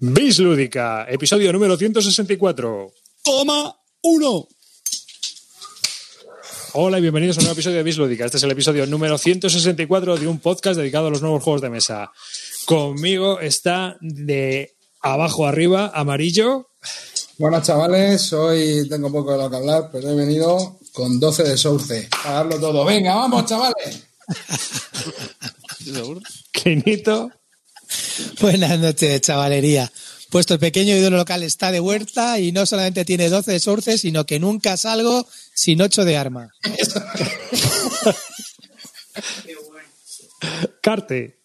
Bis Lúdica, episodio número 164. Toma uno. Hola y bienvenidos a un nuevo episodio de Bis Lúdica. Este es el episodio número 164 de un podcast dedicado a los nuevos juegos de mesa. Conmigo está de abajo arriba, amarillo. Buenas chavales, hoy tengo poco de lo que hablar, pero he venido con 12 de Source. A darlo todo. Venga, vamos chavales. Quinito. Buenas noches, chavalería. Puesto el pequeño ídolo local está de huerta y no solamente tiene 12 de sino que nunca salgo sin 8 de arma. Carte.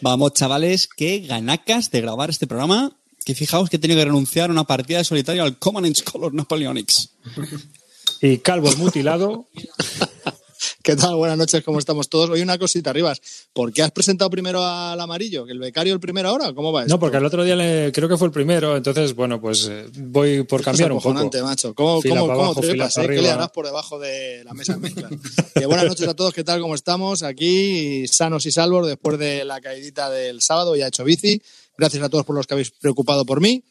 Vamos, chavales, qué ganacas de grabar este programa. Que fijaos que he tenido que renunciar a una partida de solitario al Command Color Napoleonics. Y Calvo el mutilado. ¿Qué tal? Buenas noches, ¿cómo estamos todos? Hoy una cosita, Rivas. ¿Por qué has presentado primero al amarillo? ¿Que el becario el primero ahora? ¿Cómo va esto? No, porque el otro día le- creo que fue el primero, entonces, bueno, pues eh, voy por Esto es cambiar un poco. macho. ¿Cómo, Fila cómo, cómo abajo, trepas, fila eh? ¿Qué le harás por debajo de la mesa mezcla? Que buenas noches a todos, ¿qué tal? ¿Cómo estamos? Aquí sanos y salvos después de la caidita del sábado, ya he hecho bici. Gracias a todos por los que habéis preocupado por mí.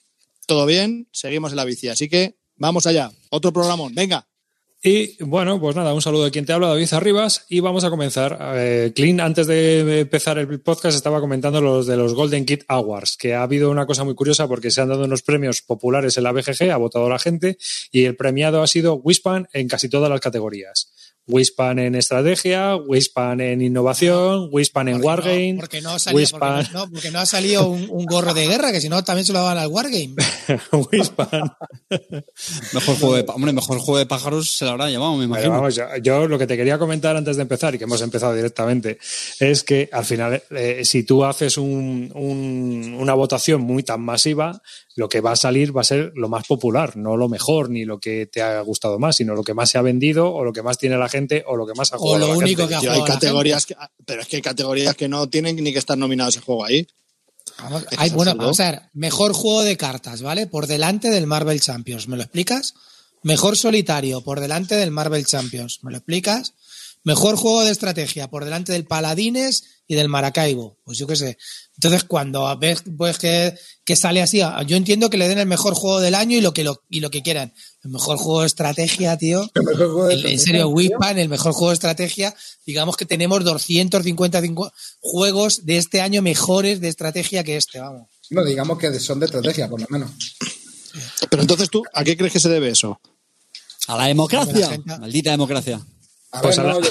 Todo bien, seguimos en la bici. Así que vamos allá. Otro programón, venga. Y bueno, pues nada, un saludo de quien te habla, David Arribas, y vamos a comenzar. Eh, Clint, antes de empezar el podcast, estaba comentando los de los Golden Kid Awards, que ha habido una cosa muy curiosa porque se han dado unos premios populares en la BGG, ha votado la gente, y el premiado ha sido Wispan en casi todas las categorías. Wispan en estrategia, Wispan en innovación, Wispan en Wargame, porque, no, porque, no ha salido, porque, no, porque no ha salido un, un gorro de guerra, que si no también se lo daban al Wargame. Wispan. Mejor juego de, hombre, mejor juego de pájaros se lo habrá llamado, me Pero imagino. vamos, yo, yo lo que te quería comentar antes de empezar, y que hemos empezado directamente, es que al final, eh, si tú haces un- un- una votación muy tan masiva, lo que va a salir va a ser lo más popular, no lo mejor, ni lo que te ha gustado más, sino lo que más se ha vendido, o lo que más tiene la gente, o lo que más ha O jugado. lo la único gente. que ha hay jugado la categorías, que, pero es que hay categorías que no tienen ni que estar nominados ese juego ahí. Vamos, hay, bueno, vamos a ver, mejor juego de cartas, ¿vale? Por delante del Marvel Champions, ¿me lo explicas? Mejor solitario, por delante del Marvel Champions, ¿me lo explicas? Mejor juego de estrategia, por delante del Paladines y del Maracaibo, pues yo qué sé. Entonces, cuando ves pues, que, que sale así, yo entiendo que le den el mejor juego del año y lo que, lo, y lo que quieran. El mejor juego de estrategia, tío. El mejor juego de El- en estrategia, serio, tío. Wispan, el mejor juego de estrategia. Digamos que tenemos 250 cincu- juegos de este año mejores de estrategia que este, vamos. No, digamos que son de estrategia, por lo menos. Pero entonces tú, ¿a qué crees que se debe eso? A la democracia. La Maldita democracia. A Pues a la, no, yo-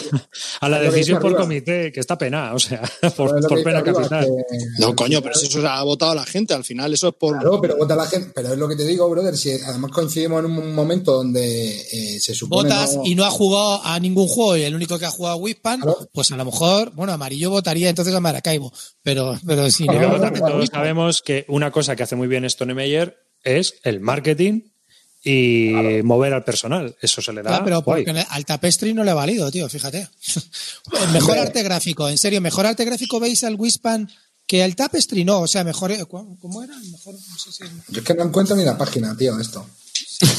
a la decisión por arriba. comité, que está pena, o sea, por, ver pena capital. que- No, coño, pero eso se ha votado la gente. Al final eso es por... Claro, pero vota la gente. Pero es lo que te digo, brother. Si además coincidimos en un momento donde eh, se supone. Votas no- y no ha jugado a ningún juego y el único que ha jugado a Wispan, Claro. pues a lo mejor, bueno, amarillo votaría entonces a Maracaibo. Pero, pero si no, no, todos no. sabemos que una cosa que hace muy bien Stone Meyer es el marketing y mover al personal. Eso se le da. Claro, pero guay. porque al Tapestry no le ha valido, tío, fíjate. El mejor arte gráfico, en serio, mejor arte gráfico veis al Wispan que al Tapestry, no, o sea, mejor, ¿cómo cómo era? Mejor, no sé si- Yo es que no encuentro ni la página, tío, esto.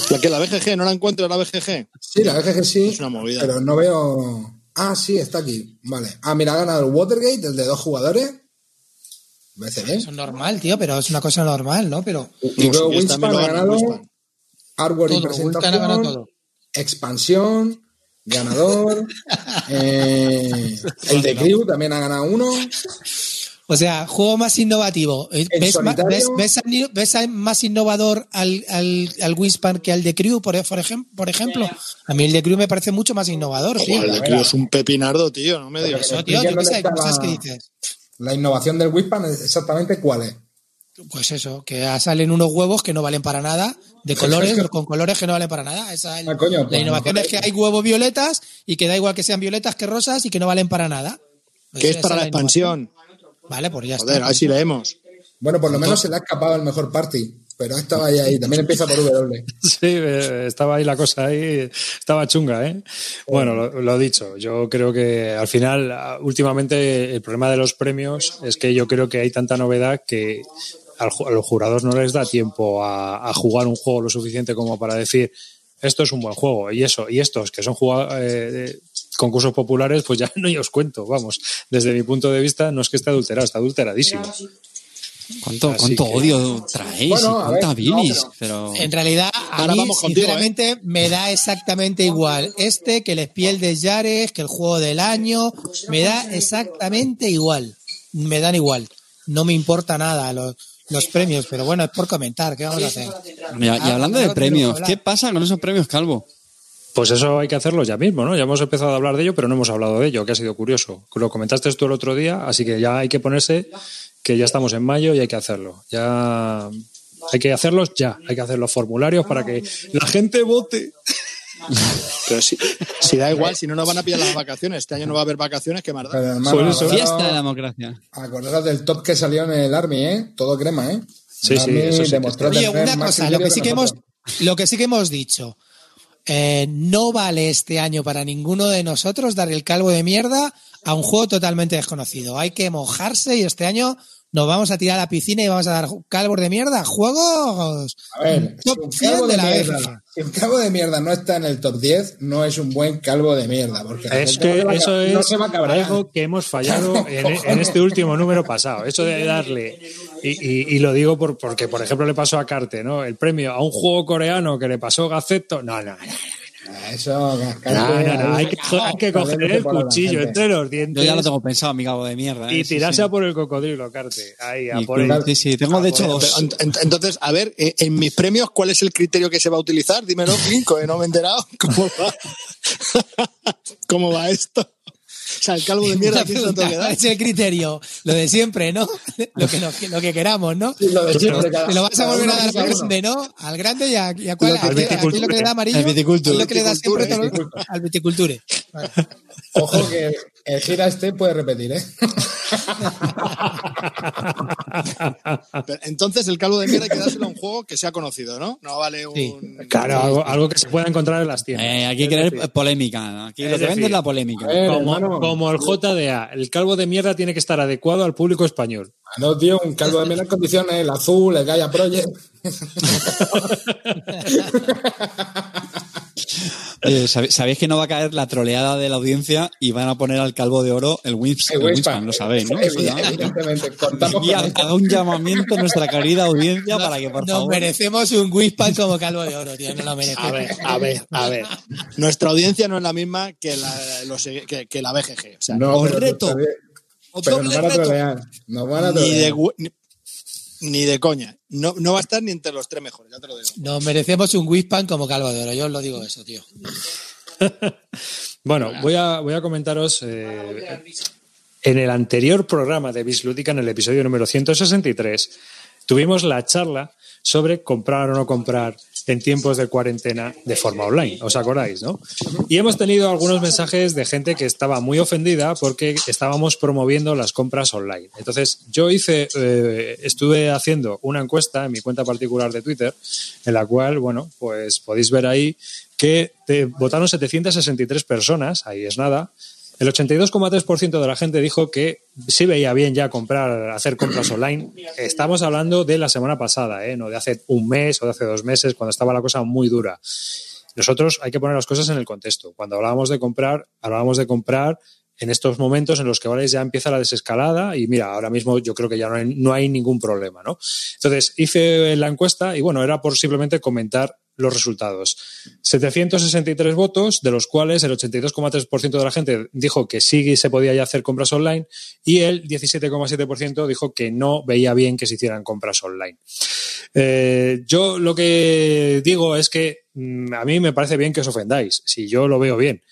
La que la BGG, ¿no la encuentro la BGG? Sí, la que sí. Es una movida. Pero no veo. Ah, sí, está aquí. Vale. Ah, mira, ha ganado el Watergate, el de dos jugadores. Bien. Eso es normal, tío, pero es una cosa normal, ¿no? Pero Y luego Winspan lo ha gana ganado Winspan. Artwork y todo, presentación, todo. expansión, ganador. eh, el de Crew también ha ganado uno. O sea, juego más innovativo. Eh, ¿Ves, más innovador al, al, al que al de Crew, por, por, ejem- por ejemplo? A mí el de Crew me parece mucho más innovador, el de Clio es un pepinardo, tío, no me digas. Eso, tío, yo qué sé, ¿Dónde está cosas la- que dices. La innovación del Winspan es exactamente cuál es. Pues eso, que salen unos huevos que no valen para nada, de colores, con colores que no valen para nada. Esa es Ah, coño, la pues innovación es que hay huevos violetas y que da igual que sean violetas que rosas y que no valen para nada. Pues ¿Qué es para la expansión? Vale, pues ya Joder, está. a ver si leemos. Bueno, por lo menos se le ha escapado el mejor party. Pero estaba ahí, ahí. También empieza por W. Sí, eh, estaba ahí la cosa ahí, estaba chunga, ¿eh? Bueno, lo, lo dicho, yo creo que al final, últimamente, el problema de los premios es que yo creo que hay tanta novedad que al a los jurados no les da tiempo a, a jugar un juego lo suficiente como para decir esto es un buen juego y eso, y estos que son eh, concursos populares, pues ya no os cuento, vamos, desde mi punto de vista no es que esté adulterado, está adulteradísimo. ¿Cuánto, Así cuánto que- odio traéis? Bueno, y a cuánta ver, bilis. no, pero... En realidad, a Ahora mí, vamos contigo, ¿eh? sinceramente, me da exactamente igual este que el Espiel de Yares, que el juego del año. Me da exactamente igual. Me dan igual. No me importa nada los, los premios, pero bueno, es por comentar. ¿Qué vamos a hacer? Mira, y Ah, hablando no de premios. ¿qué pasa con esos premios, Calvo? Pues eso hay que hacerlo ya mismo, ¿no? Ya hemos empezado a hablar de ello, pero no hemos hablado de ello, que ha sido curioso. Lo comentaste tú el otro día, así que ya hay que ponerse que ya estamos en mayo y hay que hacerlo. Ya hay que hacerlos ya, hay que hacer los formularios para que la gente vote. Pero si, si da igual, si no nos van a pillar las vacaciones. Este año no va a haber vacaciones, qué más da. Fiesta de la democracia. Acordaros del top que salió en el Army, ¿eh? Todo crema, ¿eh? Sí, sí, eso sí que demostró Oye, una cosa, lo que sí que hemos, lo que sí que hemos dicho, eh, no vale este año para ninguno de nosotros dar el calvo de mierda a un juego totalmente desconocido. Hay que mojarse y este año nos vamos a tirar a la piscina y vamos a dar calvos de mierda juegos A ver, si top un 100 calvo de la mierda, si un calvo de mierda no está en el top 10, no es un buen calvo de mierda. Porque Es que va eso no es se va a cabrear. algo que hemos fallado en, en este último número pasado. Eso de darle, y, y- y lo digo por, porque, por ejemplo, le pasó a Carte, ¿no? El premio a un juego coreano que le pasó Gaceto. No, no, no. Eso, No, no, no, Hay que, hay que coger el cuchillo entre los Yo dientes ya lo tengo pensado, mi cabo de mierda. ¿eh? y Sí, tirarse sí. a por el cocodrilo, Carte. Ahí, a Y por el- sí, sí, tengo de hecho dos. ent- ent- Entonces, a ver, eh, en mis premios, ¿cuál es el criterio que se va a utilizar? Dímelo, Clint, que no me he enterado. ¿Cómo va? ¿Cómo va esto? O sea, el calvo de mierda, Una ¿quién se lo pregunta, tengo que ¿cuál dar? es el criterio? Lo de siempre, ¿no? Lo que, nos- lo que queramos, ¿no? Sí, lo de siempre, cada- Te lo vas a volver a dar al grande, ¿no? Al grande y a, y a cuál, Lo que- a al es lo que viticulture. le da amarillo. Al viticulture. Es lo que le da siempre todo- Viticulture. al viticulture. Vale. Ojo que el gira este puede repetir, ¿eh? Pero Entonces, el calvo de mierda hay que dárselo a un juego que sea conocido, ¿no? No vale un. Sí. Claro, algo, algo que se pueda encontrar en las tiendas. Eh, aquí querer decir, polémica. Aquí lo que vende es la polémica. ver, como, hermano. como el JDA, el calvo de mierda tiene que estar adecuado al público español. No, tío, un calvo de mierda en condiciones, el azul, el Gaia Project. Oye, ¿sab- ¿sabéis que no va a caer la troleada de la audiencia y van a poner al calvo de oro el, Wins, El el Wingspan. Wingspan? Lo sabéis, ¿no? Evidentemente, contamos Y con ha- esto. haga un llamamiento a nuestra querida audiencia para que, por Nos favor... merecemos un Wispan como calvo de oro, tío. No lo merecemos. A ver, a ver, a ver. Nuestra audiencia no es la misma que la, los- que, que la BGG. O sea, No, os reto. todavía- ¡O Pero nos van a trolear. Nos van a ni, de, trolear. gu- ni, ni de coña. No, no va a estar ni entre los tres mejores, ya te lo digo. Nos merecemos un Wispan como calvo de oro. Yo os lo digo eso, tío. Bueno, voy a, voy a comentaros. eh, en el anterior programa de Bislúdica, en el episodio número 163, tuvimos la charla sobre comprar o no comprar en tiempos de cuarentena de forma online. ¿Os acordáis, no? Y hemos tenido algunos mensajes de gente que estaba muy ofendida porque estábamos promoviendo las compras online. Entonces, yo hice, eh, estuve haciendo una encuesta en mi cuenta particular de Twitter, en la cual, bueno, pues podéis ver ahí que te votaron 763 personas, ahí es nada. El 82,3% de la gente dijo que sí veía bien ya comprar, hacer compras online. Estamos hablando de la semana pasada, ¿eh? no de hace un mes o de hace dos meses, cuando estaba la cosa muy dura. Nosotros hay que poner las cosas en el contexto. Cuando hablábamos de comprar, hablábamos de comprar en estos momentos en los que ahora ya empieza la desescalada y mira, ahora mismo yo creo que ya no hay, no hay ningún problema, ¿no? Entonces hice la encuesta y bueno, era por simplemente comentar los resultados. 763 votos, de los cuales el 82,3% de la gente dijo que sí se podía ya hacer compras online y el 17,7% dijo que no veía bien que se hicieran compras online. Eh, yo lo que digo es que mm, a mí me parece bien que os ofendáis, si yo lo veo bien,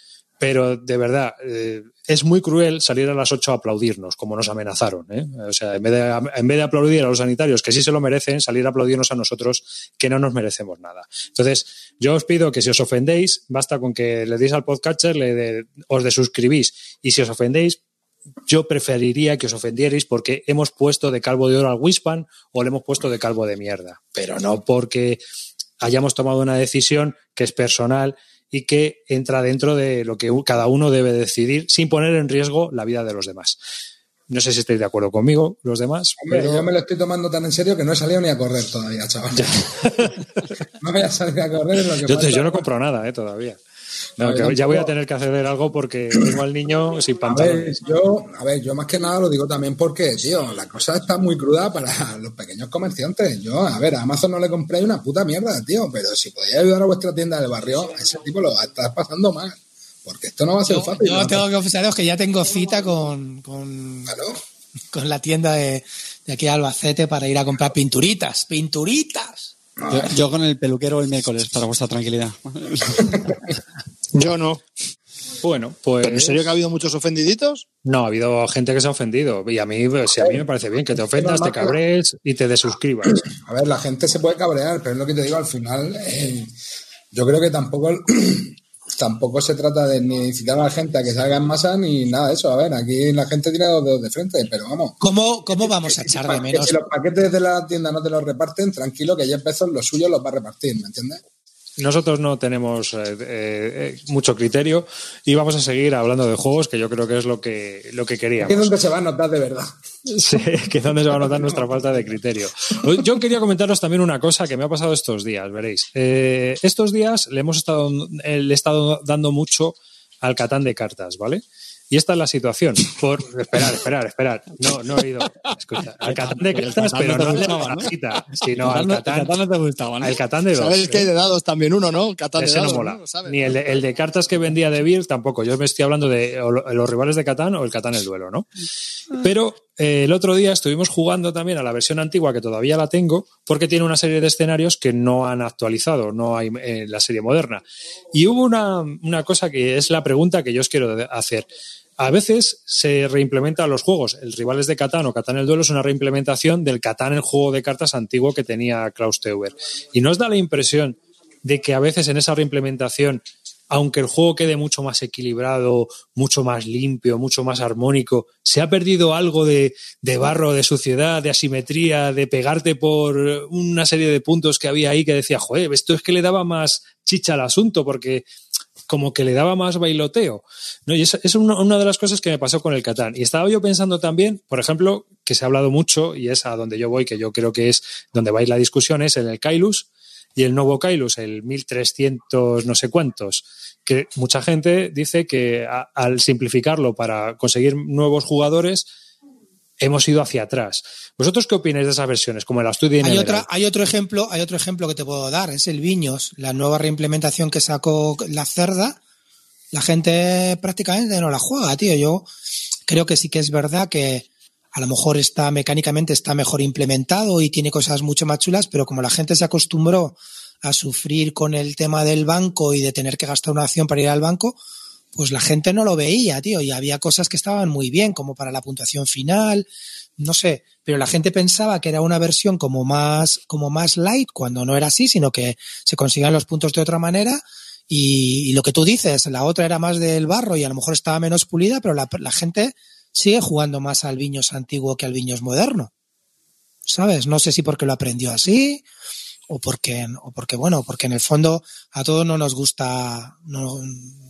pero de verdad eh, es muy cruel salir a las 8 a aplaudirnos, como nos amenazaron. ¿eh? O sea, en vez, de, en vez de aplaudir a los sanitarios, que sí se lo merecen, salir a aplaudirnos a nosotros, que no nos merecemos nada. Entonces, yo os pido que si os ofendéis, basta con que le deis al podcatcher, le de, os desuscribís, y si os ofendéis, yo preferiría que os ofendierais porque hemos puesto de calvo de oro al Wispan o le hemos puesto de calvo de mierda, pero no porque hayamos tomado una decisión que es personal y que entra dentro de lo que cada uno debe decidir sin poner en riesgo la vida de los demás. No sé si estáis de acuerdo conmigo, los demás. Hombre, pero... yo me lo estoy tomando tan en serio que no he salido ni a correr todavía, chaval. no voy a salir a correr. Lo que Yo, falta. yo, no compro nada eh, todavía. No, A ver, ya voy a tener que hacer algo porque tengo al niño sin A ver, pantalones. yo, a ver, yo más que nada lo digo también porque, tío, la cosa está muy cruda para los pequeños comerciantes. Yo, a ver, a Amazon no le compré una puta mierda, tío, pero si podéis ayudar a vuestra tienda del barrio, ese tipo lo estás pasando mal. Porque esto no va a ser Yo, fácil. yo ¿no? tengo que confesaros que ya tengo cita con, con, Claro. con la tienda de, de aquí de Albacete para ir a comprar pinturitas. ¡Pinturitas! Yo, yo con el peluquero el miércoles, para vuestra tranquilidad. Yo no. Bueno, pues. ¿Pero en serio que ha habido muchos ofendiditos? No, ha habido gente que se ha ofendido. Y a mí, pues, si a mí me parece bien que te ofendas, te cabres y te desuscribas. A ver, la gente se puede cabrear, pero es lo que te digo, al final, eh, yo creo que tampoco tampoco se trata de ni incitar a la gente a que salga en masa ni nada de eso. A ver, aquí la gente tiene dos dedos de frente, pero vamos. ¿Cómo, cómo vamos a echar de menos? si los paquetes de la tienda no te los reparten, tranquilo que 10 pesos los suyos los va a repartir, ¿me entiendes? Nosotros no tenemos eh, eh, mucho criterio y vamos a seguir hablando de juegos, que yo creo que es lo que, lo que Aquí es queríamos. donde se va a notar de verdad. Sí, que es donde se va a notar nuestra falta de criterio. Yo quería comentaros también una cosa que me ha pasado estos días, veréis. Eh, estos días le hemos estado, eh, le he estado dando mucho al Catán de cartas, ¿vale? Y esta es la situación. Por esperar, esperar, esperar. No, no he ido. Escucha, al Catán de El cartas, pero no de sino al El Catán, no te gustaba, ¿no? al Catán de dos. Sabes que hay ¿eh? de dados también uno, ¿no? Catán de Ese no dados, mola. ¿no? ¿Sabes? Ni el de, el de cartas que vendía de Beer tampoco. Yo me estoy hablando de los rivales de Catán o el Catán el duelo, ¿no? Pero el otro día estuvimos jugando también a la versión antigua, que todavía la tengo, porque tiene una serie de escenarios que no han actualizado, no hay en la serie moderna. Y hubo una, una cosa que es la pregunta que yo os quiero hacer. A veces se reimplementan los juegos. El Rivales de Catán o Catán el Duelo es una reimplementación del Catán, el juego de cartas antiguo que tenía Klaus Teuber. ¿Y no os da la impresión de que a veces en esa reimplementación, aunque el juego quede mucho más equilibrado, mucho más limpio, mucho más armónico, se ha perdido algo de, barro, de suciedad, de asimetría, de pegarte por una serie de puntos que había ahí que decía, joder, esto es que le daba más chicha al asunto porque como que le daba más bailoteo. ¿no? Y es, es una, una de las cosas que me pasó con el Catán. Y estaba yo pensando también, por ejemplo, que se ha hablado mucho, y es a donde yo voy, que yo creo que es donde va a ir la discusión, es en el Kailus y el nuevo Kailus, el 1300 no sé cuántos, que mucha gente dice que a- al simplificarlo para conseguir nuevos jugadores, hemos ido hacia atrás. ¿Vosotros qué opináis de esas versiones? Como el Astudi Hay, otra, hay otro ejemplo, hay otro ejemplo que te puedo dar, es el Viños, la nueva reimplementación que sacó la cerda. La gente prácticamente no la juega, tío. Yo creo que sí que es verdad que a lo mejor está mecánicamente está mejor implementado y tiene cosas mucho más chulas, pero como la gente se acostumbró a sufrir con el tema del banco y de tener que gastar una acción para ir al banco, pues la gente no lo veía, tío, y había cosas que estaban muy bien, como para la puntuación final, no sé, pero la gente pensaba que era una versión como más, como más light, cuando no era así, sino que se conseguían los puntos de otra manera. Y, y lo que tú dices, la otra era más del barro y a lo mejor estaba menos pulida, pero la, la gente sigue jugando más al Viños antiguo que al Viños moderno. ¿Sabes? No sé si porque lo aprendió así o porque, o porque bueno, porque en el fondo a todos no nos gusta, no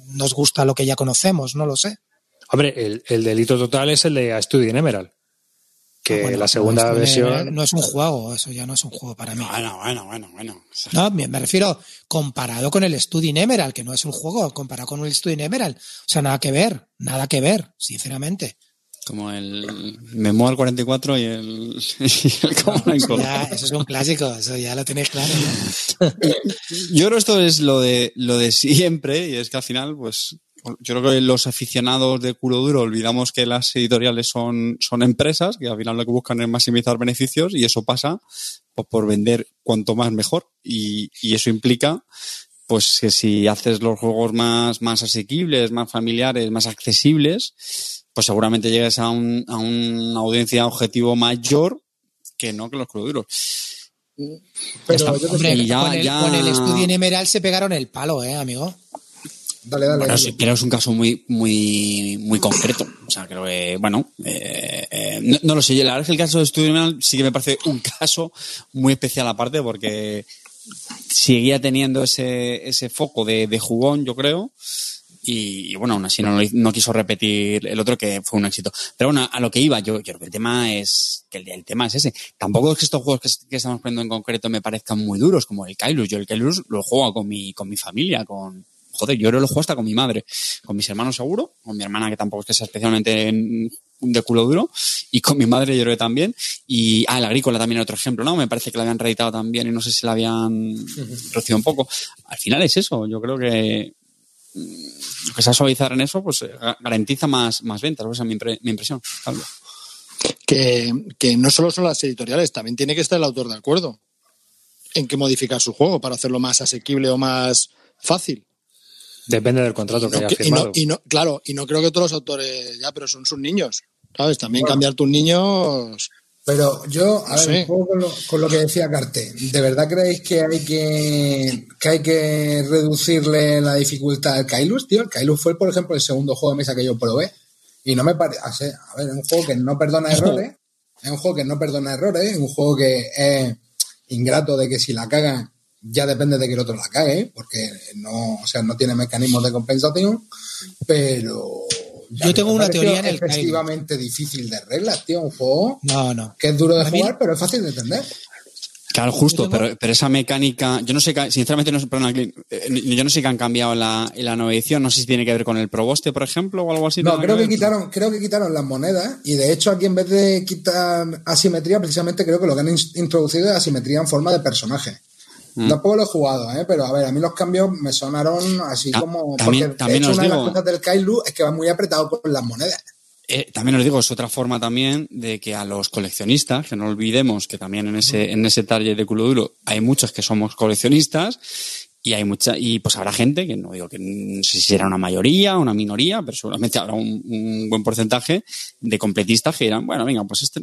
nos gusta lo que ya conocemos, no lo sé. Hombre, el, el delito total es el de A Study in Emerald. Que Ah, bueno, la segunda no, versión. No es un juego, eso ya no es un juego para mí. Bueno, bueno, bueno, bueno. No, me, me refiero comparado con el Studying Emerald, que no es un juego, comparado con el Studying Emerald. O sea, nada que ver, nada que ver, sinceramente. Como el Memoir 44 y el, y el. Ya, eso es un clásico, eso ya lo tenéis claro. ¿no? Yo creo que esto es lo de, lo de siempre y es que al final, pues, yo creo que los aficionados de culo duro olvidamos que las editoriales son, son empresas que al final lo que buscan es maximizar beneficios y eso pasa pues, por vender cuanto más mejor y, y eso implica pues que si haces los juegos más, más asequibles, más familiares, más accesibles, pues seguramente llegues a, un, a una audiencia objetivo mayor que no que los culo duros. Pero yo Hombre, ya- con, el, ya- con el Studying Emerald se pegaron el palo, eh, amigo. Dale, dale. Bueno, dale. pero es un caso muy, muy, muy concreto. O sea, creo que, bueno, eh, eh, no, no lo sé. La verdad es que el caso de Studio Manual sí que me parece un caso muy especial aparte porque seguía teniendo ese, ese foco de, de jugón, yo creo. Y, y bueno, aún así no, no quiso repetir el otro que fue un éxito. Pero bueno, a lo que iba, yo, yo creo que el tema es, que el, el tema es ese. Tampoco es que estos juegos que, que estamos poniendo en concreto me parezcan muy duros, como el Kailus. Yo el Kailus lo juego con mi, con mi familia, con, joder, yo lo juego hasta con mi madre, con mis hermanos seguro, con mi hermana que tampoco es que sea especialmente en- de culo duro, y con mi madre yo creo que también, y, ah, el agrícola también otro ejemplo, ¿no? Me parece que la habían reeditado también y no sé si la habían reducido un poco. Al final es eso, yo creo que que sea suavizar en eso, pues eh, ga- garantiza más, más ventas, esa es mi, impre- mi impresión. Que, que no solo son las editoriales, también tiene que estar el autor de acuerdo en que modificar su juego para hacerlo más asequible o más fácil. Depende del contrato que No haya que- y no, firmado. y no- claro, y no creo que todos los autores, ya, pero son sus niños. ¿Sabes? También cambiar tus niños. Pero yo, a No ver, un poco con lo, con lo que decía Carte, ¿de verdad creéis que hay que, que hay que reducirle la dificultad al Kailus, tío? El Kailus fue, por ejemplo, el segundo juego de mesa que yo probé y no me parece, a ver, es un juego que no perdona errores, es un juego que no perdona errores, es un juego que es ingrato de que si la cagan ya depende de que el otro la cague, porque no, o sea, no tiene mecanismos de compensación, pero Yo tengo una teoría en el Kailus. excesivamente difícil de reglas, tío, un juego No, no. que es duro de A mí- jugar, pero es fácil de entender. Claro, justo, tengo- pero, pero esa mecánica, yo no sé, que- sinceramente, no Clint, eh, yo no sé que han cambiado la, en la nueva edición, no sé si tiene que ver con el proboste, por ejemplo, o algo así. No, ¿tiene creo que quitaron, creo que quitaron las monedas y de hecho aquí en vez de quitar asimetría, precisamente creo que lo que han in- introducido es asimetría en forma de personaje. Mm. Tampoco lo he jugado, ¿eh? pero a ver, a mí los cambios me sonaron así Ta- como... también- porque también de hecho os una de las cosas del Kailu es que va muy apretado con las monedas. Eh, también os digo, es otra forma también de que a los coleccionistas, que no olvidemos que también en ese, en ese taller de culo duro hay muchos que somos coleccionistas y hay mucha, y pues habrá gente que no digo que no sé si será una mayoría, una minoría, pero seguramente habrá un, un buen porcentaje de completistas que dirán, bueno, venga, pues este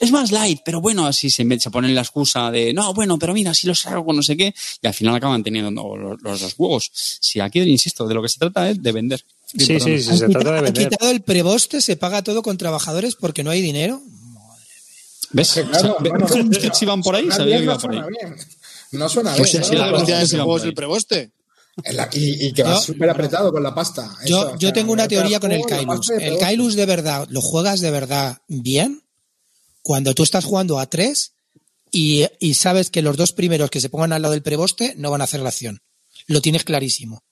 es, más light, pero bueno, así se, me- se ponen la excusa de, no, bueno, pero mira, si los hago, no sé qué, y al final acaban teniendo los, los dos juegos. Si aquí, insisto, de lo que se trata es de vender. Sí, sí, sí, se Han trata de han vender. quitado el preboste, se paga todo con trabajadores porque no hay dinero. ¿Ves? Que claro, O sea, bueno, ¿ves si van por ahí? Sabía que iba por ahí. bien. No suena Pues bien. si sí, ¿no? la la gracia de ese juego es el preboste. La- y, y que va Yo- súper apretado con la pasta. Yo, Eso, tengo una el teoría con el la Kailus. El. Kailus de verdad, lo juegas de verdad bien cuando tú estás jugando a tres y, y sabes que los dos primeros que se pongan al lado del preboste no van a hacer la acción. Lo tienes clarísimo.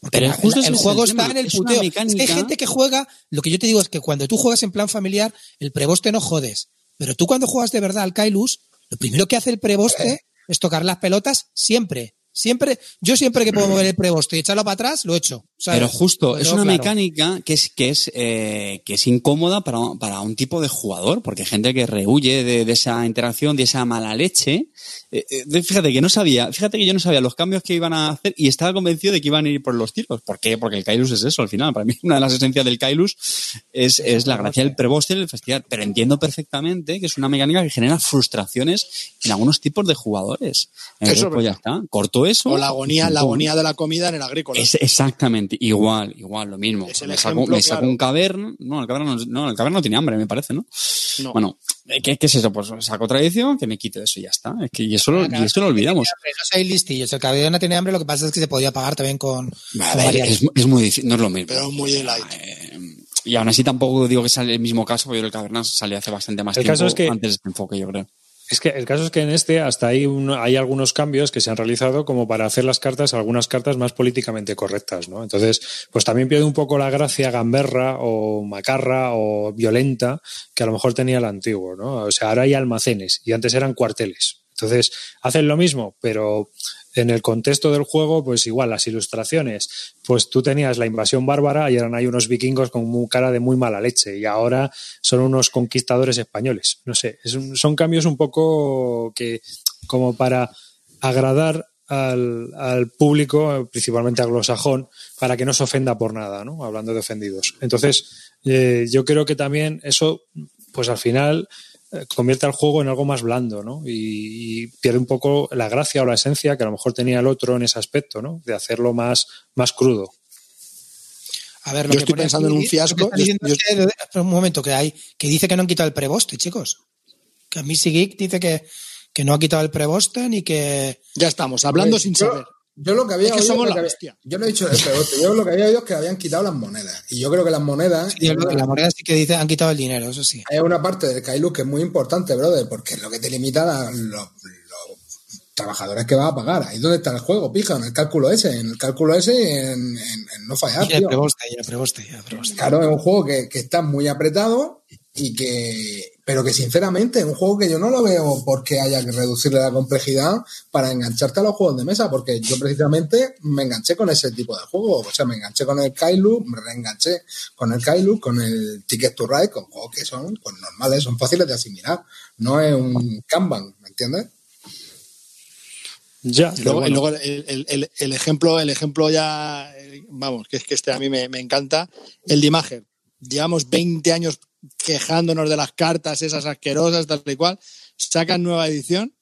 Porque Pero la- justo el, es juego el está tema. en el puteo. Es que hay gente que juega, lo que yo te digo es que cuando tú juegas en plan familiar, el preboste no jodes. Pero tú cuando juegas de verdad al Kailus, lo primero que hace el preboste es tocar las pelotas siempre. Siempre, yo siempre que puedo mover el preboste y echarlo para atrás, lo echo. ¿sabes? Pero justo, es una claro. mecánica que es, que es, eh, que es incómoda para, para un tipo de jugador, porque hay gente que rehuye de, de esa interacción, de esa mala leche. Eh, eh, fíjate que no sabía, fíjate que yo no sabía los cambios que iban a hacer y estaba convencido de que iban a ir por los tiros. ¿Por qué? Porque el Kailus es eso al final. Para mí, una de las esencias del Kailus es, es la gracia del preboste en el festival. Pero entiendo perfectamente que es una mecánica que genera frustraciones en algunos tipos de jugadores. Entonces, pues ya está. Corto eso. O la agonía, la agonía de la comida en el agrícola. Es exactamente, igual, igual, lo mismo. Es el me saco, ejemplo me saco claro. un caverna, no, el caverna no, no, el caverna no tiene hambre, me parece, ¿no? No. Bueno, eh, ¿qué, qué es eso? Pues saco tradición, que me quite eso y ya está. Es que, y eso lo, y eso lo olvidamos. No seáis listillos. El caballero tiene hambre, lo que pasa es que se podía pagar también con. A ver, es, es muy difícil, no es lo mismo. Pero muy de light. Eh, y aún así tampoco digo que sale el mismo caso, porque el caverna salió hace bastante más El tiempo caso es que- antes de este enfoque, yo creo. Es que el caso es que en este hasta hay, hay algunos cambios que se han realizado como para hacer las cartas, algunas cartas más políticamente correctas, ¿no? Entonces, pues también pierde un poco la gracia gamberra o macarra o violenta que a lo mejor tenía el antiguo, ¿no? O sea, ahora hay almacenes y antes eran cuarteles. Entonces, hacen lo mismo, pero en el contexto del juego, pues igual las ilustraciones, pues tú tenías la invasión bárbara y eran ahí unos vikingos con cara de muy mala leche y ahora son unos conquistadores españoles. No sé, son cambios un poco que como para agradar al, público, principalmente anglosajón, para que no se ofenda por nada, ¿no? Hablando de ofendidos. Entonces, eh, yo creo que también eso, pues al final convierte al juego en algo más blando, ¿no? Y, y pierde un poco la gracia o la esencia que a lo mejor tenía el otro en ese aspecto, ¿no? De hacerlo más, más crudo. A ver, Yo que estoy pensando en un fiasco. lo Yo- que- un momento, que hay, que dice que no han quitado el preboste, chicos. Que Missy Geek dice que, que no ha quitado el preboste ni que. Ya estamos, hablando sin yo, saber. Yo lo que había Es que oído somos lo la que había- bestia. yo no he dicho el pegote, yo lo que había oído es que habían quitado las monedas. Y yo creo que las monedas. y el- la moneda sí que dice han quitado el dinero, eso sí. Hay una parte del Kailus que es muy importante, brother, porque es lo que te limita la- lo, lo trabajadores que vas a pagar. Ahí es donde está el juego, pija, en el cálculo ese, en el cálculo ese, en, en- en no fallar. Ya tío. preboste, ya preboste, ya preboste. Claro, es un juego que, que está muy apretado y que, pero que sinceramente es un juego que yo no lo veo porque haya que reducirle la complejidad para engancharte a los juegos de mesa, porque yo precisamente me enganché con ese tipo de juegos, o sea, me enganché con el Kailu, me reenganché con el Kailu, con el Ticket to Ride, con juegos que son pues normales, son fáciles de asimilar, no es un Kanban, ¿me entiendes? Ya, Y luego, y el, el- el- el ejemplo, el ejemplo ya, eh, vamos, que es que este a mí me, me encanta, el de Imager. Llevamos 20 años quejándonos de las cartas esas asquerosas, tal y cual. Sacan nueva edición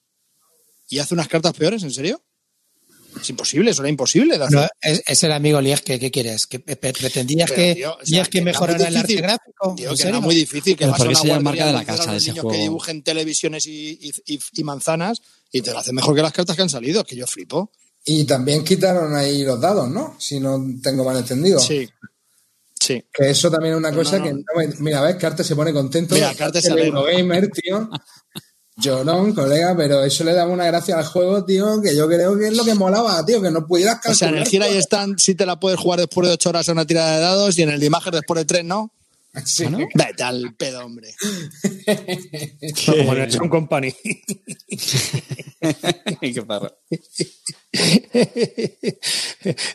y hace unas cartas peores, ¿en serio? Es imposible, eso era imposible de hacer. No, es, es el amigo Liesque, ¿qué quieres? ¿Que pe- pe- pretendías Pero, que tío, o sea, Liesque que mejorara el arte gráfico? Tío, ¿En que era muy difícil que la marca de la casa de ese niños juego. que dibujen televisiones y, y- y- y manzanas y te lo hace mejor que las cartas que han salido, que yo flipo. Y también quitaron ahí los dados, ¿no? Si no tengo mal entendido. Sí. Sí. Que eso también es una Pero cosa no, que. no. no me- mira, ves, Carte se pone contento. Mira, Carte se. Eurogamer, tío. Llorón, colega, pero eso le daba una gracia al juego, tío, que yo creo que es lo que molaba, tío, que no pudieras O sea, en el calcular Gira y. Stand sí te la puedes jugar después de 8 horas a una tirada de dados y en el de Imager después de 3, ¿no? Sí. Vete al pedo, hombre. como en el Sean Company. Qué perro.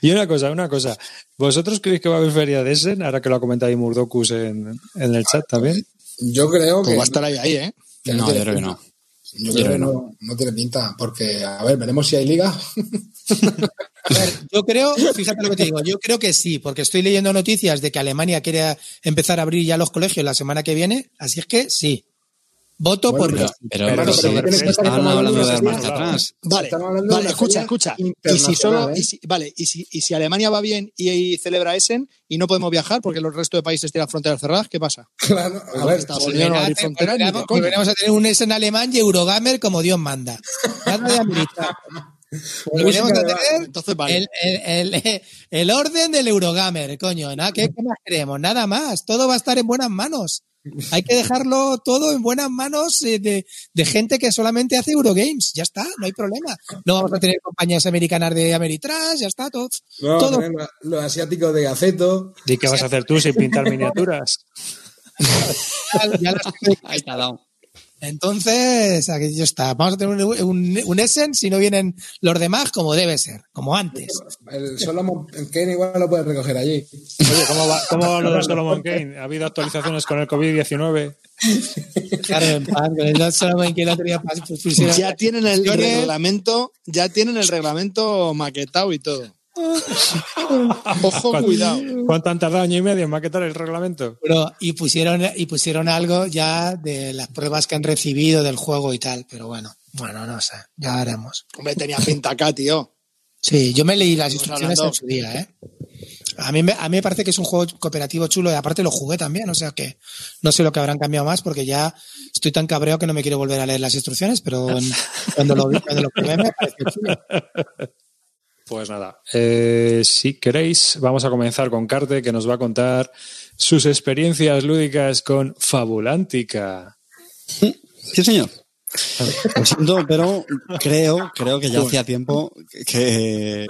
y una cosa, una cosa. ¿Vosotros creéis que va a haber feria de Essen? Ahora que lo ha comentado ahí Murdokus en, en el chat también. Yo creo Pues que. va a estar ahí, ahí, ¿eh? No, yo creo que no. Yo creo que no, no tiene pinta, porque, a ver, veremos si hay liga. A ver, yo creo, fíjate lo que te digo, yo creo que sí, porque estoy leyendo noticias de que Alemania quiere empezar a abrir ya los colegios la semana que viene, así es que sí. Voto Bueno, por Pero, pero, Pero pero estaban hablando de dar marcha atrás. Vale, de vale escucha, escucha. Y si solo, ¿eh? y si, vale, y si, y si Alemania va bien y, y celebra Essen y no podemos viajar porque el resto de países tienen las fronteras cerradas, ¿qué pasa? Claro, a ver, Estados pues, Unidos no va a Volverá- abrir fronteras ni de volveremos, a tener un S en alemán y Eurogamer como Dios manda. Nada de americano. Volveremos a de tener Entonces, vale. el, el- el- el orden del Eurogamer, coño. ¿no? ¿Qué, qué más queremos? Nada más. Todo va a estar en buenas manos. Hay que dejarlo todo en buenas manos eh, de, de gente que solamente hace Eurogames. Ya está, no hay problema. No vamos a tener compañías americanas de Ameritrash, ya está, todo. no, todo. los asiáticos de Gaceto. ¿Y qué vas a hacer tú sin pintar miniaturas? Ya las- Ahí está dado. Entonces, aquí ya está. Vamos a tener un, un, un Essen si no vienen los demás como debe ser, como antes. El Solomon Kane igual lo puedes recoger allí. Oye, ¿cómo va, cómo va lo de Solomon Kane? ¿Ha habido actualizaciones con el COVID-19? Claro, en el Lord Solomon no tenía Ya tienen el reglamento, ya tienen el reglamento maquetado y todo. Ojo, ¿Cuánto- cuidado. ¿Cuánto han tardado año y medio en maquetar el reglamento? pero- y pusieron y pusieron algo ya de las pruebas que han recibido del juego y tal, pero bueno, bueno, no sé, ya haremos. Hombre, tenía pinta acá, tío. Sí, yo me leí las instrucciones hablando- en su día, ¿eh? A mí, me, a mí me parece que es un juego cooperativo chulo y aparte lo jugué también, o sea que no sé lo que habrán cambiado más porque ya estoy tan cabreado que no me quiero volver a leer las instrucciones, pero en- cuando lo vi, cuando lo jugué me pareció chulo. Pues nada, eh, si queréis, vamos a comenzar con Carte, que nos va a contar sus experiencias lúdicas con Fabulántica. Sí, señor. Lo siento, pero creo, creo que ya hacía tiempo que.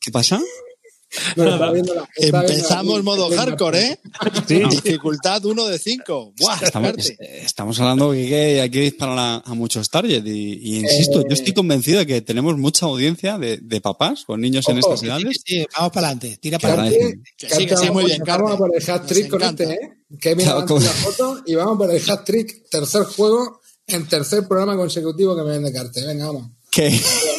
¿Qué pasa? No, está viendo la- Empezamos modo hardcore, ¿eh? Sí, Dificultad 1 de 5. ¡Buah! Estamos, eh, estamos hablando que, que hay que disparar a, a muchos targets y, y insisto, Eh, yo estoy convencido de que tenemos mucha audiencia de, de papás con niños en estas Sí, edades. sí, vamos para adelante, tira para adelante. sí, que sí, muy bien, Vamos a por el hat trick con este, ¿eh? Que mira, Claro, como- la foto y vamos por el hat trick, tercer juego en tercer programa consecutivo que me vende Carte. Venga, vamos. Que,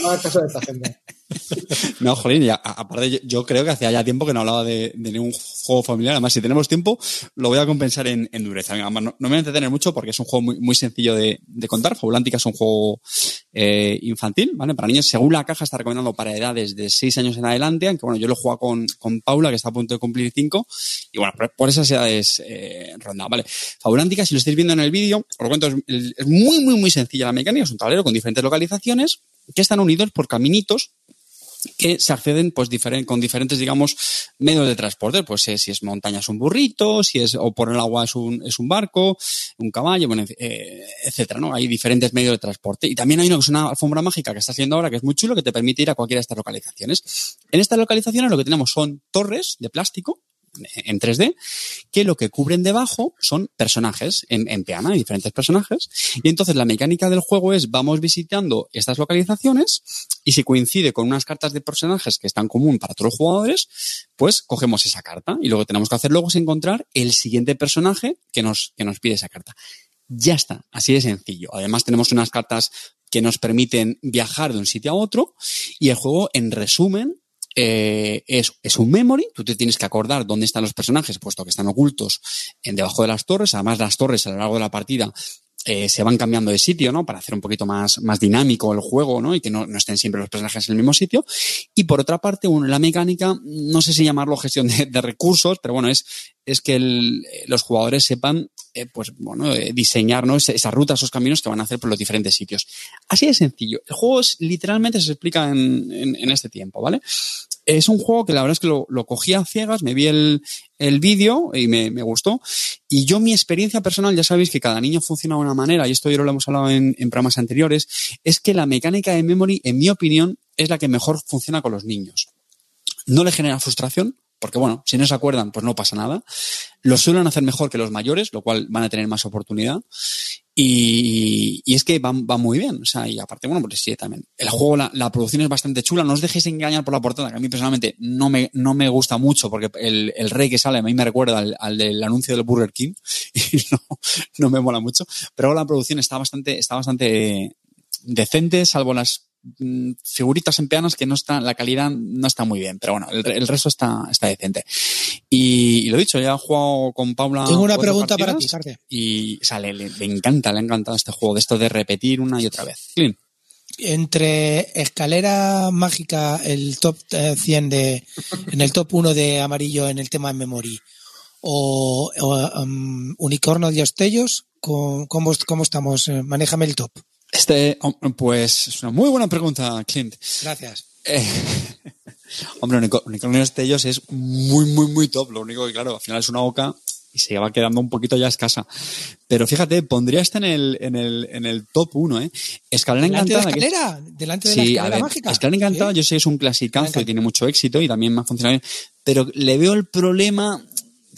No hagas caso de esta gente. no, jolín, aparte yo, yo creo que hacía ya tiempo que no hablaba de, ningún juego familiar. Además, si tenemos tiempo, lo voy a compensar en, dureza. No, me voy a entretener mucho porque es un juego muy, muy sencillo de, contar. Fabulántica es un juego eh, infantil, ¿vale? Para niños, según la caja, está recomendando para edades de 6 años en adelante, aunque bueno, yo lo jugado con, con Paula, que está a punto de cumplir 5, y bueno, por, por esas edades eh, ronda, ¿vale? Fabulántica, si lo estáis viendo en el vídeo, os lo cuento, es, es muy, muy, muy sencilla la mecánica, es un tablero con diferentes localizaciones que están unidos por caminitos que se acceden pues con diferentes, digamos, medios de transporte. Pues eh, si es montaña es un burrito, si es o por el agua es un, es un barco, un caballo, bueno, eh, etcétera, ¿no? Hay diferentes medios de transporte. Y también hay es una alfombra mágica que está haciendo ahora, que es muy chulo, que te permite ir a cualquiera de estas localizaciones. En estas localizaciones lo que tenemos son torres de plástico en 3D, que lo que cubren debajo son personajes en, en peana, diferentes personajes. Y entonces la mecánica del juego es vamos visitando estas localizaciones y si coincide con unas cartas de personajes que están común para todos los jugadores, pues cogemos esa carta. Y lo que tenemos que hacer luego es encontrar el siguiente personaje que nos, que nos pide esa carta. Ya está, así de sencillo. Además tenemos unas cartas que nos permiten viajar de un sitio a otro y el juego, en resumen, eh, es, es, un memory, tú te tienes que acordar dónde están los personajes, puesto que están ocultos en debajo de las torres. Además, las torres a lo largo de la partida eh, se van cambiando de sitio, ¿no? Para hacer un poquito más, más dinámico el juego, ¿no? Y que no, no, estén siempre los personajes en el mismo sitio. Y por otra parte, la mecánica, no sé si llamarlo gestión de, de recursos, pero bueno, es, es que el, los jugadores sepan, eh, pues bueno, eh, diseñar, esas rutas, esos caminos que van a hacer por los diferentes sitios. Así de sencillo. El juego literalmente se explica en, este tiempo, ¿vale? es un juego que la verdad es que lo, lo cogí a ciegas, me vi el, el vídeo y me, me, gustó. Y yo mi experiencia personal, ya sabéis que cada niño funciona de una manera, y esto ya lo hemos hablado en, en programas anteriores, es que la mecánica de memory, en mi opinión, es la que mejor funciona con los niños. No le genera frustración, porque bueno, si no se acuerdan, pues no pasa nada. Lo suelen hacer mejor que los mayores, lo cual van a tener más oportunidad. Y, y es que va, va, muy bien. O sea, y aparte, bueno, pues sí, también. El juego, la, la, producción es bastante chula. No os dejéis engañar por la portada, que a mí personalmente no me, no me gusta mucho, porque el, el rey que sale a mí me recuerda al, al del anuncio del Burger King. Y no, no me mola mucho. Pero la producción está bastante, está bastante decente, salvo las figuritas en peanas que no está, la calidad no está muy bien, pero bueno, el, el resto está, está decente. Y, y, lo dicho, ya he jugado con Paula. Tengo una pregunta para ti. Y o sea, le, le, le, encanta, le ha encantado este juego, de esto de repetir una y otra vez. Clean. Entre Escalera Mágica, el top 100 de, en el top 1 de amarillo en el tema de memory, o, o um, Unicornio de Ostellos, ¿cómo, cómo estamos? Manéjame el top. Este, pues, es una muy buena pregunta, Clint. Gracias. Eh, hombre, Unicornio Destellos es muy, muy, muy top. Lo único que, claro, al final es una boca y se va quedando un poquito ya escasa. Pero fíjate, pondría este en el, en el, en el top 1, ¿eh? Escalera ¿Delante Encantada. De escalera? ¿Delante de sí, la escalera a ver, mágica? Escalera Encantada, yo sé que es un clasicazo y tiene mucho éxito y también me ha funcionado bien. Pero le veo el problema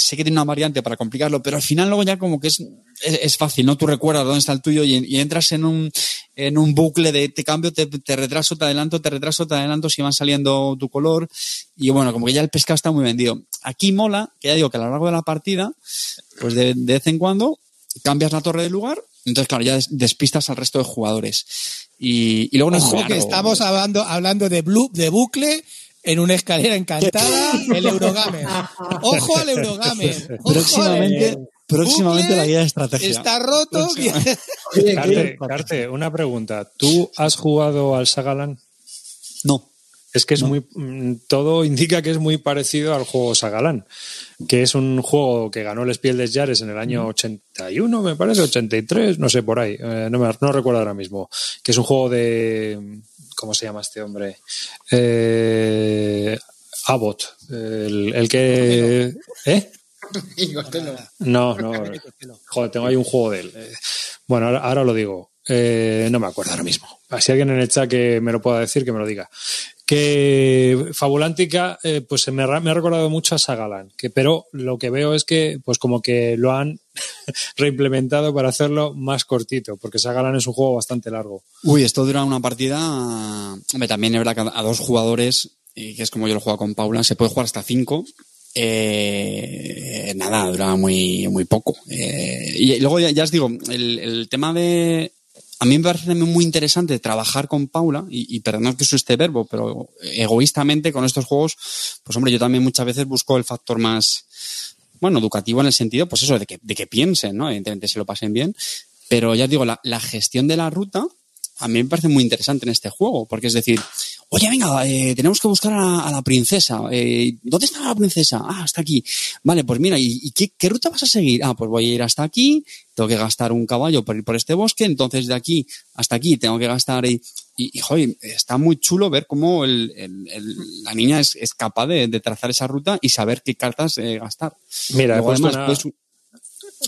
sé que tiene una variante para complicarlo, pero al final luego ya como que es, es, es fácil, ¿no? Tú recuerdas dónde está el tuyo y, y, entras en un, en un bucle de te cambio, te, te, retraso, te adelanto, te retraso, te adelanto si van saliendo tu color. Y bueno, como que ya el pescado está muy vendido. Aquí mola, que ya digo que a lo largo de la partida, pues de, de vez en cuando cambias la torre de lugar, entonces claro, ya despistas al resto de jugadores. Y, y luego no Ojo es que estamos hablando, hablando de, blue, de bucle en una escalera encantada, el Eurogamer. Ojo al Eurogamer. Ojo próximamente, al... próximamente la guía de estrategia. Está roto. Carte, Carte, una pregunta. ¿Tú has jugado al Sagalan? No. Es que es no. muy. Todo indica que es muy parecido al juego Sagalan, que es un juego que ganó el Spiel des Jahres en el año 81, me parece, 83, no sé, por ahí. Eh, no, me, no recuerdo ahora mismo. Que es un juego de. ¿Cómo se llama este hombre? Eh, Abbott, el, el que. ¿Eh? No, no. Joder, tengo ahí un juego de él. Bueno, ahora, ahora lo digo. Eh, no me acuerdo ahora mismo. Si alguien en el chat que me lo pueda decir, que me lo diga. Que Fabulántica, eh, pues me, ha recordado mucho a Sagalan, que, pero lo que veo es que, pues como que lo han reimplementado para hacerlo más cortito, porque Sagalan es un juego bastante largo. Uy, esto dura una partida. También es verdad que a dos jugadores, y que es como yo lo juego con Paula, se puede jugar hasta cinco. Eh, nada, dura muy, muy poco. Eh, y luego ya, os digo, el tema de a mí me parece muy interesante trabajar con Paula, y, y perdonad que uso este verbo, pero egoístamente con estos juegos, pues hombre, yo también muchas veces busco el factor más, bueno, educativo en el sentido, pues eso, de que, de que piensen, ¿no? Evidentemente se lo pasen bien, pero ya os digo, la gestión de la ruta a mí me parece muy interesante en este juego, porque es decir, oye, venga, eh, tenemos que buscar a, a la princesa. Eh, ¿Dónde está la princesa? Ah, está aquí. Vale, pues mira, ¿y, y qué, qué, ruta vas a seguir? Ah, pues voy a ir hasta aquí, tengo que gastar un caballo por ir por este bosque, entonces de aquí hasta aquí tengo que gastar... y, y, joder, está muy chulo ver cómo el, el- el- la niña es, es capaz de, de trazar esa ruta y saber qué cartas eh, gastar. Mira, Luego, además, una- puedes,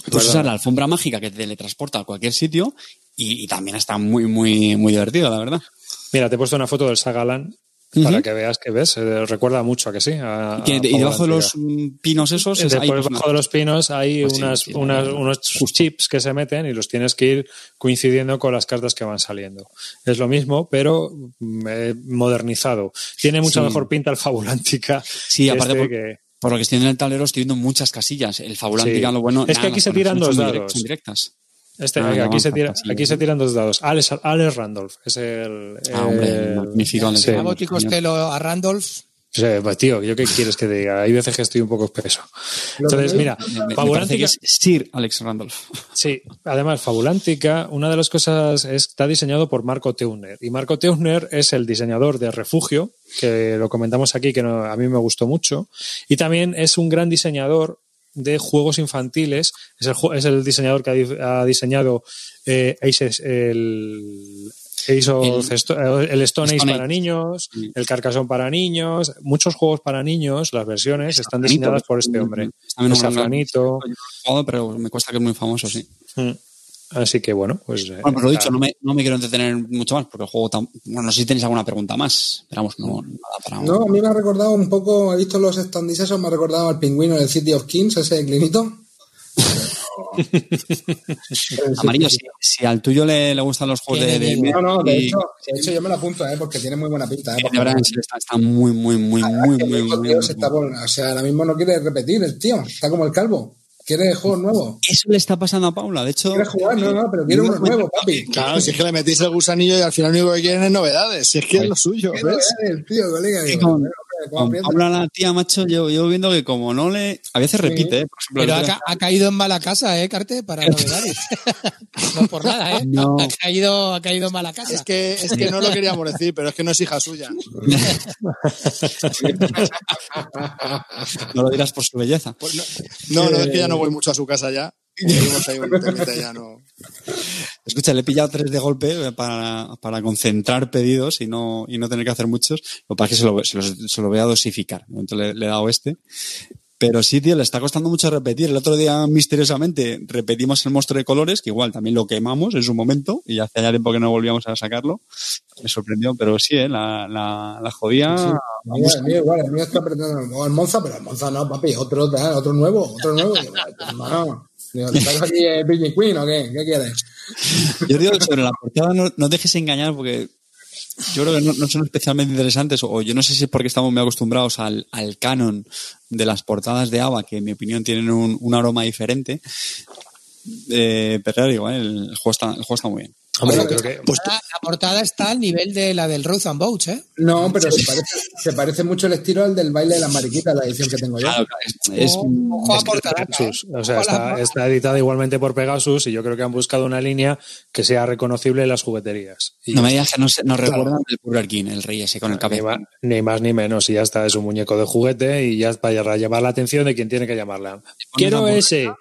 puedes usar la alfombra mágica que te teletransporta a cualquier sitio y, y también está muy, muy, muy divertido, la verdad. Mira, te he puesto una foto del Sagalan para que veas que ves. eh, recuerda mucho a que sí. a- Y, que- a y debajo de los pinos esos, es, Después, ahí, pues, debajo de los pinos hay Pues sí, unas, sí, unas- la- unos chips que se meten y los tienes que ir coincidiendo con las cartas que van saliendo. Es lo mismo, pero mm, eh, modernizado. Tiene mucha Sí. mejor pinta el Fabulántica. Sí, aparte este por- que- Por lo que estoy en el tablero, estoy viendo muchas casillas. El Fabulántica, Sí. lo bueno. Es que aquí se tiran dos dados. son directas. Este, Ah, aquí, no, se tira, fantasía, aquí se tiran dos dados. Alex, Alex Randolph es el. Ah, hombre, el- magnífico. A Randolph. Boti Costello, a Randolph. Sí, pues, tío, ¿yo qué quieres que te diga? Hay veces que estoy un poco espeso. Entonces, mira, Me, Fabulántica. es Sir Alex Randolph. Sí, además, Fabulántica, una de las cosas es, está diseñado por Marco Teuner. Y Marco Teuner es el diseñador de Refugio, que lo comentamos aquí, que no- a mí me gustó mucho. Y también es un gran diseñador de juegos infantiles. Es el, es el diseñador que ha, di- ha diseñado eh, Aces- el, El- Sto- el Stone Age para niños, el Carcassonne para niños, muchos juegos para niños, las versiones están diseñadas por este un- hombre. Safranito. Pero me cuesta que es muy famoso, sí. Mm. Así que bueno, pues. eh, Bueno, pues lo dicho, no me, no me quiero entretener mucho más porque el juego tan... Bueno, no sé si tenéis alguna pregunta más. Esperamos, no, nada para... No, a mí me ha recordado un poco, he visto los standees esos, me ha recordado al pingüino del City of Kings, ese clinito. Amarillo, si, si al tuyo le, le gustan los juegos de... de- No, no, de y- hecho, de hecho yo me lo apunto, ¿eh? porque tiene muy buena pinta. ¿eh? de Porque- verdad, en serio, está, está muy, muy, muy, muy, que muy, muy, muy o sea, ahora mismo no quiere repetir el tío, está como el calvo. Quiere juegos nuevos. Eso le está pasando a Paula, de hecho... Quiere jugar, no, no, pero quiere uno nuevo, papi. Claro, si es que le metís el gusanillo y al final lo único que quieren es novedades. Si es que es lo suyo, ¿ves? el tío, colega. hombre, Paula, la tía, macho, yo, yo viendo que como no le... A veces repite, ¿eh? Por ejemplo, Pero ha, otro ca- ha caído en mala casa, ¿eh, Carte? Para novedades. no por nada, ¿eh? No. Ha, caído, ha caído en mala casa. Es que, es que no lo queríamos decir, pero es que no es hija suya. No lo dirás por su belleza. Pues no, no, no, es que ya no voy mucho a su casa ya. Ya no. Escucha, le he pillado tres de golpe eh, para, para concentrar pedidos y no, y no tener que hacer muchos. Lo que pasa es que se lo, se los- se lo voy a dosificar. De momento le, le he dado este. Pero sí, tío, le está costando mucho repetir. El otro día, misteriosamente, repetimos el monstruo de colores, que igual también lo quemamos en su momento, y hace ya tiempo que no volvíamos a sacarlo. Me sorprendió, pero sí, ¿eh? la, la, la jodía. Mío, el mío igual, el mío está apretando el Monza, pero el Monza no, papi, otro, otro nuevo, otro nuevo. Hermano, digo, ¿te sacas aquí Queen o qué? ¿Qué quieres? Yo digo que sobre la portada no, no dejes engañar porque yo creo que no, son especialmente interesantes o yo no sé si es porque estamos muy acostumbrados al, al canon de las portadas de ABA que en mi opinión tienen un aroma diferente. Eh, digo, eh, el, juego está, el juego está muy bien. Hombre, yo creo que. Pues La, la portada está al nivel de la del Road and Boats, ¿eh? No, pero se parece, se parece mucho el estilo al del baile de las mariquitas, la edición que tengo yo. Claro, es, es- Ojo es que portada. Pegasus. O sea, está, está editada igualmente por Pegasus y yo creo que han buscado una línea que sea reconocible en las jugueterías. Y no me digas que no se- nos recuerdan el Burger King, el rey ese con el ni, cabello. ni más ni menos, y ya está, es un muñeco de juguete y ya es para llamar la atención de quien tiene que llamarla. Quiero ese.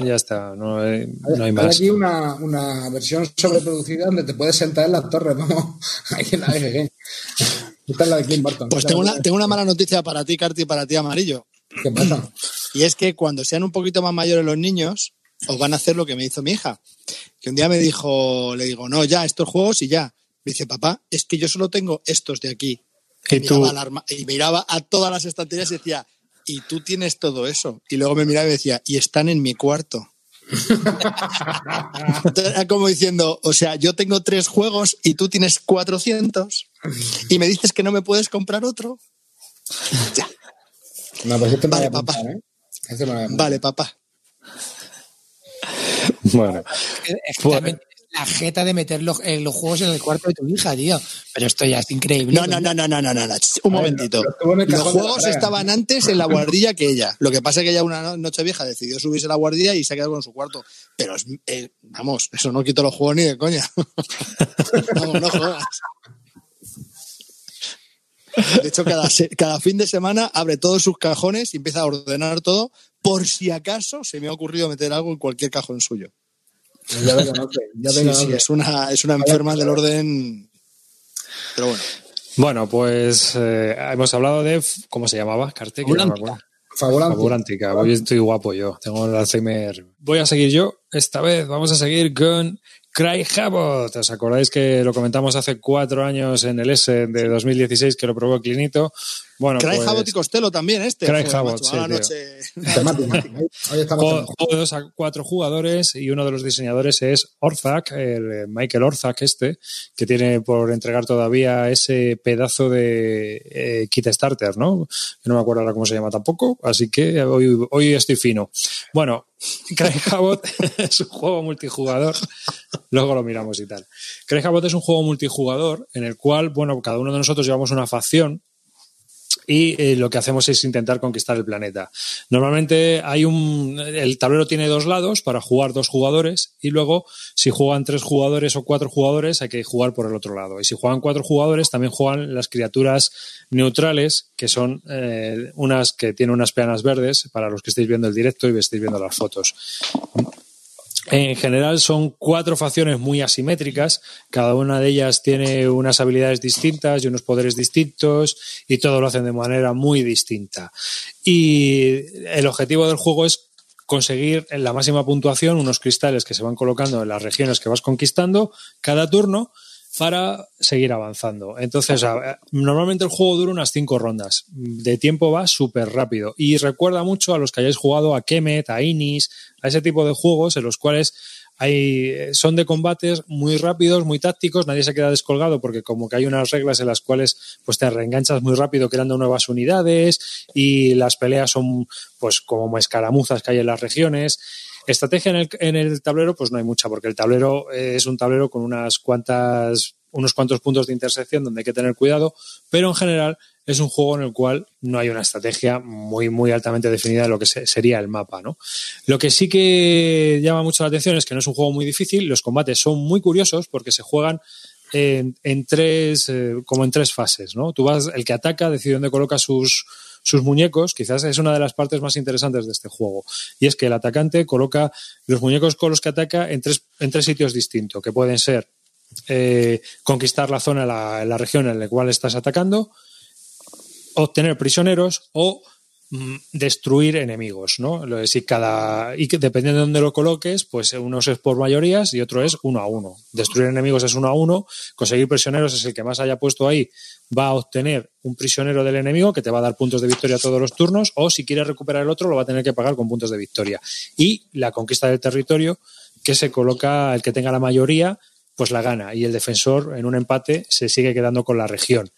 Y ya está, no hay, no hay Hay más. aquí una, una versión sobreproducida donde te puedes sentar en las torres, vamos, aquí en la BGG. Esta es la de Clint Barton. Pues tengo una, tengo una mala noticia para ti, Carti, y para ti, Amarillo. ¿Qué pasa? Y es que cuando sean un poquito más mayores los niños, os van a hacer lo que me hizo mi hija. Que un día me dijo, le digo, no, ya, estos juegos y ya. Me dice, papá, es que yo solo tengo estos de aquí. Y tú, miraba, al arma- y miraba a todas las estanterías y decía, y tú tienes todo eso. Y luego me miraba y decía, y están en mi cuarto. Como diciendo, o sea, yo tengo tres juegos y tú tienes 400 y me dices que no me puedes comprar otro. Ya, No, pues este me Vale, papá. apuntar, ¿eh? Este vale, papá. bueno, Es que también tienes la jeta de meter los, eh, los juegos en el cuarto de tu hija, tío. Pero esto ya es increíble. No, no, no, no, no, no, no, Un momentito. Los juegos estaban antes en la guardilla que ella. Lo que pasa es que ella una no- noche vieja decidió subirse a la guardilla y se ha quedado con su cuarto. Pero, es- eh, vamos, eso no quito los juegos ni de coña. vamos, no jodas. De hecho, cada fin de semana abre todos sus cajones y empieza a ordenar todo por si acaso se me ha ocurrido meter algo en cualquier cajón suyo. Ya te conoce, ya te Sí, conoce. sí, es una, es una enferma del orden Pero bueno. Bueno, pues eh, hemos hablado de. ¿Cómo se llamaba? Carte, que no me Fabulántica. Fabulántica. Hoy estoy guapo yo. Tengo el Alzheimer. Voy a seguir yo. Esta vez vamos a seguir con Cry Habot. ¿Os acordáis que lo comentamos hace cuatro años en el S de 2016 que lo probó Clinito? Bueno, Cry pues, Habot y Costello también, este. Cry Joder, macho, sí, a la noche. Hoy estamos Juego, temáticos. juego de dos a cuatro jugadores y uno de los diseñadores es Orzak, el eh, Michael Orzak este, que tiene por entregar todavía ese pedazo de eh, kit starter, ¿no? Que no me acuerdo ahora cómo se llama tampoco, así que hoy, hoy estoy fino. Bueno, Cry Habot es un juego multijugador, luego lo miramos y tal. Cry Habot es un juego multijugador en el cual, bueno, cada uno de nosotros llevamos una facción y eh, lo que hacemos es intentar conquistar el planeta. Normalmente hay un el tablero tiene dos lados para jugar dos jugadores y luego si juegan tres jugadores o cuatro jugadores hay que jugar por el otro lado. Y si juegan cuatro jugadores también juegan las criaturas neutrales que son eh, unas que tienen unas peanas verdes para los que estéis viendo el directo y estéis viendo las fotos. En general son cuatro facciones muy asimétricas, cada una de ellas tiene unas habilidades distintas y unos poderes distintos y todo lo hacen de manera muy distinta. Y el objetivo del juego es conseguir en la máxima puntuación unos cristales que se van colocando en las regiones que vas conquistando cada turno para seguir avanzando. Entonces, normalmente el juego dura unas cinco rondas. De tiempo va súper rápido. Y recuerda mucho a los que hayáis jugado a Kemet, a Inis, a ese tipo de juegos en los cuales hay, son de combates muy rápidos, muy tácticos, nadie se queda descolgado porque como que hay unas reglas en las cuales pues te reenganchas muy rápido creando nuevas unidades y las peleas son pues como escaramuzas que hay en las regiones. Estrategia en el, en el tablero, pues no hay mucha, porque el tablero eh, es un tablero con unas cuantas, unos cuantos puntos de intersección donde hay que tener cuidado, pero en general es un juego en el cual no hay una estrategia muy, muy altamente definida de lo que se- sería el mapa, ¿no? Lo que sí que llama mucho la atención es que no es un juego muy difícil, los combates son muy curiosos porque se juegan en, en tres, eh, como en tres fases, ¿no? Tú vas, el que ataca decide dónde coloca sus, sus muñecos, quizás es una de las partes más interesantes de este juego. Y es que el atacante coloca los muñecos con los que ataca en tres, en tres sitios distintos, que pueden ser eh, conquistar la zona, la, la región en la cual estás atacando, obtener prisioneros o destruir enemigos, ¿no? Si cada y que dependiendo de dónde lo coloques, pues uno es por mayorías y otro es uno a uno. Destruir enemigos es uno a uno, conseguir prisioneros es el que más haya puesto ahí va a obtener un prisionero del enemigo que te va a dar puntos de victoria todos los turnos o si quieres recuperar el otro lo va a tener que pagar con puntos de victoria. Y la conquista del territorio que se coloca el que tenga la mayoría pues la gana y el defensor en un empate se sigue quedando con la región.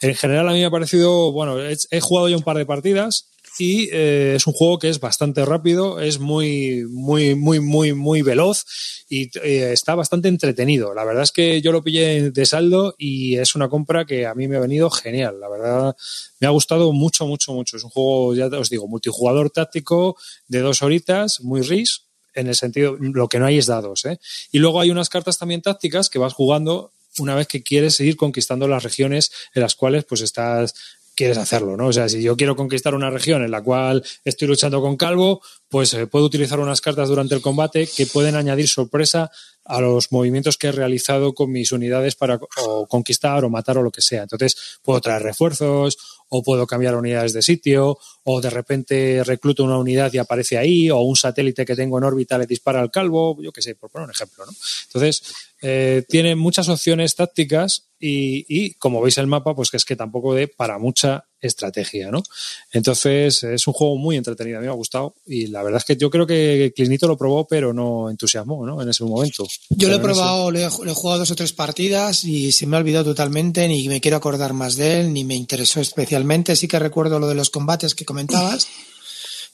En general a mí me ha parecido, bueno, he, he jugado ya un par de partidas y eh, es un juego que es bastante rápido, es muy, muy, muy, muy, muy veloz y eh, está bastante entretenido. La verdad es que yo lo pillé de saldo y es una compra que a mí me ha venido genial. La verdad me ha gustado mucho, mucho, mucho. Es un juego, ya os digo, multijugador táctico de dos horitas, muy ris, en el sentido, lo que no hay es dados. ¿eh? Y luego hay unas cartas también tácticas que vas jugando una vez que quieres seguir conquistando las regiones en las cuales pues estás quieres hacerlo, ¿no? O sea, si yo quiero conquistar una región en la cual estoy luchando con Calvo, pues eh, puedo utilizar unas cartas durante el combate que pueden añadir sorpresa a los movimientos que he realizado con mis unidades para o conquistar o matar o lo que sea. Entonces, puedo traer refuerzos o puedo cambiar unidades de sitio o de repente recluto una unidad y aparece ahí o un satélite que tengo en órbita le dispara al calvo, yo qué sé, por poner un ejemplo, ¿no? Entonces, eh, tiene muchas opciones tácticas y, y, como veis el mapa, pues que es que tampoco de para mucha estrategia, ¿no? Entonces, es un juego muy entretenido, a mí me ha gustado y la verdad es que yo creo que Clinito lo probó, pero no entusiasmó, ¿no? En ese momento. Yo lo he probado, lo he, lo he jugado dos o tres partidas y se me ha olvidado totalmente, ni me quiero acordar más de él, ni me interesó especialmente. Sí que recuerdo lo de los combates que comentabas,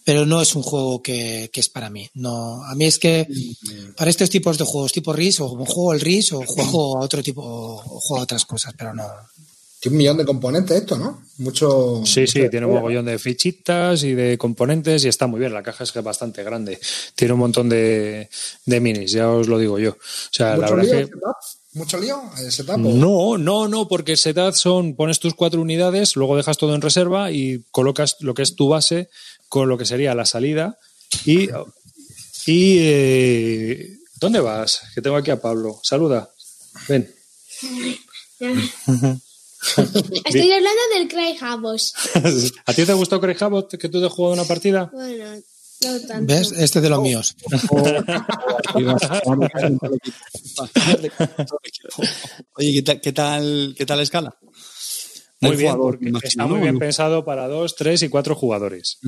pero no es un juego que, que es para mí. No, a mí es que para estos tipos de juegos, tipo RIS, o juego el RIS, o juego a otro tipo, o juego a otras cosas, pero no. Tiene un millón de componentes esto, ¿no? Mucho. Sí, sí, tiene un mogollón de fichitas y de componentes y está muy bien. La caja es que es bastante grande. Tiene un montón de, de minis, ya os lo digo yo. O sea, la ¿Mucho verdad lío, es que. setup? ¿Mucho lío? ¿El setup? No, no, no, porque el setup son, pones tus cuatro unidades, luego dejas todo en reserva y colocas lo que es tu base con lo que sería la salida. Y, y eh, ¿dónde vas? Que tengo aquí a Pablo. Saluda. Ven. Estoy hablando del Cry Habos. ¿A ti te gustó Craig Habot que tú te jugado una partida? Bueno, no tanto. ¿Ves? Este es de los míos. Oye, ¿qué tal, qué tal, qué tal la escala? Muy bien, jugador, porque me imagino, está muy ¿no? bien pensado para dos, tres y cuatro jugadores.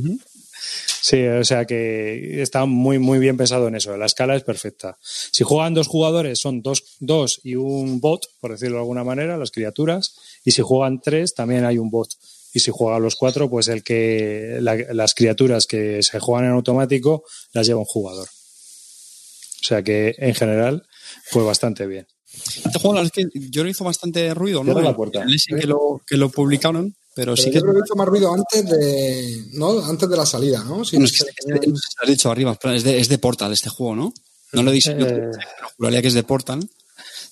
Sí, o sea que está muy, muy bien pensado en eso. La escala es perfecta. Si juegan dos jugadores, son dos, dos y un bot, por decirlo de alguna manera, las criaturas. Y si juegan tres, también hay un bot. Y si juegan los cuatro, pues el que la- las criaturas que se juegan en automático las lleva un jugador. O sea que en general fue bastante bien. Este juego, la verdad es que yo lo hizo bastante ruido, ¿no? La puerta. en que lo, que lo publicaron, pero, Pero sí yo que. creo que hizo más ruido antes de, ¿no? antes de la salida, ¿no? Sí, Bueno, es que sí, no sé si lo has dicho arriba, pero es de, es de Portal este juego, ¿no? No lo dice, Eh, pero juraría que es de Portal.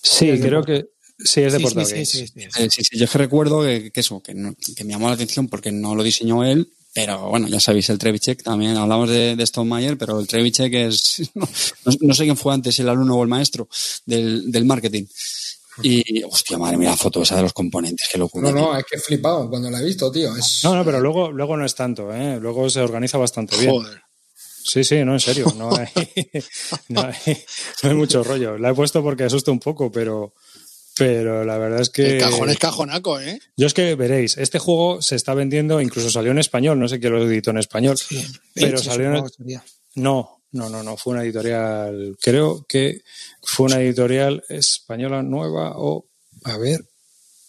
Sí, creo que sí es de Sí, Portal sí, sí, sí, sí. Eh, sí, sí, yo es que recuerdo que, que eso, que, no- que me llamó la atención porque no lo diseñó él, pero bueno, ya sabéis, el Trevichek también, hablamos de, de Stonemeyer, pero el Trevichek es, no, no sé quién fue antes, el alumno o el maestro del, del marketing. Y, hostia, madre mía, la foto esa de los componentes, qué locura. No, no, es que he flipado cuando la he visto, tío. Es... No, no, pero luego, luego no es tanto, ¿eh? Luego se organiza bastante bien. Joder. Sí, sí, no, en serio. No hay, no hay, no hay mucho rollo. La he puesto porque asusta un poco, pero, pero la verdad es que. El cajón es cajonaco, ¿eh? Yo es que veréis, este juego se está vendiendo, incluso salió en español, no sé quién lo editó en español, pero Sí, salió en. No, no, no, no, fue una editorial, creo que fue una editorial española nueva o, a ver,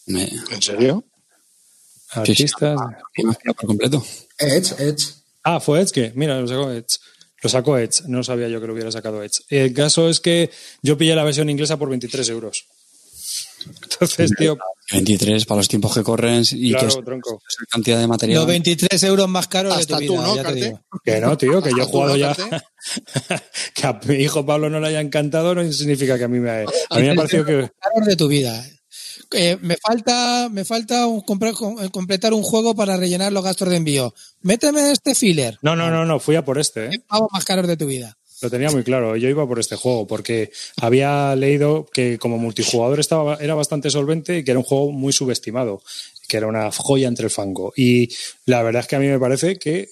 Me, ¿En serio? artistas. pillado por completo. Edge, Edge. Ah, fue Edge, que mira, lo sacó Edge. Lo sacó Edge, no sabía yo que lo hubiera sacado Edge. El caso es que yo pillé la versión inglesa por 23 euros. Entonces, tío, 23 para los tiempos que corren y claro, que es tronco. esa cantidad de material. Los 23 euros más caros de tu tú, vida, ¿no, ya te digo. Que no, tío, que yo he jugado ¿no, ya. Que a mi hijo Pablo no le haya encantado no significa que a mí me, a mí me ha parecido que. caros de tu vida. Eh, me falta, me falta un- comprar- com- eh, completar un juego para rellenar los gastos de envío. Méteme este filler. No, no, no, no, fui a por este, ¿eh? Pagos más caros de tu vida. Lo tenía muy claro. Yo iba por este juego porque había leído que como multijugador estaba, era bastante solvente y que era un juego muy subestimado, que era una joya entre el fango. Y la verdad es que a mí me parece que,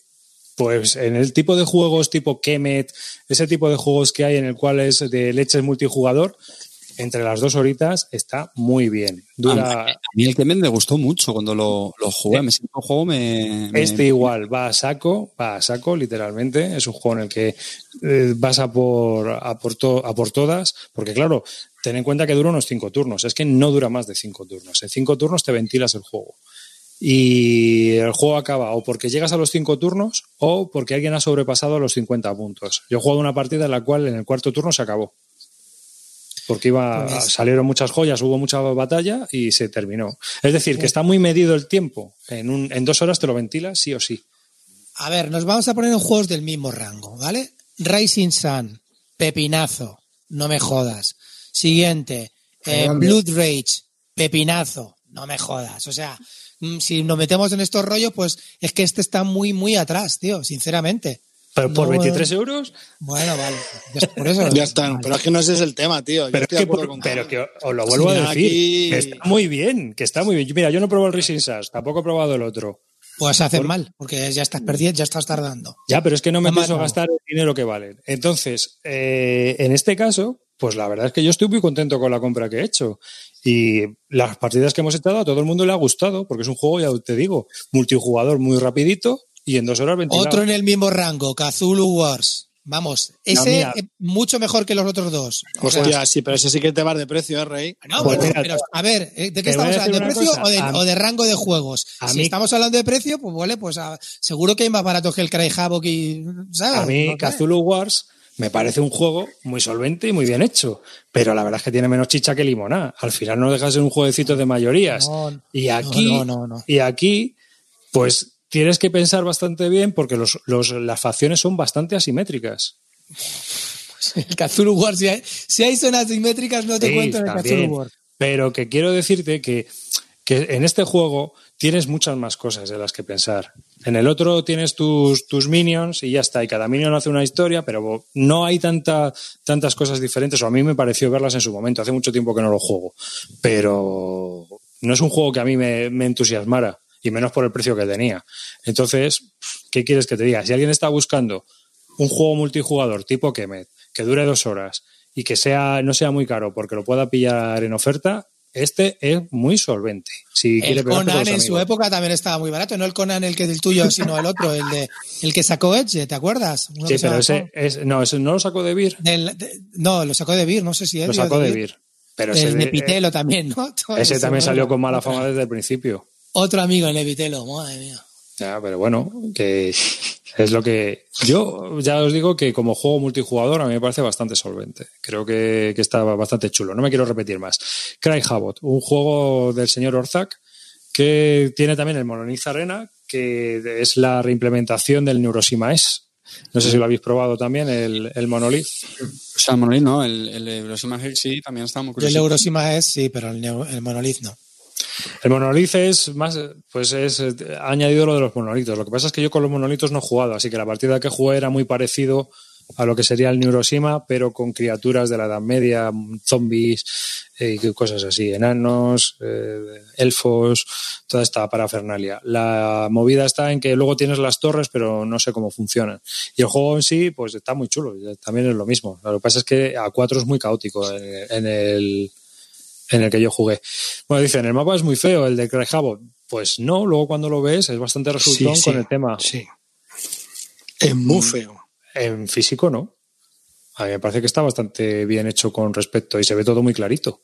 pues, en el tipo de juegos tipo Kemet, ese tipo de juegos que hay en el cual es de leches multijugador, entre las dos horitas está muy bien. A Dura. mí el Kemen me gustó mucho cuando lo, lo jugué. Me siento un juego, me, me- Este igual va a saco, va a saco, literalmente. Es un juego en el que eh, vas a por, a, por to- a por todas, porque claro, ten en cuenta que dura unos cinco turnos. Es que no dura más de cinco turnos. En cinco turnos te ventilas el juego. Y el juego acaba o porque llegas a los cinco turnos o porque alguien ha sobrepasado los 50 puntos. Yo he jugado una partida en la cual en el cuarto turno se acabó. Porque iba, Pues- salieron muchas joyas, hubo mucha batalla y se terminó. Es decir, que está muy medido el tiempo. En, un, en dos horas te lo ventilas sí o sí. A ver, nos vamos a poner en juegos del mismo rango, ¿vale? Rising Sun, Pepinazo, no me jodas. Siguiente, eh. Blood Rage, Pepinazo, no me jodas. O sea, mm, si nos metemos en estos rollos, pues es que este está muy, muy atrás, tío, sinceramente. Pero por No, 23 eh. euros. Bueno, vale. ya- Por eso. Ya está. Vale. Pero es que no ese es el tema, tío. Yo Pero, es que, por- con pero que os lo vuelvo a decir. aquí- que está muy bien, que está muy bien. Mira, yo no he probado el Racing Sass, tampoco he probado el otro. Pues hacen mal, porque ya estás perdiendo, ya estás tardando. Ya, pero es que no me pienso gastar el dinero que valen. Entonces, eh, en este caso, pues la verdad es que yo estoy muy contento con la compra que he hecho. Y las partidas que hemos echado a todo el mundo le ha gustado, porque es un juego, ya te digo, multijugador muy rapidito y en dos horas 20 Otro en el mismo rango, Cthulhu Wars. Vamos, ese es mucho mejor que los otros dos. O sea, sí, pero ese sí que te vas de precio, ¿eh, Rey? No, Pues pero, a ver, ¿eh, ¿de qué estamos hablando? ¿De precio o de, A- o de rango de juegos? si mí- estamos hablando de precio, pues vale, pues seguro que hay más baratos que el Cry Havoc y, ¿sabes? A mí, No. Cthulhu Wars me parece un juego muy solvente y muy bien hecho, pero la verdad es que tiene menos chicha que limonada. Al final no deja de ser un jueguecito de mayorías. No, y aquí, no. y aquí, pues tienes que pensar bastante bien porque los, los- las facciones son bastante asimétricas. El Cthulhu Wars, si hay, si hay zonas simétricas, no te Sí, cuento en el. Cthulhu Wars. Pero que quiero decirte que, que en este juego tienes muchas más cosas de las que pensar. En el otro tienes tus, tus minions y ya está. Y cada minion hace una historia, pero no hay tanta, tantas cosas diferentes. O a mí me pareció verlas en su momento. Hace mucho tiempo que no lo juego. Pero no es un juego que a mí me, me entusiasmara. Y menos por el precio que tenía. Entonces, ¿qué quieres que te diga? Si alguien está buscando un juego multijugador tipo Kemet, que dure dos horas y que sea, no sea muy caro porque lo pueda pillar en oferta, este es muy solvente. Si El Conan en su época también estaba muy barato. No el Conan el que es el tuyo, sino el otro, el de el que sacó Edge, ¿te acuerdas? Uno Sí, pero ese, es, no, ese no lo sacó de Del- de- no, lo sacó de Beer, no sé si es. lo sacó de Beer. Pero El de de- Pitelo también, ¿no? Todo ese también salió con mala fama desde el principio. Otro amigo, el de Pitelo, madre mía. Ya, pero bueno, que es lo que. Yo ya os digo que como juego multijugador a mí me parece bastante solvente. Creo que, que está bastante chulo. No me quiero repetir más. Cry Habot, un juego del señor Orzak que tiene también el Monolith Arena, que es la reimplementación del Neurosima S. No sé si lo habéis probado también, el, el Monolith. O sea, el Monolith no, el, el Eurosima Hex sí, también está muy Yo el curioso. Eurosima es, sí, pero el, el Monolith no. El monolith es más, pues es, eh, ha añadido lo de los monolitos. Lo que pasa es que yo con los monolitos no he jugado, así que la partida que jugué era muy parecido a lo que sería el Neurosima, pero con criaturas de la Edad Media, zombies eh, y cosas así, enanos, eh, elfos, toda esta parafernalia. La movida está en que luego tienes las torres, pero no sé cómo funcionan. Y el juego en sí, pues está muy chulo, también es lo mismo. Lo que pasa es que a cuatro es muy caótico en, en el en el que yo jugué. Bueno, dicen, el mapa es muy feo, el de Craig Habot. Pues no, luego cuando lo ves es bastante resultón Sí, sí, con el tema. Sí. Es muy feo. En físico no. A mí me parece que está bastante bien hecho con respecto y se ve todo muy clarito.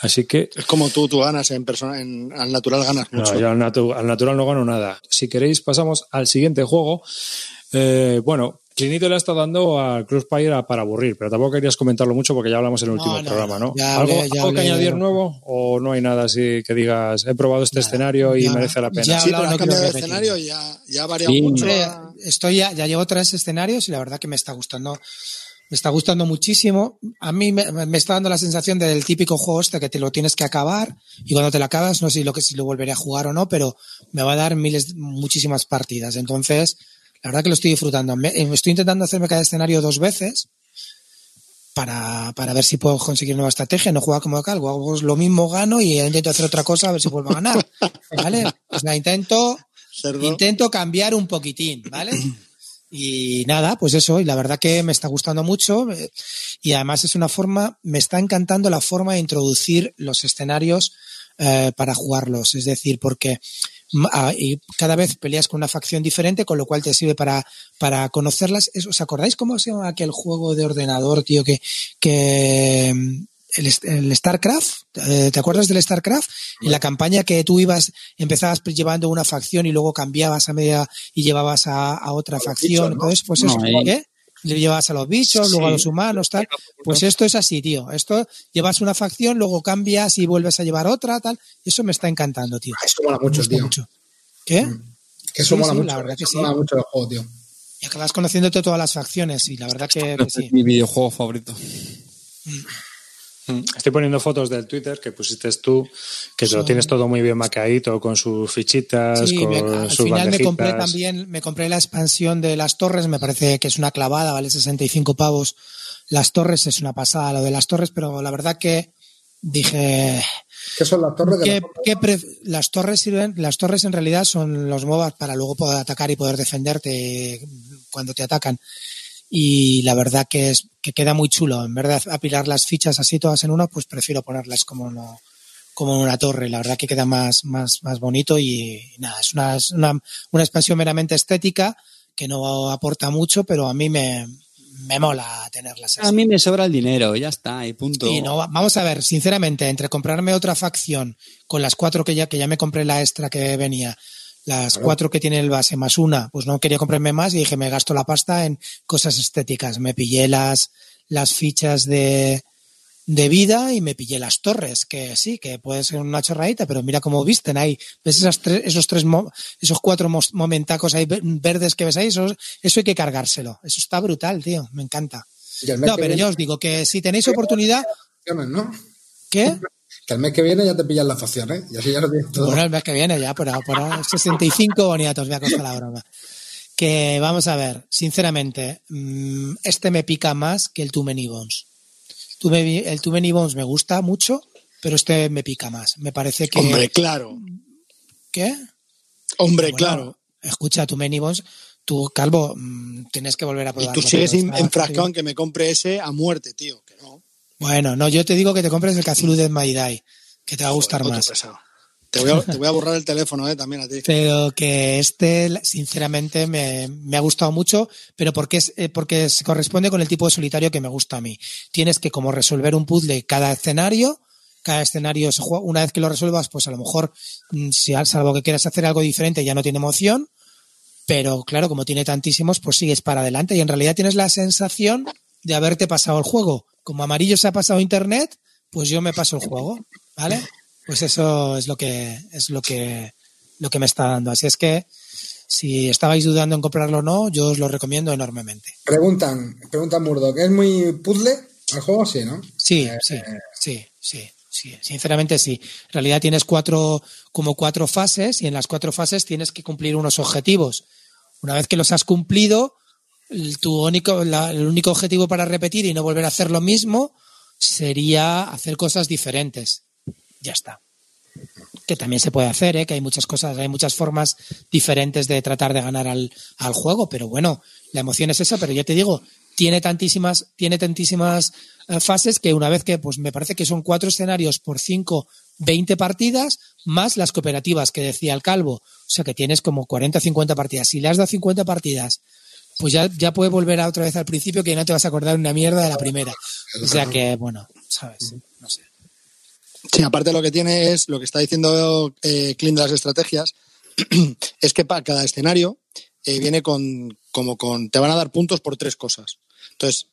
Así que Es como tú, tú ganas en persona, en, al natural ganas mucho. no, yo al, natu- al natural no gano nada. Si queréis, pasamos al siguiente juego. Eh, bueno, Clinito le ha estado dando al Crossfire a- para aburrir, pero tampoco querías comentarlo mucho porque ya hablamos en el No, último no, programa, ¿no? ya ¿Algo, ya algo que hablé añadir lo- nuevo o no hay nada así que digas, he probado este escenario y ya- merece la pena? ya- sí, pero no cambiado de escenario ya, ya ha variado Sí. mucho. Estoy ya, ya llevo tres escenarios y la verdad que me está gustando. Me está gustando muchísimo. A mí me, me está dando la sensación del típico juego este que te lo tienes que acabar y cuando te lo acabas no sé lo que si lo volveré a jugar o no, pero me va a dar miles, muchísimas partidas. Entonces, la verdad que lo estoy disfrutando. Me, eh, estoy intentando hacerme cada escenario dos veces para, para ver si puedo conseguir nueva estrategia. No juega como acá, hago lo mismo, gano y intento hacer otra cosa a ver si vuelvo a ganar. ¿Vale? O sea, intento cerdo. Intento cambiar un poquitín, ¿vale? Y nada, pues eso, y la verdad que me está gustando mucho eh, y además es una forma, me está encantando la forma de introducir los escenarios eh, para jugarlos, es decir, porque y cada vez peleas con una facción diferente, con lo cual te sirve para, para conocerlas. ¿Os acordáis cómo se llama aquel juego de ordenador, tío, que, que mm, el, el StarCraft? Eh, ¿Te acuerdas del StarCraft? En la campaña que tú ibas, empezabas llevando una facción y luego cambiabas a media y llevabas a, a otra facción. Entonces, pues eso, ahí- ¿qué? Le llevas a los bichos, luego a los humanos, tal. Pues esto es así, tío. Esto llevas una facción, luego cambias y vuelves a llevar otra, tal. Eso me está encantando, tío. Eso mola mucho, tío. mucho. ¿Qué? Que eso Sí, mola sí, mucho. la verdad que eso sí. mola mucho el juego, tío. Y acabas conociéndote todas las facciones y la verdad que, que sí. Es mi videojuego favorito. Estoy poniendo fotos del Twitter que pusiste tú, que lo tienes todo muy bien maqueadito con sus fichitas, Sí, con me- al sus final me compré también, me compré la expansión de las torres, me parece que es una clavada, vale 65 pavos. Las torres es una pasada lo de las torres, pero la verdad que dije ¿Qué son las torres de que, la que pref- las torres sirven, las torres en realidad son los MOBAs para luego poder atacar y poder defenderte cuando te atacan. Y la verdad que es que queda muy chulo. En vez de apilar las fichas así todas en una, pues prefiero ponerlas como no, como en una torre. La verdad que queda más, más, más bonito y nada, es una, es una, una expansión meramente estética que no aporta mucho, pero a mí me, me mola tenerlas así. A mí me sobra el dinero, ya está, y punto. Y no, vamos a ver, sinceramente, entre comprarme otra facción con las cuatro que ya, que ya me compré la extra que venía, las cuatro que tiene el base más una, pues no quería comprarme más y dije, me gasto la pasta en cosas estéticas. Me pillé las, las fichas de, de vida y me pillé las torres, que sí, que puede ser una chorradita, pero mira cómo visten ahí. ¿Ves esas tres, esos tres, esos cuatro momentacos ahí ve- verdes que ves ahí? Eso, eso hay que cargárselo. Eso está brutal, tío. Me encanta. No, pero viene yo os digo que si tenéis oportunidad, ¿no? ¿qué? Que el mes que viene ya te pillan las facciones y así ya lo tienes todo. Bueno, el mes que viene ya, por ahora 65 boniatos me ha costado la broma. Que vamos a ver, sinceramente, mm, este me pica más que el Too Many Bones. Too Many- El Too Many Bones me gusta mucho, pero este me pica más. Me parece que. Hombre, claro. ¿Qué? Hombre, Bueno, claro. Escucha, Too Many Bones, tú, Calvo, mm, tienes que volver a Y probarlo. tú sigues enfrascado en que me compre ese a muerte, tío. Bueno, no, yo te digo que te compres el Cthulhu My Die, que te va a gustar Joder, más. Te voy, a, te voy a borrar el teléfono, eh, también a ti. pero que este, sinceramente, me, me ha gustado mucho, pero porque, es, eh, porque se corresponde con el tipo de solitario que me gusta a mí. Tienes que como resolver un puzzle cada escenario, cada escenario se juega, una vez que lo resuelvas, pues a lo mejor, mm, si al- salvo que quieras hacer algo diferente, ya no tiene emoción, pero claro, como tiene tantísimos, pues sigues para adelante y en realidad tienes la sensación de haberte pasado el juego. Como amarillo se ha pasado internet, pues yo me paso el juego, ¿vale? Pues eso es lo que es lo que lo que me está dando. Así es que si estabais dudando en comprarlo o no, yo os lo recomiendo enormemente. Preguntan, preguntan Murdoch, ¿es muy puzzle el juego? Sí, ¿no? Sí, sí, sí, sí, sí. Sinceramente sí. En realidad tienes cuatro, como cuatro fases y en las cuatro fases tienes que cumplir unos objetivos. Una vez que los has cumplido, tu único, la- el único objetivo para repetir y no volver a hacer lo mismo sería hacer cosas diferentes. Ya está. Que también se puede hacer, ¿eh? que hay muchas cosas, hay muchas formas diferentes de tratar de ganar al, al juego, pero bueno, la emoción es esa, pero ya te digo, tiene tantísimas, tiene tantísimas eh, fases que una vez que, pues me parece que son cuatro escenarios por cinco, 20 partidas, más las cooperativas que decía el calvo. O sea que tienes como 40 o 50 partidas. Si le has dado 50 partidas, pues ya, ya puedes volver a otra vez al principio que no te vas a acordar una mierda de la primera. O sea que, bueno, sabes, no sé. Sí, aparte lo que tiene es, lo que está diciendo eh, Clint de las estrategias, es que para cada escenario eh, viene con, como con, te van a dar puntos por tres cosas. Entonces,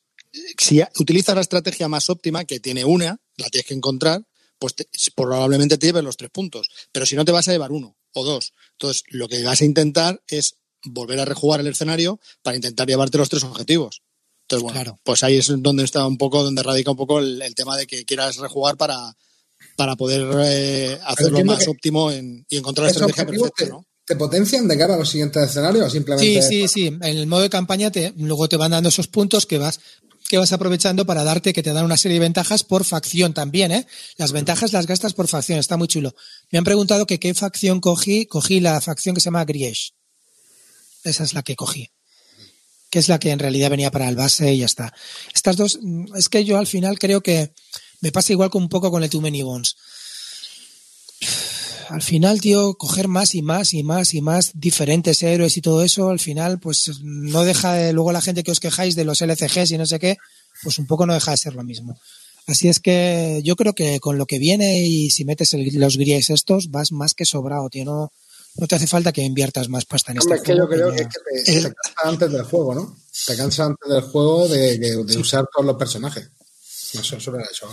si utilizas la estrategia más óptima, que tiene una, la tienes que encontrar, pues te- probablemente te lleves los tres puntos. Pero si no, te vas a llevar uno o dos. Entonces, lo que vas a intentar es volver a rejugar el escenario para intentar llevarte los tres objetivos. Entonces, bueno, Claro. pues ahí es donde está un poco, donde radica un poco el, el tema de que quieras rejugar para, para poder eh, hacerlo más óptimo en- y encontrar la ¿Esos estrategia objetivos perfecta, te, ¿no? te potencian de cara a los siguientes escenarios o simplemente... Sí, sí, sí. En el modo de campaña te, luego te van dando esos puntos que vas que vas aprovechando para darte que te dan una serie de ventajas por facción también, ¿eh? Las ventajas las gastas por facción, está muy chulo. Me han preguntado que qué facción cogí, cogí la facción que se llama Griesh. Esa es la que cogí. Que es la que en realidad venía para el base y ya está. Estas dos, mm, es que yo al final creo que me pasa igual con un poco con el Too Many Bones al final, tío, coger más y más y más y más diferentes héroes y todo eso, al final, pues no deja de, luego la gente que os quejáis de los LCGs y no sé qué, pues un poco no deja de ser lo mismo. Así es que yo creo que con lo que viene y si metes los grilles estos, vas más que sobrado, tío. No, no te hace falta que inviertas más pasta en este Hombre, es que yo juego, creo que, es que te, te cansa antes del juego, ¿no? Te cansa antes del juego de, de- de usar todos los personajes. No sé, eso era eso.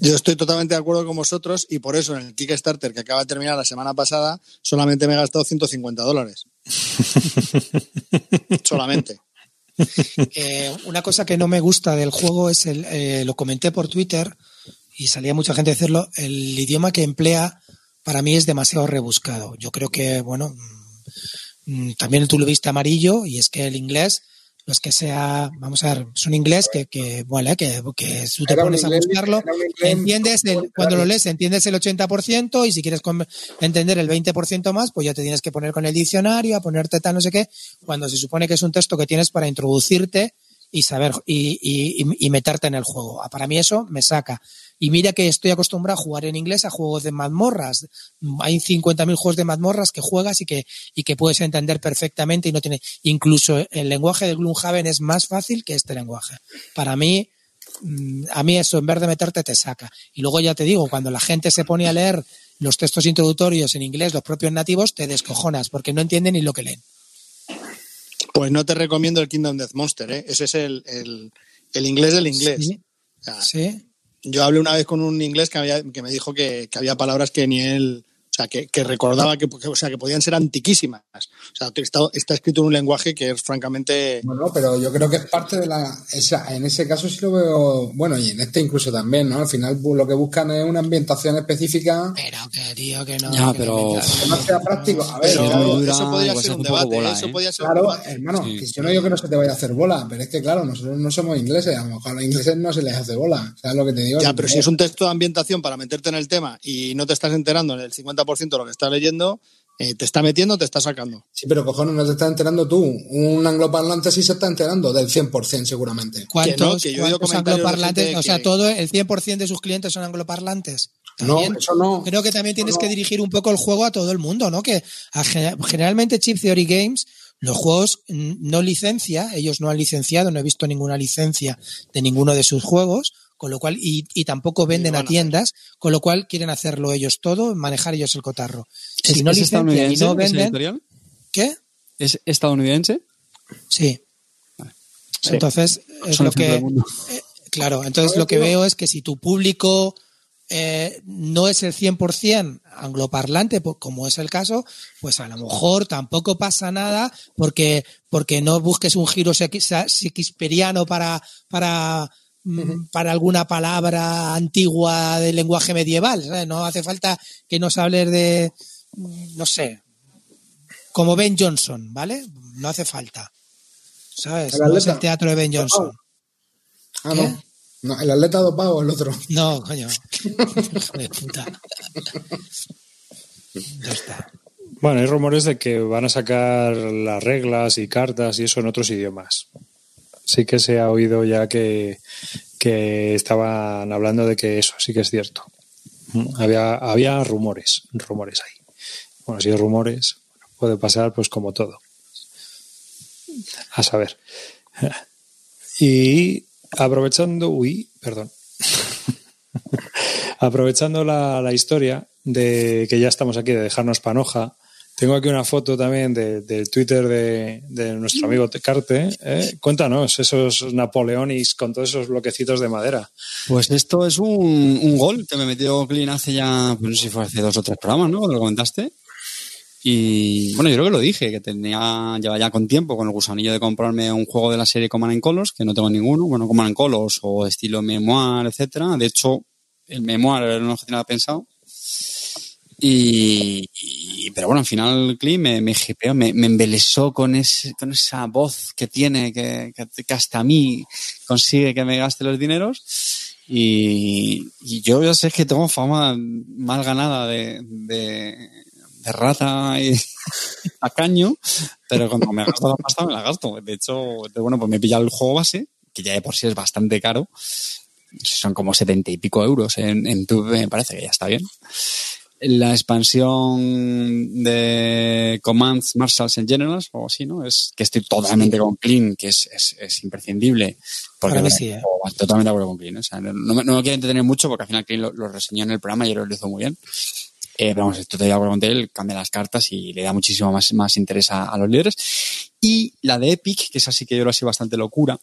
Yo estoy totalmente de acuerdo con vosotros y por eso en el Kickstarter que acaba de terminar la semana pasada solamente me he gastado 150 dólares. solamente. Eh, una cosa que no me gusta del juego es el, eh, lo comenté por Twitter y salía mucha gente a decirlo, el idioma que emplea para mí es demasiado rebuscado. Yo creo que, bueno, mm, también tú lo viste amarillo y es que el inglés, no es que sea, vamos a ver, es un inglés que, que bueno, que, que tú te pones a buscarlo, entiendes, el- cuando lo lees entiendes el 80% y si quieres entender el 20% más, pues ya te tienes que poner con el diccionario, a ponerte tal no sé qué, cuando se supone que es un texto que tienes para introducirte y saber y, y- y- y meterte en el juego. Ah, Para mí eso me saca. Y mira que estoy acostumbrado a jugar en inglés a juegos de mazmorras. Hay 50.000 juegos de mazmorras que juegas y que, y que puedes entender perfectamente y no tiene, incluso el lenguaje de Gloomhaven es más fácil que este lenguaje. Para mí, mm, a mí eso en vez de meterte te saca. Y luego ya te digo, cuando la gente se pone a leer los textos introductorios en inglés, los propios nativos, te descojonas porque no entienden ni lo que leen. Pues no te recomiendo el Kingdom Death Monster, ¿eh? Ese es el, el- el inglés del inglés. Sí, O sea, sí. Yo hablé una vez con un inglés que, me dijo que, que había palabras que ni él, o sea, que, que recordaba que- o sea, que podían ser antiquísimas. O sea, está, está escrito en un lenguaje que es francamente. Bueno, pero yo creo que es parte de la. Esa, en ese caso sí lo veo. Bueno, y en este incluso también, ¿no? Al final lo que buscan es una ambientación específica Pero que, tío, que no. Ya, que pero- que no sea práctico. A ver, Pero claro, dura, eso podría igual ser se un debate. bola, eso ¿eh? podría ser un Claro, debate. hermano, Sí. que yo no digo que no se te vaya a hacer bola, pero es que claro, nosotros no somos ingleses, a lo mejor a los ingleses no se les hace bola, ¿sabes lo que te digo? Ya, pero si es un texto de ambientación para meterte en el tema y no te estás enterando en el 50% de lo que estás leyendo, eh, te está metiendo o te está sacando. Sí, pero cojones, no te estás enterando tú. Un angloparlante sí se está enterando del 100% seguramente. ¿Cuántos, Que no, que yo cuántos angloparlantes? O sea, que- todo el 100% de sus clientes son angloparlantes. No, eso no. Creo que también tienes No, que dirigir un poco el juego a todo el mundo, ¿no? Que a generalmente Chip Theory Games, los juegos no licencia, ellos no han licenciado, no he visto ninguna licencia de ninguno de sus juegos, con lo cual, y, y tampoco venden a tiendas, con lo cual quieren hacerlo ellos todo, manejar ellos el cotarro. ¿Es, Si no es licencian y no venden, editorial? ¿qué? ¿Es estadounidense? Sí. Sí. Entonces, es Son lo que, eh, claro, entonces lo que veo es que si tu público eh, no es el 100% angloparlante, como es el caso, pues a lo mejor tampoco pasa nada porque, porque no busques un giro shakespeariano para, para, para alguna palabra antigua del lenguaje medieval. ¿sabes? No hace falta que nos hables de, mm, no sé, como Ben Johnson, ¿vale? No hace falta. ¿Sabes? El No es el teatro de Ben Johnson. Ah, ¿Qué? no. No, el atleta dopado el otro. No, coño. De puta. Ya está. Bueno, hay rumores de que van a sacar las reglas y cartas y eso en otros idiomas. Sí que se ha oído ya que, que estaban hablando de que eso sí que es cierto. Había, había rumores, rumores ahí. Bueno, si hay rumores, puede pasar pues como todo. A saber. Y aprovechando, uy, perdón. aprovechando la, la historia de que ya estamos aquí, de dejarnos panoja, tengo aquí una foto también de- del Twitter de, de nuestro amigo Tecarte. ¿eh? Cuéntanos esos Napoleonis con todos esos bloquecitos de madera. Pues esto es un, un gol que me metió Clean hace ya, pues no sé si fue hace dos o tres programas, ¿no? Lo comentaste. Y bueno, yo creo que lo dije, que tenía, lleva ya con tiempo con el gusanillo de comprarme un juego de la serie Command and Colors, que no tengo ninguno, bueno, Command and Colors o estilo Memoir, etcétera. De hecho, el Memoir era lo que tenía pensado. Y, y- pero bueno, al final Clean me, me hipeó, me, me embelesó con, ese, con esa voz que tiene, que, que, que hasta a mí consigue que me gaste los dineros. Y, y yo ya sé que tengo fama mal ganada de, de, de rata y a caño, pero cuando me gasto la pasta me la gasto. De hecho, bueno, pues me he pillado el juego base, que ya de por sí es bastante caro. Son como setenta y pico euros en, en Tube, me parece que ya está bien. La expansión de Commands, Marshals and Generals, o así, ¿no? Es que estoy totalmente con Clean, que es, es, es imprescindible. Porque bueno, sí, ¿eh? totalmente de acuerdo con Clean. ¿eh? O sea, no, no me no me quiero entretener mucho porque al final Clean lo, lo reseñó en el programa y lo hizo muy bien. Eh, pero vamos, estoy de acuerdo con él, cambia las cartas y le da muchísimo más, más interés a, a los líderes. Y la de Epic, que es así que yo lo sido bastante locura,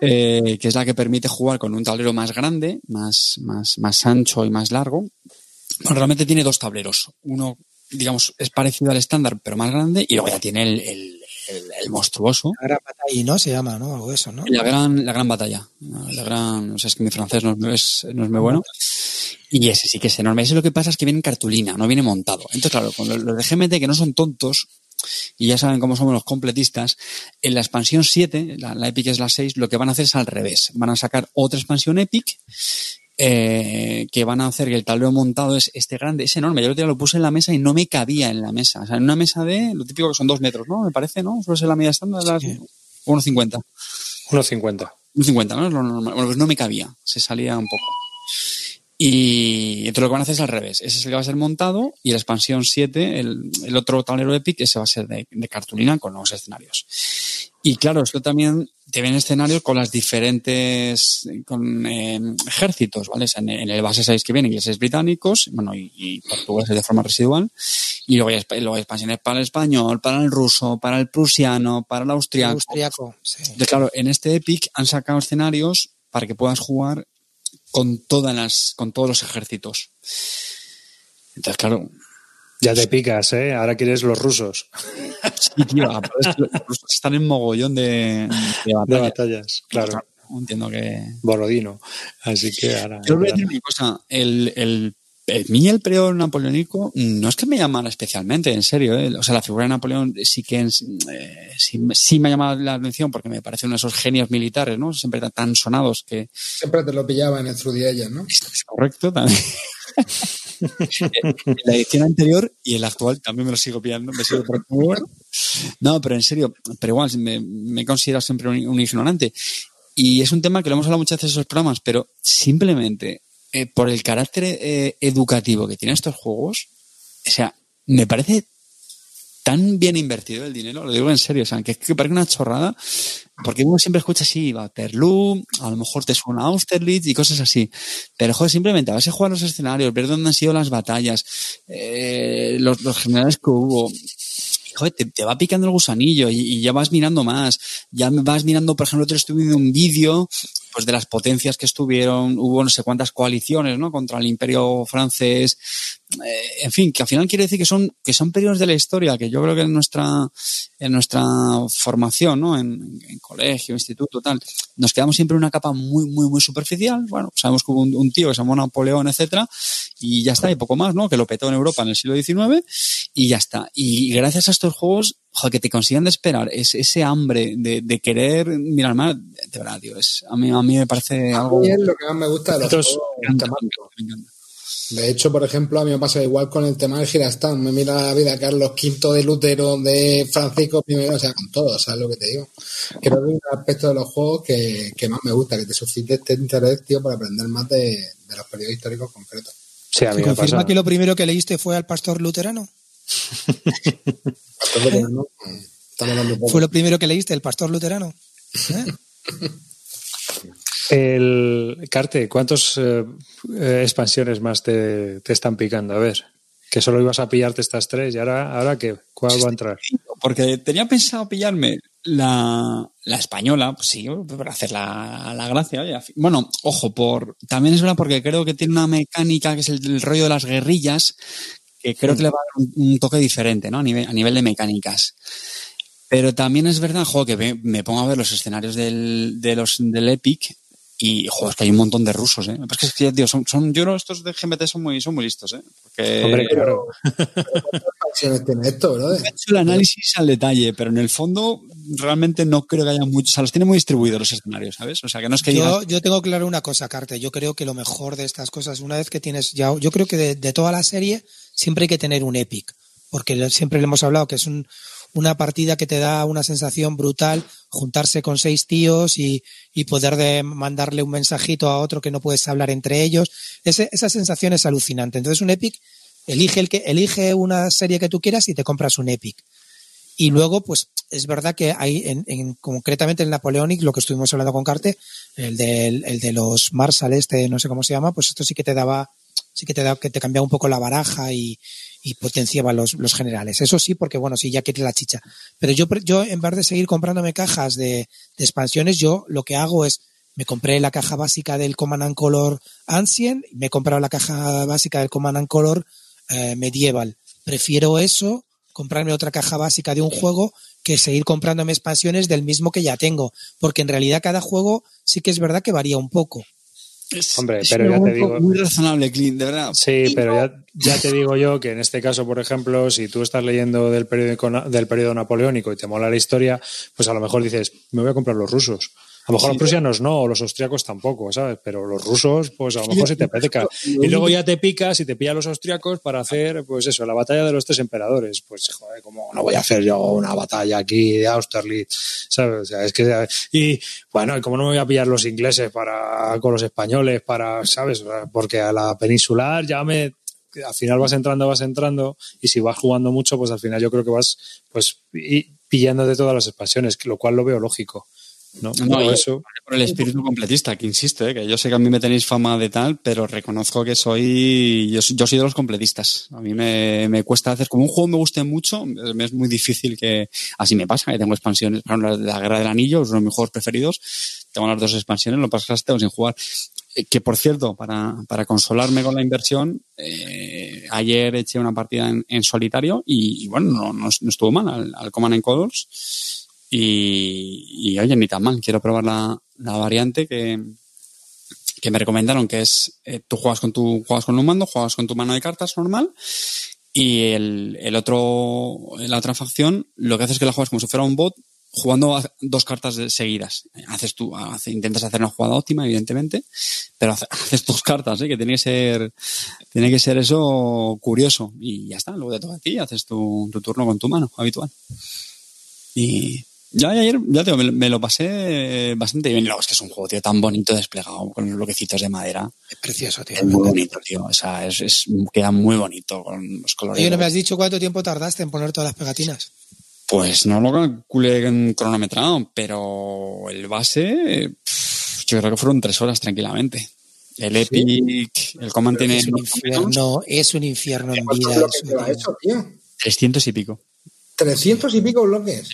eh, que es la que permite jugar con un tablero más grande, más, más, más ancho y más largo. Bueno, realmente tiene dos tableros. Uno, digamos, es parecido al estándar, pero más grande, y luego ya tiene el, el, el, el monstruoso. La gran batalla, ¿no? Se llama, ¿no? Algo de eso, ¿no? La gran, la gran batalla. La gran, no sé, es que mi francés no es, no es muy bueno. Y ese sí que es enorme. Ese lo que pasa es que viene en cartulina, no viene montado. Entonces, claro, con los los de GMT que no son tontos, y ya saben cómo somos los completistas, en la expansión 7, la, la Epic es la 6, lo que van a hacer es al revés. Van a sacar otra expansión Epic, eh, que van a hacer que el tablero montado es este grande, es enorme. Yo el otro día lo puse en la mesa y no me cabía en la mesa. O sea, en una mesa de, lo típico que son dos metros, ¿no? Me parece, ¿no? Suele ser la media estándar, las Sí. 1,50. 1,50. Un 50, ¿no? Es lo normal. Bueno, pues no me cabía, se salía un poco. Y entonces lo que van a hacer es al revés. Ese es el que va a ser montado y la expansión 7, el, el otro tablero Epic, ese va a ser de, de cartulina con nuevos escenarios. Y claro, esto también te vienen escenarios con las diferentes con eh, ejércitos, ¿vale? O sea, en, en el base 6 que vienen ingleses británicos, bueno, y, y portugueses de forma residual, y luego hay, luego hay expansiones para el español, para el ruso, para el prusiano, para el austriaco. Austriaco, sí. Entonces, claro, en este Epic han sacado escenarios para que puedas jugar con todas las, con todos los ejércitos. Entonces, claro, Ya te picas, ¿eh? Ahora quieres los rusos. Sí, tío, los rusos están en mogollón de, de De batallas. batallas, claro. Entiendo que... Borodino. Así que ahora. Yo voy a decir una cosa, el, el, el, mí el periodo napoleónico no es que me llamara especialmente, en serio, ¿eh? o sea, la figura de Napoleón sí que eh, sí, sí me ha llamado la atención porque me parece uno de esos genios militares, ¿no? Siempre tan, tan sonados que Siempre te lo pillaba en el Trudiella, ¿no? es correcto también. La edición anterior y el actual también me lo sigo pillando, me sigo. No, pero en serio, pero igual me, me he considerado siempre un, un ignorante. Y es un tema que lo hemos hablado muchas veces en esos programas, pero simplemente eh, por el carácter eh, educativo que tienen estos juegos, o sea, me parece tan bien invertido el dinero, lo digo en serio, o sea, que, que parece una chorrada, porque uno siempre escucha así, Waterloo, a lo mejor te suena Austerlitz y cosas así, pero joder, simplemente a jugar los escenarios, ver dónde han sido las batallas, eh, los, los generales que hubo, joder, te, te va picando el gusanillo y, ya vas mirando más, ya vas mirando, por ejemplo, otro estuve viendo un vídeo pues de las potencias que estuvieron, hubo no sé cuántas coaliciones, ¿no? Contra el imperio francés, eh, en fin, que al final quiere decir que son, que son periodos de la historia que yo creo que en nuestra, en nuestra formación, ¿no? En, colegio, instituto, tal, nos quedamos siempre en una capa muy, muy, muy superficial. Bueno, sabemos que hubo un, tío que se llamó Napoleón, etcétera, y ya está, y poco más, ¿no? Que lo petó en Europa en el siglo XIX, y ya está. Y gracias a estos juegos, joder, que te consigan de esperar ese, hambre de, de querer mirar de verdad, tío, es, a mí, a mí me parece algo. Y es lo que más me gusta de los Entonces, juegos Me encanta, temáticos. me encanta. De hecho, por ejemplo, a mí me pasa igual con el tema del Girastán. Me mira la vida Carlos V de Lutero, de Francisco I, o sea, con todo, ¿sabes lo que te digo? Creo que es un aspecto de los juegos que, que más me gusta, que te suscite este interés, tío, por aprender más de, de los periodos históricos concretos. Sí, a ¿Se mí me confirma pasa. que lo primero que leíste fue al pastor luterano? Entonces, ¿no? Estamos dando un poco. ¿Fue lo primero que leíste, el pastor luterano? ¿Eh? El Carte, ¿cuántas expansiones más te, te están picando? A ver, que solo ibas a pillarte estas tres y ahora, ahora qué, ¿cuál va a entrar? Porque tenía pensado pillarme la, la española, pues sí, para hacer la, la gracia. oye, Bueno, ojo, por también es verdad porque creo que tiene una mecánica que es el, el rollo de las guerrillas, que creo que le va a dar un, un toque diferente, ¿no? A nivel, a nivel de mecánicas. Pero también es verdad, juego que me, me pongo a ver los escenarios del, de los, del Epic y, joder, es que hay un montón de rusos, ¿eh? Es que, tío, son, son, yo creo que estos de GMT son muy, son muy listos, ¿eh? Porque Hombre, claro. tiene esto, brother? he hecho el análisis al detalle, pero en el fondo realmente no creo que haya muchos. O sea, los tiene muy distribuidos los escenarios, ¿sabes? O sea, que no es que Yo, digas, yo tengo claro una cosa, Carte. Yo creo que lo mejor de estas cosas, una vez que tienes ya, yo creo que de, de toda la serie siempre hay que tener un epic, porque siempre le hemos hablado que es un, una partida que te da una sensación brutal, juntarse con seis tíos y, y poder de mandarle un mensajito a otro que no puedes hablar entre ellos. Ese- esa sensación es alucinante. Entonces un epic, elige el que, elige una serie que tú quieras y te compras un epic. Y luego, pues, es verdad que hay, en, en- concretamente el Napoleonic, lo que estuvimos hablando con Carte, el, del, el de los Marshall, este, no sé cómo se llama, pues esto sí que te daba, sí que te daba, que te cambiaba un poco la baraja y, y potenciaba los, los generales. Eso sí, porque bueno, sí, ya quieres la chicha. Pero yo, yo, en vez de seguir comprándome cajas de, expansiones, yo lo que hago es, me compré la caja básica del Command and Color Ancient, me he comprado la caja básica del Command and Color eh, Medieval. Prefiero eso, comprarme otra caja básica de un juego, que seguir comprándome expansiones del mismo que ya tengo. Porque en realidad cada juego sí que es verdad que varía un poco. Es, Hombre, pero ya te digo- muy razonable, Clint, de verdad. Sí, pero ya, ya te digo yo que en este caso, por ejemplo, si tú estás leyendo del periodo, del periodo napoleónico y te mola la historia, pues a lo mejor dices, me voy a comprar los rusos. A lo mejor los prusianos no, o los austriacos tampoco, ¿sabes? Pero los rusos, pues a lo mejor sí te peca. Y luego ya te picas y te pillan los austriacos para hacer, pues eso, la batalla de los tres emperadores. Pues, joder, como no voy a hacer yo una batalla aquí de Austerlitz, ¿sabes? O sea, es que, y bueno, y como no me voy a pillar los ingleses para, con los españoles para, ¿sabes? Porque a la peninsular ya me, al final vas entrando, vas entrando, y si vas jugando mucho, pues al final yo creo que vas, pues, de todas las expansiones, lo cual lo veo lógico. ¿No? No, Todo y- eso. Por el espíritu completista, que insisto, ¿eh? que yo sé que a mí me tenéis fama de tal, pero reconozco que soy. Yo, yo soy de los completistas. A mí me, me cuesta hacer. Como un juego me guste mucho, me es muy difícil que. Así me pasa, que tengo expansiones. Por ejemplo, la, Guerra del Anillo es uno de mis juegos preferidos. Tengo las dos expansiones, lo que pasa es que las tengo sin jugar. que por cierto, para, para consolarme con la inversión, eh, ayer eché una partida en, en solitario y, y bueno, no, no, no estuvo mal al, al Command and Colors. Y, oye, ni tan mal. Quiero probar la, la variante que, que me recomendaron, que es eh, tú juegas con tu juegas con un mando, juegas con tu mano de cartas normal y el, el otro, la otra facción, lo que hace es que la juegas como si fuera un bot, jugando dos cartas de- seguidas. Haces tú, intentas hacer una jugada óptima, evidentemente, pero hace- haces dos cartas, ¿eh? que tiene que ser, tiene que ser eso curioso. Y ya está, luego te toca a ti haces tu turno con tu mano, habitual. Y ya ya ayer, ya te digo, me, me lo pasé bastante bien. Luego es que es un juego, tío, tan bonito desplegado, con los bloquecitos de madera. Es precioso, tío. Es muy bonito, tío. O sea, es, es- queda muy bonito con los colores. Oye, ¿no me has dicho cuánto tiempo tardaste en poner todas las pegatinas? Pues no lo calculé en cronometrado, pero el base, pff, yo creo que fueron tres horas tranquilamente. El Epic, el Command tiene Es un infierno, es un infierno en ¿Cuántos vida. tío. eso, tío? 300 y pico. 300 y pico bloques.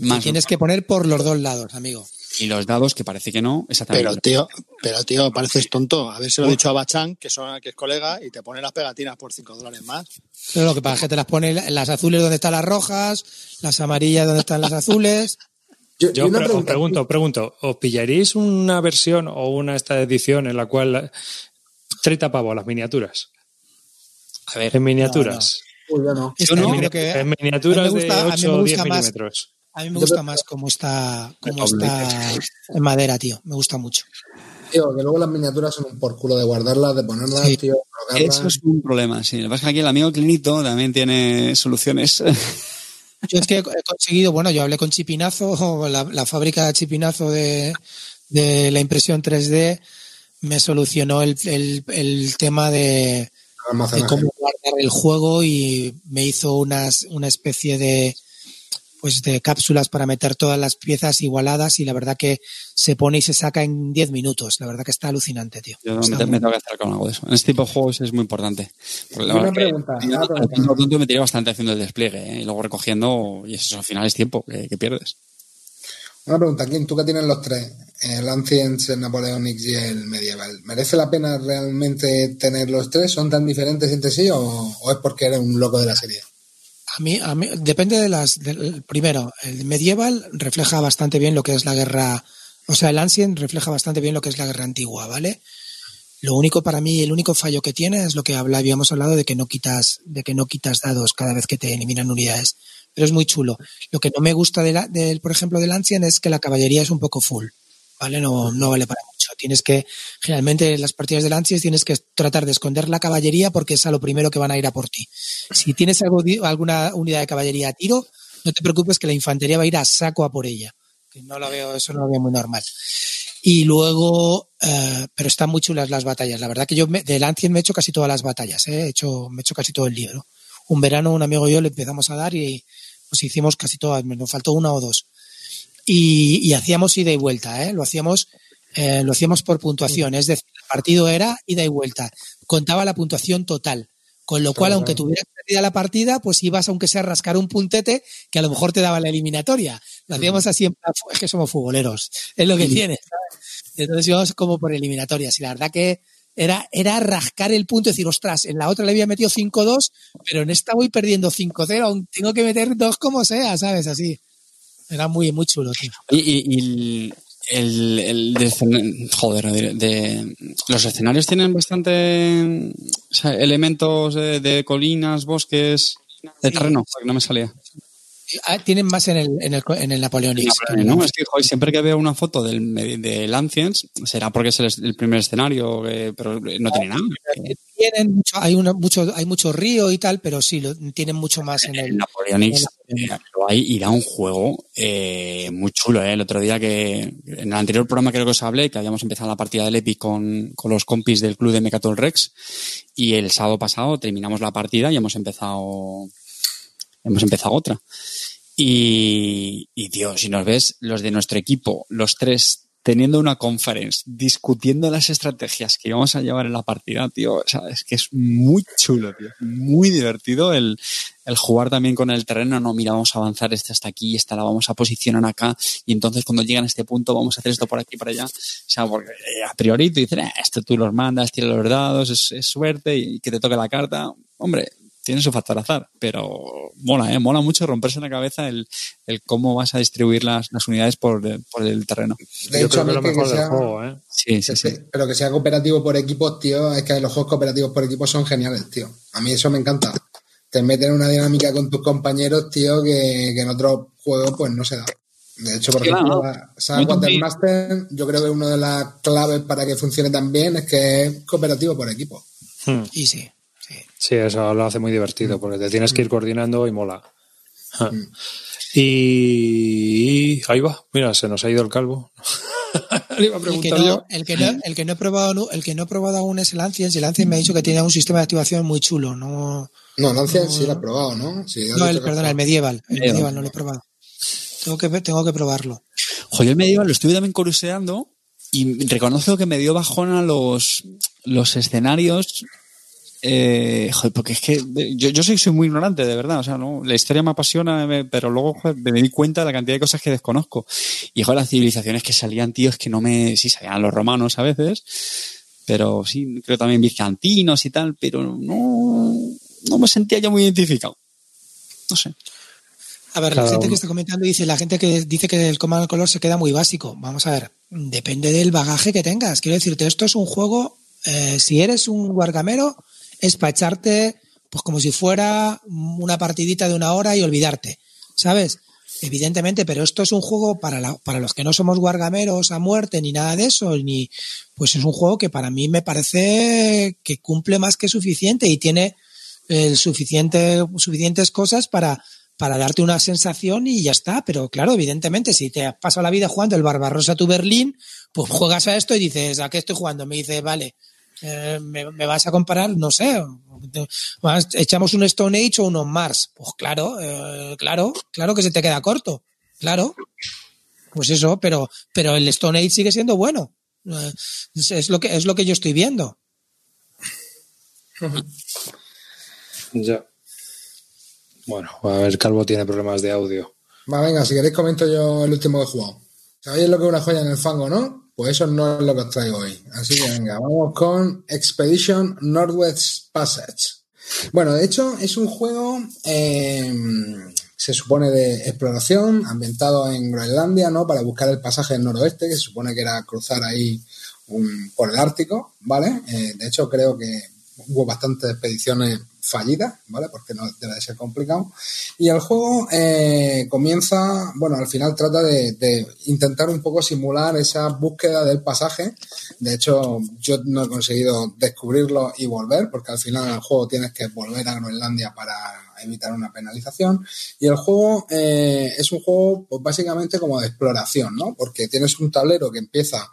Más Tienes que poner por los dos lados, amigo. Y los dados, que parece que no, exactamente. Pero tío, pero tío, pareces tonto. A ver si lo he dicho a Bachán, que, son, que es colega, y te pone las pegatinas por 5 dólares más. Pero lo que pasa es que te las pone las azules donde están las rojas, las amarillas donde están las azules. Yo, Yo os pregunto, pregunto, ¿os pillaréis una versión o una esta edición en la cual 30 pavos las miniaturas? A ver, En miniaturas. Yo no. Esta yo mini- creo que en miniaturas a mí me gusta- de a mí me 8 o 10 gusta más. milímetros. a mí me gusta más cómo está, cómo está en madera, tío. Me gusta mucho. Tío, que luego las miniaturas son un por culo de guardarlas, de ponerlas, Sí. tío, colocarlas. eso es un problema, sí. Lo que pasa es que aquí el amigo Clinito también tiene soluciones. Yo es que he conseguido, bueno, yo hablé con Chipinazo, la, la fábrica de Chipinazo de, de la impresión 3D me solucionó el, el- el tema de, de cómo guardar el juego y me hizo unas, una especie de pues de cápsulas para meter todas las piezas igualadas y la verdad que se pone y se saca en 10 minutos. La verdad que está alucinante, tío. Yo Está me, muy- tengo que hacer con algo de eso. En este tipo de juegos es muy importante. Una verdad que pregunta, una tonto me tiré bastante haciendo el despliegue ¿eh? y luego recogiendo y eso al final es tiempo que, que pierdes. Una pregunta, ¿quién tú que tienes los tres? El Ancients, el Napoleonics y el Medieval. ¿Merece la pena realmente tener los tres? ¿Son tan diferentes entre sí o, o es porque eres un loco de la serie? A mí, a mí depende de las. del- primero, el medieval refleja bastante bien lo que es la guerra. O sea, el Ancient refleja bastante bien lo que es la guerra antigua, ¿vale? Lo único para mí, el único fallo que tiene es lo que habla, habíamos hablado de que no quitas, de que no quitas dados cada vez que te eliminan unidades. Pero es muy chulo. Lo que no me gusta de la- por ejemplo, del Ancient es que la caballería es un poco full. ¿Vale? No, no vale para mucho. Tienes que, generalmente en las partidas del Ancient tienes que tratar de esconder la caballería porque es a lo primero que van a ir a por ti. Si tienes alguna unidad de caballería a tiro, no te preocupes que la infantería va a ir a saco a por ella. Que no lo veo, eso no lo veo muy normal. Y luego, eh, pero están muy chulas las batallas. La verdad que yo me, del Ancient me he hecho casi todas las batallas, ¿eh? he hecho, me he hecho casi todo el libro. Un verano un amigo y yo le empezamos a dar y pues hicimos casi todas, nos faltó una o dos. Y, y hacíamos ida y vuelta, ¿eh? lo hacíamos, eh, lo hacíamos por puntuación, es decir, el partido era ida y vuelta, contaba la puntuación total. Con lo cual, Claro, aunque claro. tuvieras perdida la partida, pues ibas aunque sea a rascar un puntete que a lo mejor te daba la eliminatoria. Lo hacíamos así en plan, es que somos futboleros, es lo que tiene. ¿sabes? Entonces íbamos como por eliminatorias. Y la verdad que era, era rascar el punto y decir, ostras, en la otra le había metido 5-2, pero en esta voy perdiendo 5-0, aún tengo que meter dos como sea, ¿sabes? Así. Era muy, muy chulo, tío. Y, y- y el, el de, joder, de, de- los escenarios tienen bastante o sea, elementos de, de colinas, bosques, de Sí. terreno, porque no me salía. Ah, Tienen más en el, en el, en el Napoleonics. No, es que siempre que veo una foto del, del Ancients, será porque es el, el primer escenario, eh, pero no tiene nada. Tienen mucho, hay, una, mucho, hay mucho río y tal, pero sí, lo, tienen mucho más en El el. Eh, lo hay y da un juego eh, muy chulo. Eh. El otro día que en el anterior programa creo que os hablé que habíamos empezado la partida del Epic con, con los compis del club de Mecatol Rex y el sábado pasado terminamos la partida y hemos empezado hemos empezado otra. Y, y tío, si nos ves, los de nuestro equipo, los tres teniendo una conference, discutiendo las estrategias que íbamos a llevar en la partida, tío. O sea, es que es muy chulo, tío. Muy divertido el, el jugar también con el terreno. No, mira, vamos a avanzar este hasta aquí, esta la vamos a posicionar acá. Y entonces cuando llegan a este punto vamos a hacer esto por aquí, por allá. O sea, porque eh, a priori tú dices, eh, esto tú los mandas, tiras los dados, es, es suerte y que te toque la carta. Hombre, tiene su factor azar, pero mola, ¿eh? Mola mucho romperse en la cabeza el, el cómo vas a distribuir las, las unidades por, el- por el terreno. De Yo hecho, a creo que lo que mejor del sea- juego, ¿eh? Sí, sí, que sí. Pero que sea cooperativo por equipos, tío, es que los juegos cooperativos por equipos son geniales, tío. A mí eso me encanta. Te meten en una dinámica con tus compañeros, tío, que, que en otros juegos pues no se da. De hecho, por Sí, ejemplo, claro. la Saga Quatermaster, yo creo que una de las claves para que funcione tan bien es que es cooperativo por equipos. Hmm. Y sí, sí. Eso lo hace muy divertido porque te tienes que ir coordinando y mola. Ja. Mm. Y ahí va, mira, se nos ha ido el calvo. Le iba a El que, preguntar no, yo. el, que no, el que no he probado el que no he probado aún es el Ancients y el Ancients me ha dicho que tiene un sistema de activación muy chulo no No, el Ancient sí lo has probado, ¿no? Sí, no el perdón el medieval el Medieval. medieval no lo he probado tengo que tengo que probarlo Joder, el medieval lo estuve también curioseando y reconozco que me dio bajona los, los escenarios. Eh, joder, porque es que yo, yo soy, soy muy ignorante, de verdad. O sea, ¿no? la historia me apasiona, me- pero luego joder, me di cuenta de la cantidad de cosas que desconozco. Y joder, las civilizaciones que salían, tío, es que no me. Sí, salían los romanos a veces, pero sí, creo también bizantinos y tal, pero no, no me sentía yo muy identificado. No sé. A ver, Cada la gente uno. que está comentando dice, la gente que dice que el Command Color se queda muy básico. Vamos a ver, depende del bagaje que tengas. Quiero decirte, esto es un juego, eh, si eres un guargamero, es para echarte, pues como si fuera una partidita de una hora y olvidarte, ¿sabes? Evidentemente, pero esto es un juego para, la- para los que no somos guargameros a muerte ni nada de eso, ni pues es un juego que para mí me parece que cumple más que suficiente y tiene el suficiente, suficientes cosas para, para darte una sensación y ya está. Pero claro, evidentemente, si te has pasado la vida jugando el Barbarossa tu Berlín, pues juegas a esto y dices, ¿a qué estoy jugando? Me dice, vale, eh, me, me vas a comparar, no sé, vas- echamos un Stone Age o uno Mars. Pues claro, eh, claro, claro que se te queda corto, claro. Pues eso, pero, pero el Stone Age sigue siendo bueno. Eh, es, es lo que, es lo que yo estoy viendo. Ya. Bueno, a ver, Calvo tiene problemas de audio. Va, venga, si queréis comento yo el último que he jugado. ¿Sabéis lo que es una joya en el fango, no? Pues eso no es lo que os traigo hoy. Así que venga, vamos con Expedition Northwest Passage. Bueno, de hecho, es un juego, eh, se supone de exploración, ambientado en Groenlandia, ¿no? Para buscar el pasaje del noroeste, que se supone que era cruzar ahí por el Ártico, ¿vale? Eh, de hecho, creo que hubo bastantes expediciones fallidas, ¿vale? Porque no debe de ser complicado. Y el juego eh, comienza, bueno, al final trata de, intentar un poco simular esa búsqueda del pasaje. De hecho, yo no he conseguido descubrirlo y volver, porque al final el juego tienes que volver a Groenlandia para evitar una penalización. Y el juego eh, es un juego, pues básicamente como de exploración, ¿no? Porque tienes un tablero que empieza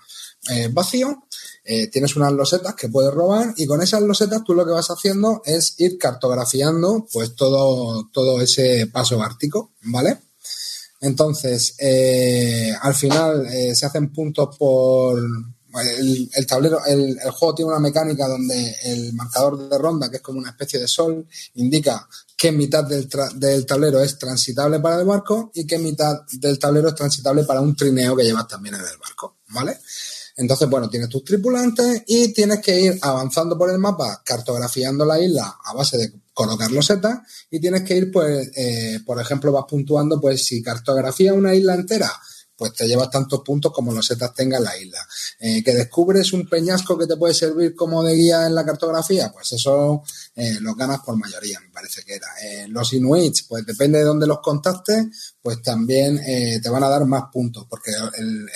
eh, vacío, eh, tienes unas losetas que puedes robar y con esas losetas tú lo que vas haciendo es ir cartografiando pues todo, todo ese paso ártico, ¿vale? Entonces, eh, al final eh, se hacen puntos por el, tablero, el, juego tiene una mecánica donde el marcador de ronda, que es como una especie de sol, indica qué mitad del, del tablero es transitable para el barco y qué mitad del tablero es transitable para un trineo que llevas también en el barco, ¿vale? Entonces, bueno, tienes tus tripulantes y tienes que ir avanzando por el mapa, cartografiando la isla a base de colocar losetas y tienes que ir, pues, eh, por ejemplo, vas puntuando, pues, si cartografía una isla entera, pues te llevas tantos puntos como losetas tenga en la isla. Eh, que descubres un peñasco que te puede servir como de guía en la cartografía, pues eso eh, lo ganas por mayoría, me parece que era. Eh, los inuits, pues depende de dónde los contactes, pues también eh, te van a dar más puntos, porque el-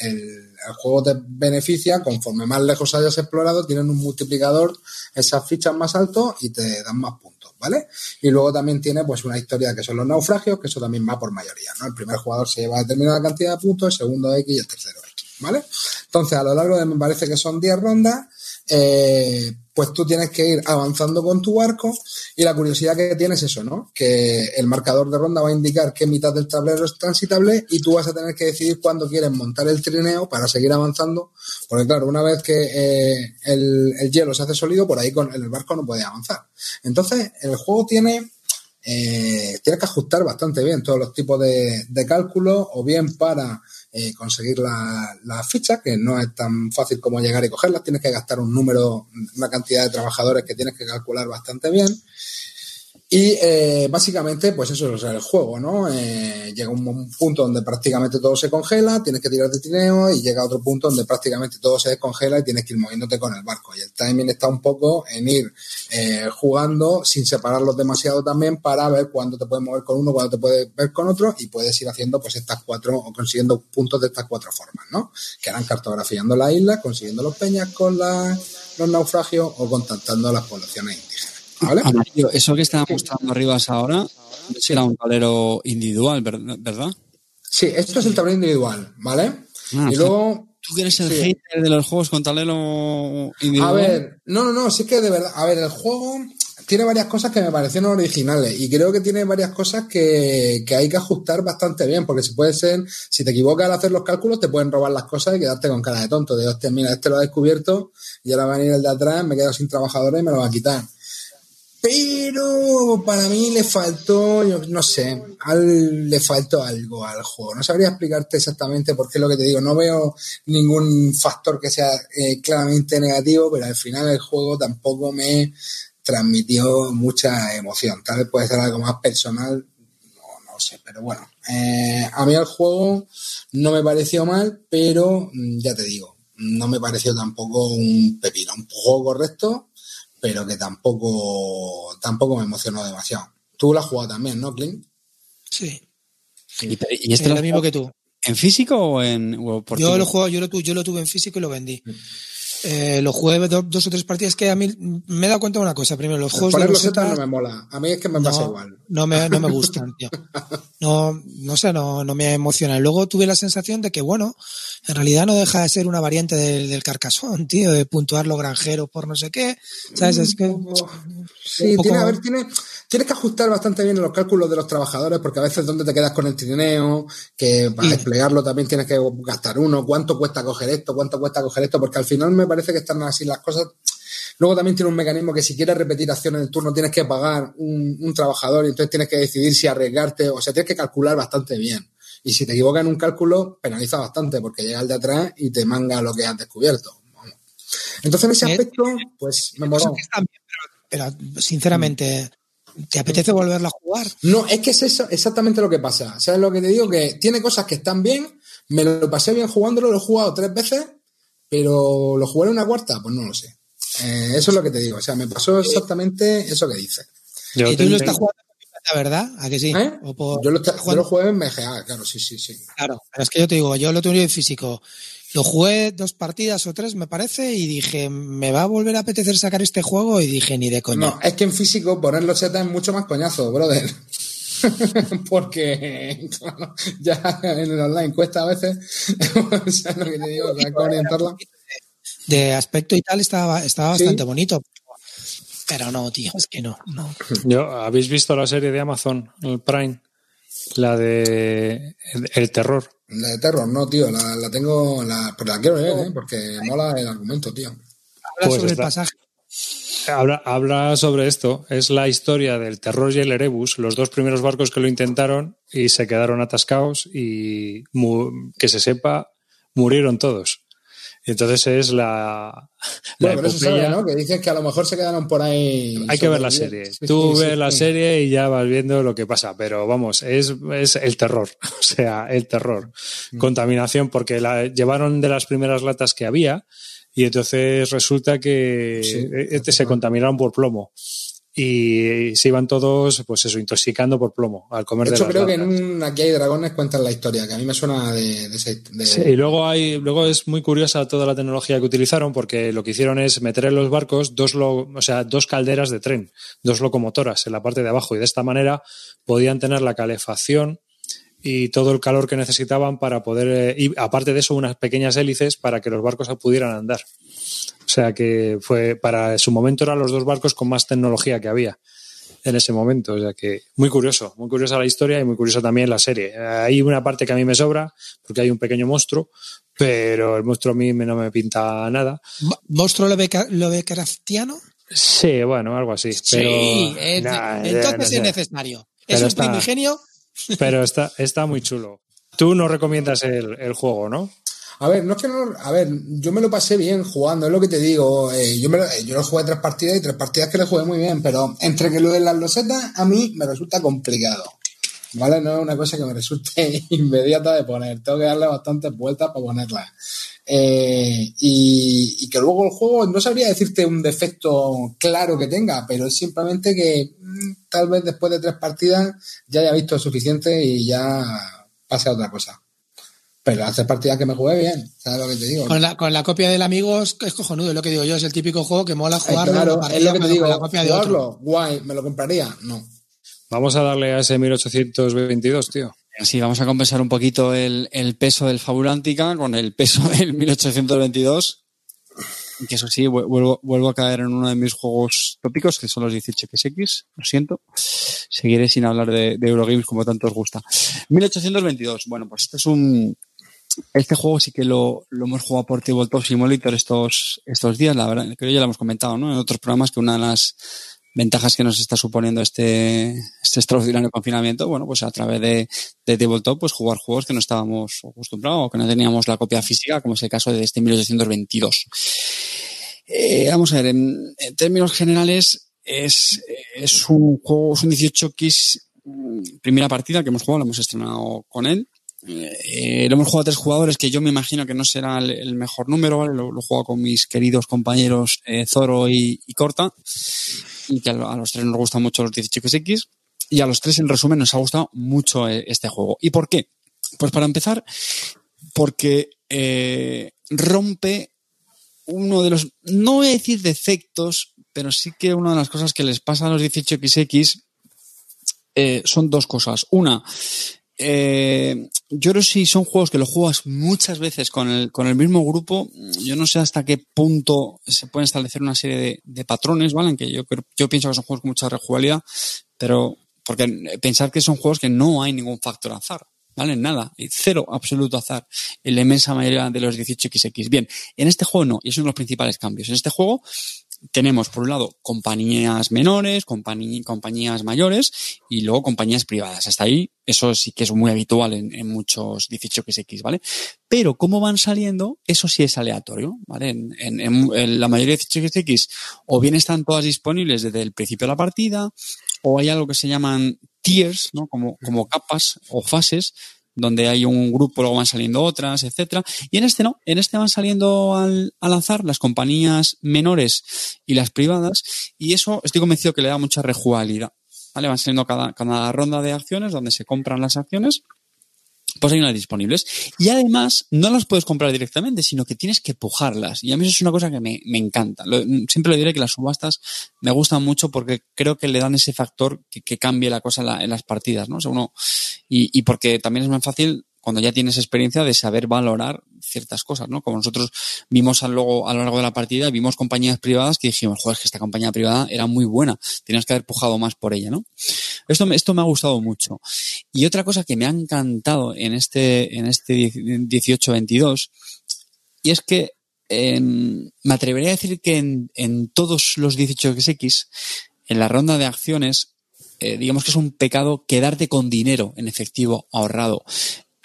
el juego te beneficia, conforme más lejos hayas explorado, tienen un multiplicador, esas fichas más alto y te dan más puntos, ¿vale? Y luego también tiene pues una historia que son los naufragios, que eso también va por mayoría, ¿no? El primer jugador se lleva determinada cantidad de puntos, el segundo X y el tercero X, ¿vale? Entonces, a lo largo de, me parece que son 10 rondas, eh, pues tú tienes que ir avanzando con tu barco y la curiosidad que tienes es eso, ¿no? Que el marcador de ronda va a indicar qué mitad del tablero es transitable y tú vas a tener que decidir cuándo quieres montar el trineo para seguir avanzando, porque claro, una vez que eh, el, el, hielo se hace sólido, por ahí con el barco no puede avanzar. Entonces, el juego tiene... Eh, tienes que ajustar bastante bien todos los tipos de, de cálculos o bien para eh, conseguir la fichas, que no es tan fácil como llegar y cogerlas. Tienes que gastar un número, una cantidad de trabajadores que tienes que calcular bastante bien. Y eh, básicamente, pues eso es el juego, ¿no? Eh, llega un, un, punto donde prácticamente todo se congela, tienes que tirar de trineo y llega otro punto donde prácticamente todo se descongela y tienes que ir moviéndote con el barco. Y el timing está un poco en ir eh, jugando sin separarlos demasiado también para ver cuándo te puedes mover con uno, cuándo te puedes ver con otro y puedes ir haciendo pues estas cuatro o consiguiendo puntos de estas cuatro formas, ¿no? Que eran cartografiando la isla, consiguiendo los peñas con la, los naufragios o contactando a las poblaciones indígenas. ¿Vale? Amarillo, eso que está mostrando arriba ahora era un tablero individual, ¿verdad? Sí, esto es el tablero individual, ¿vale? Ah, y luego. ¿Tú eres el sí. hater de los juegos con tablero individual? A ver, no, no, no, sí que de verdad. A ver, el juego tiene varias cosas que me parecieron originales y creo que tiene varias cosas que, que, hay que ajustar bastante bien, porque si puede ser, si te equivocas al hacer los cálculos, te pueden robar las cosas y quedarte con cara de tonto. De hostia, mira, este lo ha descubierto y ahora va a venir el de atrás, me quedo sin trabajadores y me lo va a quitar pero para mí le faltó, no sé, le faltó algo al juego. No sabría explicarte exactamente por qué es lo que te digo. No veo ningún factor que sea eh, claramente negativo, pero al final el juego tampoco me transmitió mucha emoción. Tal vez puede ser algo más personal, no, no sé, pero bueno. Eh, a mí el juego no me pareció mal, pero mm, ya te digo, no me pareció tampoco un pepino. Un juego correcto, pero que tampoco, tampoco me emocionó demasiado. Tú lo has jugado también, ¿no, Clint? Sí. ¿Y, y este Eh, lo, lo mismo que tú. ¿En físico o en o por Yo lo juego, yo lo, tu- yo lo tuve en físico y lo vendí. Eh, lo jugué do- dos o tres partidas que a mí me he dado cuenta de una cosa. Primero, los juegos de losetas setas no me mola. A mí es que me pasa no, igual. no me, no me gustan, tío. No, no sé, no, no me emociona. Luego tuve la sensación de que, bueno, en realidad no deja de ser una variante del, del carcasón, tío, de puntuar lo granjero por no sé qué. ¿Sabes? Es que. Sí, poco- tiene, a ver, tiene, tienes que ajustar bastante bien los cálculos de los trabajadores, porque a veces dónde te quedas con el trineo, que para Sí. desplegarlo también tienes que gastar uno, cuánto cuesta coger esto, cuánto cuesta coger esto, porque al final me parece que están así las cosas. Luego también tiene un mecanismo que si quieres repetir acciones en el turno tienes que pagar un, un trabajador y entonces tienes que decidir si arriesgarte, o sea, tienes que calcular bastante bien. Y si te equivocas en un cálculo, penaliza bastante, porque llega el de atrás y te manga lo que has descubierto. Entonces, en ese Eh, aspecto, pues me están bien, pero, pero, sinceramente, ¿te apetece volverla a jugar? No, es que es eso exactamente lo que pasa. ¿Sabes lo que te digo? Que tiene cosas que están bien, me lo pasé bien jugándolo, lo he jugado tres veces, pero lo jugué en una cuarta, pues no lo sé. Eh, eso es lo que te digo. O sea, me pasó exactamente eso que dices. Yo y tú lo estás jugando en ¿verdad? ¿A que sí? ¿Eh? O por- Yo lo, yo jugando- lo jugué en MGA, claro, sí, sí, sí. Claro, pero es que yo te digo, yo lo tuve en físico. Lo jugué dos partidas o tres, me parece, y dije, ¿me va a volver a apetecer sacar este juego? Y dije, ni de coña. No, es que en físico poner los setas es mucho más coñazo, brother. Porque claro, ya en el online cuesta a veces. ¿Sabes lo que te digo? Hay que orientarla. De aspecto y tal estaba, estaba Sí. bastante bonito. Pero no, tío, es que no. no. Yo, ¿Habéis visto la serie de Amazon, el Prime? La de El, el Terror. La de terror, no, tío, la, la tengo, la, pero la quiero ver, ¿eh? porque mola el argumento, tío. Habla Pues sobre está. el pasaje. Habla, habla sobre esto. Es la historia del Terror y el Erebus, los dos primeros barcos que lo intentaron y se quedaron atascados y, que se sepa, murieron todos. Entonces es la, la Bueno, pero eso sabe, ¿no? Que dices que a lo mejor se quedaron por ahí. Hay que ver la serie. Sí, Tú sí, ves sí, la serie y ya vas viendo lo que pasa, pero vamos, es, es el terror, o sea, el terror. Mm. Contaminación, porque la llevaron de las primeras latas que había y entonces resulta que Sí, eh, se contaminaron por plomo. Y se iban todos, pues eso, intoxicando por plomo al comer De de, hecho, las creo que en un Aquí hay dragones cuentan la historia, que a mí me suena de, de ese. de- Sí, y luego hay, luego es muy curiosa toda la tecnología que utilizaron porque lo que hicieron es meter en los barcos dos, lo- o sea, dos calderas de tren, dos locomotoras en la parte de abajo y de esta manera podían tener la calefacción y todo el calor que necesitaban para poder, eh, y aparte de eso, unas pequeñas hélices para que los barcos pudieran andar. O sea que fue, para su momento eran los dos barcos con más tecnología que había en ese momento. O sea que muy curioso, muy curiosa la historia y muy curiosa también la serie. Hay una parte que a mí me sobra, porque hay un pequeño monstruo, pero el monstruo a mí no me pinta nada. ¿Monstruo lo ve, lo ve craftiano? Sí, bueno, algo así. Pero, sí, entonces es necesario. Es un primigenio pero está, está muy chulo. Tú no recomiendas el, el, juego, ¿no? A ver, no es que no. A ver, yo me lo pasé bien jugando, es lo que te digo. Eh, yo, me lo, yo lo jugué tres partidas y tres partidas que le jugué muy bien, pero entre que lo de las losetas a mí me resulta complicado. ¿Vale? No es una cosa que me resulte inmediata de poner. Tengo que darle bastantes vueltas para ponerla. Eh, y, y, que luego el juego, no sabría decirte un defecto claro que tenga, pero es simplemente que mm, tal vez después de tres partidas ya haya visto suficiente y ya pase a otra cosa. Pero hace partidas que me jugué bien, ¿sabes lo que te digo? Con la, con la copia del amigo es, cojonudo, es lo que digo yo, es el típico juego que mola jugarlo. claro, es lo que te digo, la copia de otro. guay, ¿me lo compraría? No. Vamos a darle a ese 1822, tío. Sí, vamos a compensar un poquito el, el peso del Fabulántica con el peso del 1822 que eso sí, vuelvo, vuelvo a caer en uno de mis juegos tópicos, que son los 18XX, lo siento. Seguiré sin hablar de, Eurogames como tanto os gusta. 1822, bueno, pues este es un... Este juego sí que lo, lo hemos jugado por Tabletop Simulator estos, estos días, la verdad, creo que ya lo hemos comentado, ¿no? En otros programas que una de las ventajas que nos está suponiendo este, este extraordinario confinamiento, bueno, pues a través de, de Tabletop, pues jugar juegos que no estábamos acostumbrados o que no teníamos la copia física, como es el caso de este 1822. Eh, vamos a ver, en, términos generales, es, es un juego, es un 18X, mm, primera partida que hemos jugado, lo hemos estrenado con él. Eh, lo hemos jugado a tres jugadores, que yo me imagino que no será el, mejor número, ¿vale? Lo, he jugado con mis queridos compañeros eh, Zoro y, Corta y que a los tres nos gustan mucho los 18X y a los tres en resumen nos ha gustado mucho eh, este juego. ¿Y por qué? Pues para empezar, porque rompe uno de los, no voy a decir defectos, pero sí que una de las cosas que les pasa a los 18XX eh, son dos cosas. Una, eh, yo creo que si son juegos que los juegas muchas veces con el, con el mismo grupo, yo no sé hasta qué punto se pueden establecer una serie de, de patrones, ¿vale? En que yo, yo pienso que son juegos con mucha rejugabilidad, pero porque pensar que son juegos que no hay ningún factor azar, ¿vale? Nada, cero absoluto azar en la inmensa mayoría de los 18XX. Bien, en este juego no, y esos son los principales cambios. En este juego tenemos, por un lado, compañías menores, compañías mayores y luego compañías privadas. Hasta ahí, eso sí que es muy habitual en, muchos 18xx, ¿vale? Pero cómo van saliendo, eso sí es aleatorio, ¿vale? En, la mayoría de 18xx o bien están todas disponibles desde el principio de la partida o hay algo que se llaman tiers, ¿no? Como, como capas o fases donde hay un grupo, luego van saliendo otras, etcétera. Y en este no, en este van saliendo al, al azar las compañías menores y las privadas, y eso estoy convencido que le da mucha rejugabilidad. ¿Vale? Van saliendo cada, cada ronda de acciones donde se compran las acciones pues hay unas disponibles. Y además, no las puedes comprar directamente, sino que tienes que pujarlas. Y a mí eso es una cosa que me, me encanta. siempre le diré que las subastas me gustan mucho porque creo que le dan ese factor que, que cambie la cosa en, la, en las partidas, ¿no? O sea, uno, y, y porque también es más fácil cuando ya tienes experiencia de saber valorar ciertas cosas, ¿no? Como nosotros vimos a, luego, a lo largo de la partida, vimos compañías privadas que dijimos, joder, que esta compañía privada era muy buena, tenías que haber pujado más por ella, ¿no? Esto, esto me ha gustado mucho. Y otra cosa que me ha encantado en este, en este 18-22, y es que me atrevería a decir que en, en todos los 18X, en la ronda de acciones, eh, digamos que es un pecado quedarte con dinero en efectivo ahorrado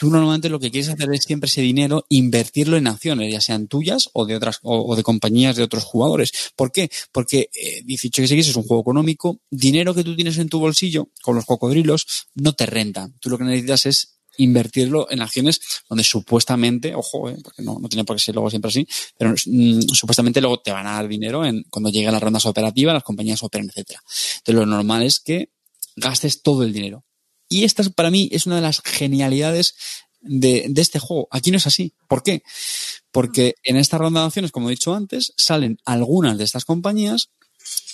tú normalmente lo que quieres hacer es siempre ese dinero invertirlo en acciones, ya sean tuyas o de otras o, de compañías de otros jugadores. ¿Por qué? Porque eh, 18X es un juego económico, dinero que tú tienes en tu bolsillo con los cocodrilos no te renta. Tú lo que necesitas es invertirlo en acciones donde supuestamente, ojo, eh, porque no, no tiene por qué ser luego siempre así, pero mm, supuestamente luego te van a dar dinero en cuando lleguen las rondas operativas, las compañías operan, etcétera. Entonces lo normal es que gastes todo el dinero. Y esta para mí es una de las genialidades de, de, este juego. Aquí no es así. ¿Por qué? Porque en esta ronda de acciones, como he dicho antes, salen algunas de estas compañías.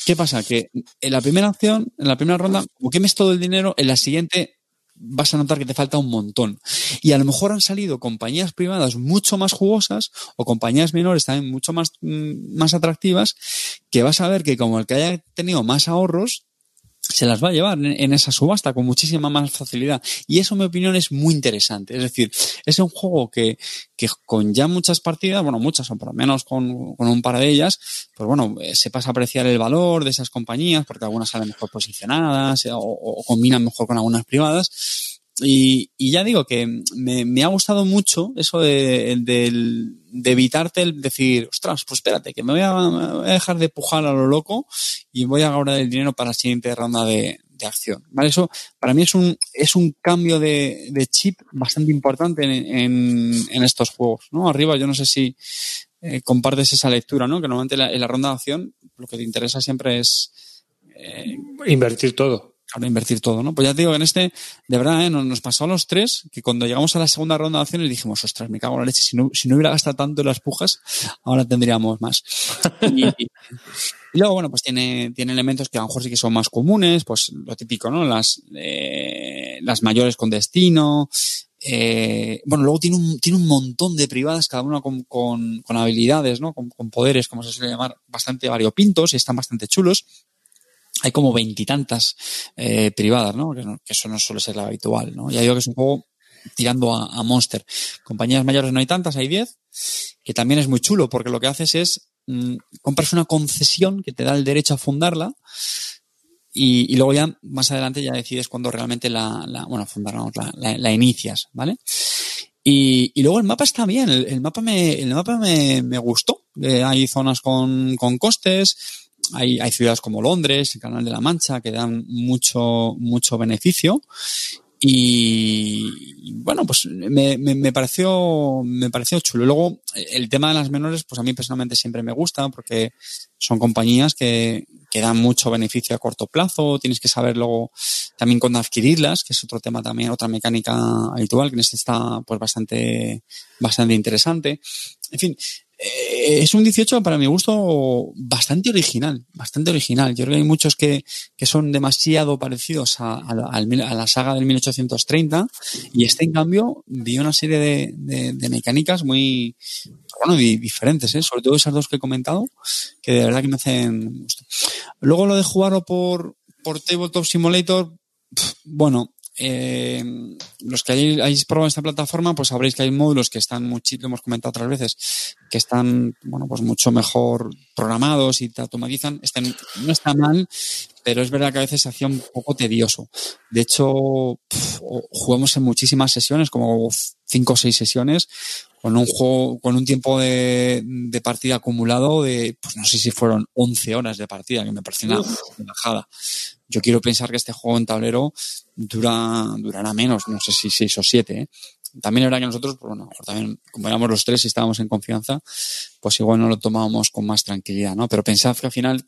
¿Qué pasa? Que en la primera acción, en la primera ronda, como quemes todo el dinero, en la siguiente vas a notar que te falta un montón. Y a lo mejor han salido compañías privadas mucho más jugosas o compañías menores también mucho más, mm, más atractivas que vas a ver que como el que haya tenido más ahorros se las va a llevar en, esa subasta con muchísima más facilidad. Y eso, en mi opinión, es muy interesante. Es decir, es un juego que, que con ya muchas partidas, bueno, muchas o por lo menos con, con, un par de ellas, pues bueno, eh, se pasa a apreciar el valor de esas compañías porque algunas salen mejor posicionadas eh, o, o combinan mejor con algunas privadas y, y, ya digo que me, ha gustado mucho eso de, evitarte el decir, ostras, pues espérate, que me voy, a, me voy, a, dejar de pujar a lo loco y voy a guardar el dinero para la siguiente ronda de, acción. Eso para mí es un, es un cambio de, chip bastante importante en, estos juegos. ¿no? Arriba, yo no sé si eh, compartes esa lectura, ¿no? que normalmente la, en la ronda de acción lo que te interesa siempre es... Eh, Invertir todo claro, invertir todo, ¿no? Pues ya te digo que en este, de verdad, ¿eh? nos, pasó a los tres que cuando llegamos a la segunda ronda de acciones dijimos, ostras, me cago en la leche, si no, si no hubiera gastado tanto en las pujas, ahora tendríamos más. Y, luego, bueno, pues tiene, tiene elementos que a lo mejor sí que son más comunes, pues lo típico, ¿no? Las, eh, las mayores con destino, eh, bueno, luego tiene un, tiene un montón de privadas, cada una con, con, con habilidades, ¿no? Con, con, poderes, como se suele llamar, bastante variopintos y están bastante chulos hay como veintitantas eh, privadas, ¿no? Que, ¿no? que, eso no suele ser lo habitual, ¿no? Ya digo que es un juego tirando a, a, Monster. Compañías mayores no hay tantas, hay diez, que también es muy chulo porque lo que haces es mmm, compras una concesión que te da el derecho a fundarla y, y luego ya más adelante ya decides cuándo realmente la, la bueno, fundar, la, la, la, inicias, ¿vale? Y, y, luego el mapa está bien, el, el mapa me, el mapa me, me gustó. Eh, hay zonas con, con costes, hay, hay ciudades como Londres, el Canal de la Mancha, que dan mucho, mucho beneficio. Y bueno, pues me, me, me, pareció, me pareció chulo. Luego, el tema de las menores, pues a mí personalmente siempre me gusta porque son compañías que, que dan mucho beneficio a corto plazo. Tienes que saber luego también cuándo adquirirlas, que es otro tema también, otra mecánica habitual, que en este está pues bastante, bastante interesante. En fin, es un 18 para mi gusto bastante original, bastante original. Yo creo que hay muchos que, que son demasiado parecidos a, a, a, la saga del 1830 y este en cambio dio una serie de, mecánicas muy, bueno, di, diferentes, ¿eh? sobre todo esas dos que he comentado, que de verdad que me hacen gusto. Luego lo de jugarlo por, por Tabletop Simulator, bueno, eh, los que hayáis probado esta plataforma, pues sabréis que hay módulos que están mucho, lo hemos comentado otras veces, que están, bueno, pues mucho mejor programados y te automatizan. Están, no está mal, pero es verdad que a veces se hacía un poco tedioso. De hecho, pff, jugamos en muchísimas sesiones, como cinco o seis sesiones, con un juego, con un tiempo de, de, partida acumulado de, pues no sé si fueron 11 horas de partida, que me parece una bajada. Yo quiero pensar que este juego en tablero dura, durará menos, no sé si 6 o 7, ¿eh? También era que nosotros, pues bueno, también como éramos los tres y estábamos en confianza, pues igual no lo tomábamos con más tranquilidad, ¿no? Pero pensad que al final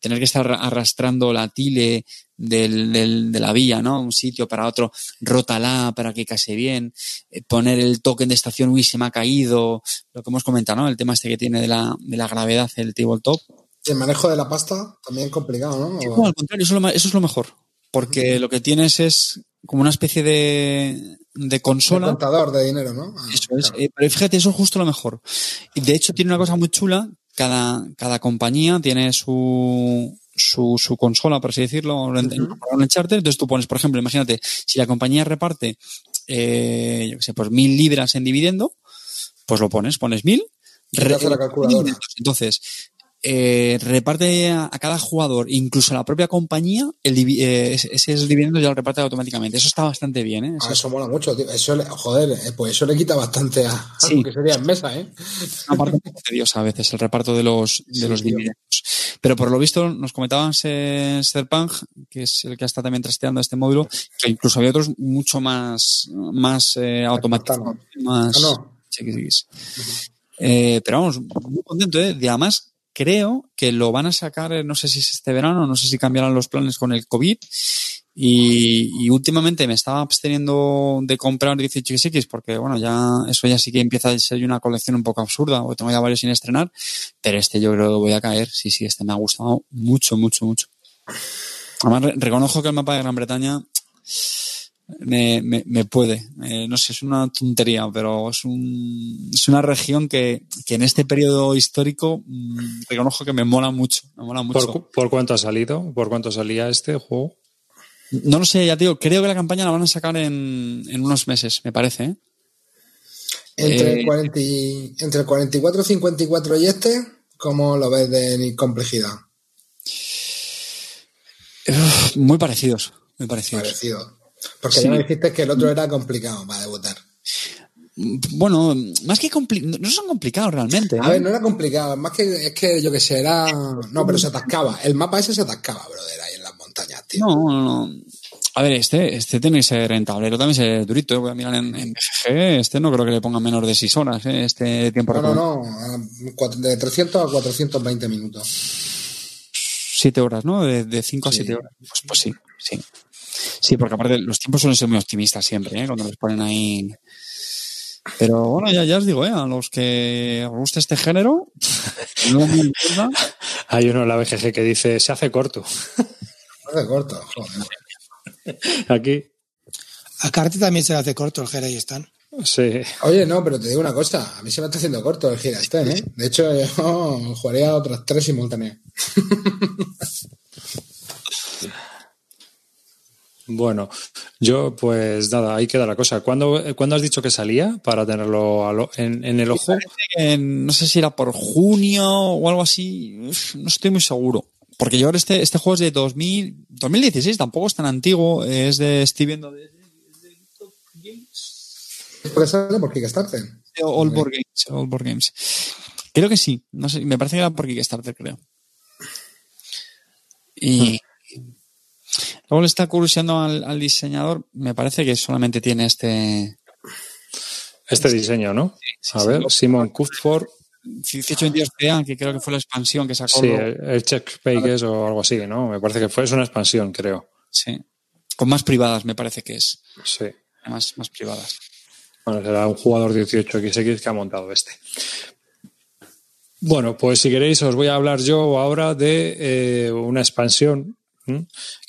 tener que estar arrastrando la tile del, del, de la vía, ¿no? Un sitio para otro, rótala para que case bien, eh, poner el token de estación, uy, se me ha caído, lo que hemos comentado, ¿no? El tema este que tiene de la, de la gravedad del tabletop. Y el manejo de la pasta también complicado, ¿no? No, al contrario, eso es lo, eso es lo mejor. Porque uh -huh. lo que tienes es como una especie de, de consola. De contador de dinero, ¿no? Ah, eso es. Claro. Eh, pero fíjate, eso es justo lo mejor. Y de hecho tiene una cosa muy chula. Cada, cada compañía tiene su, su, su consola, por así decirlo, uh -huh. en charter. Entonces tú pones, por ejemplo, imagínate, si la compañía reparte, eh, yo qué sé, pues mil libras en dividendo, pues lo pones, pones mil. Entonces, eh, reparte a, a, cada jugador, incluso a la propia compañía, el, eh, ese, ese dividendo ya lo reparte automáticamente. Eso está bastante bien, ¿eh? Eso, ah, eso mola mucho, tío. Eso, joder, eh, pues eso le quita bastante a, a sí. lo que sería en mesa, ¿eh? Una parte tediosa a veces, el reparto de los, de sí, los dividendos. Pero por lo visto, nos comentaban Serpang, que es el que está también trasteando este módulo, que incluso había otros mucho más, más eh, automatizados. Más... Ah, no. Uh -huh. eh, pero vamos, muy contento, ¿eh? Y además, creo que lo van a sacar, no sé si es este verano, no sé si cambiarán los planes con el COVID. Y, y últimamente me estaba absteniendo de comprar 18X porque, bueno, ya eso ya sí que empieza a ser una colección un poco absurda, o tengo ya varios sin estrenar, pero este yo creo que voy a caer. Sí, sí, este me ha gustado mucho, mucho, mucho. Además, re reconozco que el mapa de Gran Bretaña me, me, me puede. Eh, no sé, es una tontería, pero es, un, es una región que, que en este periodo histórico mm, reconozco que me mola mucho. Me mola mucho. ¿Por, cu- por cuánto ha salido? ¿Por cuánto salía este juego? No lo sé, ya te digo, creo que la campaña la van a sacar en, en unos meses, me parece. ¿eh? Entre, Eh, 40 y- entre el 44, 54 y este, ¿cómo lo ves de complejidad? Muy parecidos, muy parecidos. Parecido. Porque Sí. ya me dijiste que el otro era complicado para debutar. Bueno, más que compli- no son complicados realmente. ¿eh? A ver, no era complicado, más que es que yo que sé, era. No, pero se atascaba. El mapa ese se atascaba, brother, ahí en las montañas, tío. No, no, no. A ver, este, este tiene que ser rentable, pero también ser durito. ¿eh? Voy a mirar en, en BGG, este no creo que le ponga menos de 6 horas, ¿eh? este tiempo No, no, no. De 300 a 420 minutos. 7 horas, ¿no? De, de 5 a Sí. 7 horas. Pues, pues sí, sí. Sí, porque aparte los tiempos suelen ser muy optimistas siempre, ¿eh? Cuando les ponen ahí. Pero bueno, ya, ya os digo, ¿eh? A los que os guste este género, no me importa. Hay uno en la BGG que dice, se hace corto. No de corto, joder. Aquí, A Carte también se le hace corto el Jerez y están. sí. Oye, no, pero te digo una cosa. A mí se me está haciendo corto el gira este, ¿eh? De hecho, yo jugaría otras tres simultáneas. Bueno, yo pues nada, ahí queda la cosa. ¿Cuándo, ¿cuándo has dicho que salía para tenerlo lo- en, en el ojo? Eh, no sé si era por junio o algo así, uf, no estoy muy seguro. Porque yo ahora este, este juego es de 2000, 2016, tampoco es tan antiguo, es de estoy viendo de, ¿Por qué sale? Por Kickstarter. All Board Games, All Board Games. Creo que sí, no sé, me parece que era por Kickstarter, creo. Y luego le está curioseando al, al diseñador, me parece que solamente tiene este Este diseño, ¿no? sí, A sí. ver, Simon Cuthford, 1822 CA, que creo que fue la expansión que sacó. sí, el, el Check Pages o algo así, ¿no? Me parece que fue, es una expansión, creo. Sí. Con más privadas, me parece que es. Sí. Más, más privadas. Bueno, será un jugador 18XX que ha montado este. Bueno, pues si queréis os voy a hablar yo ahora de eh, una expansión.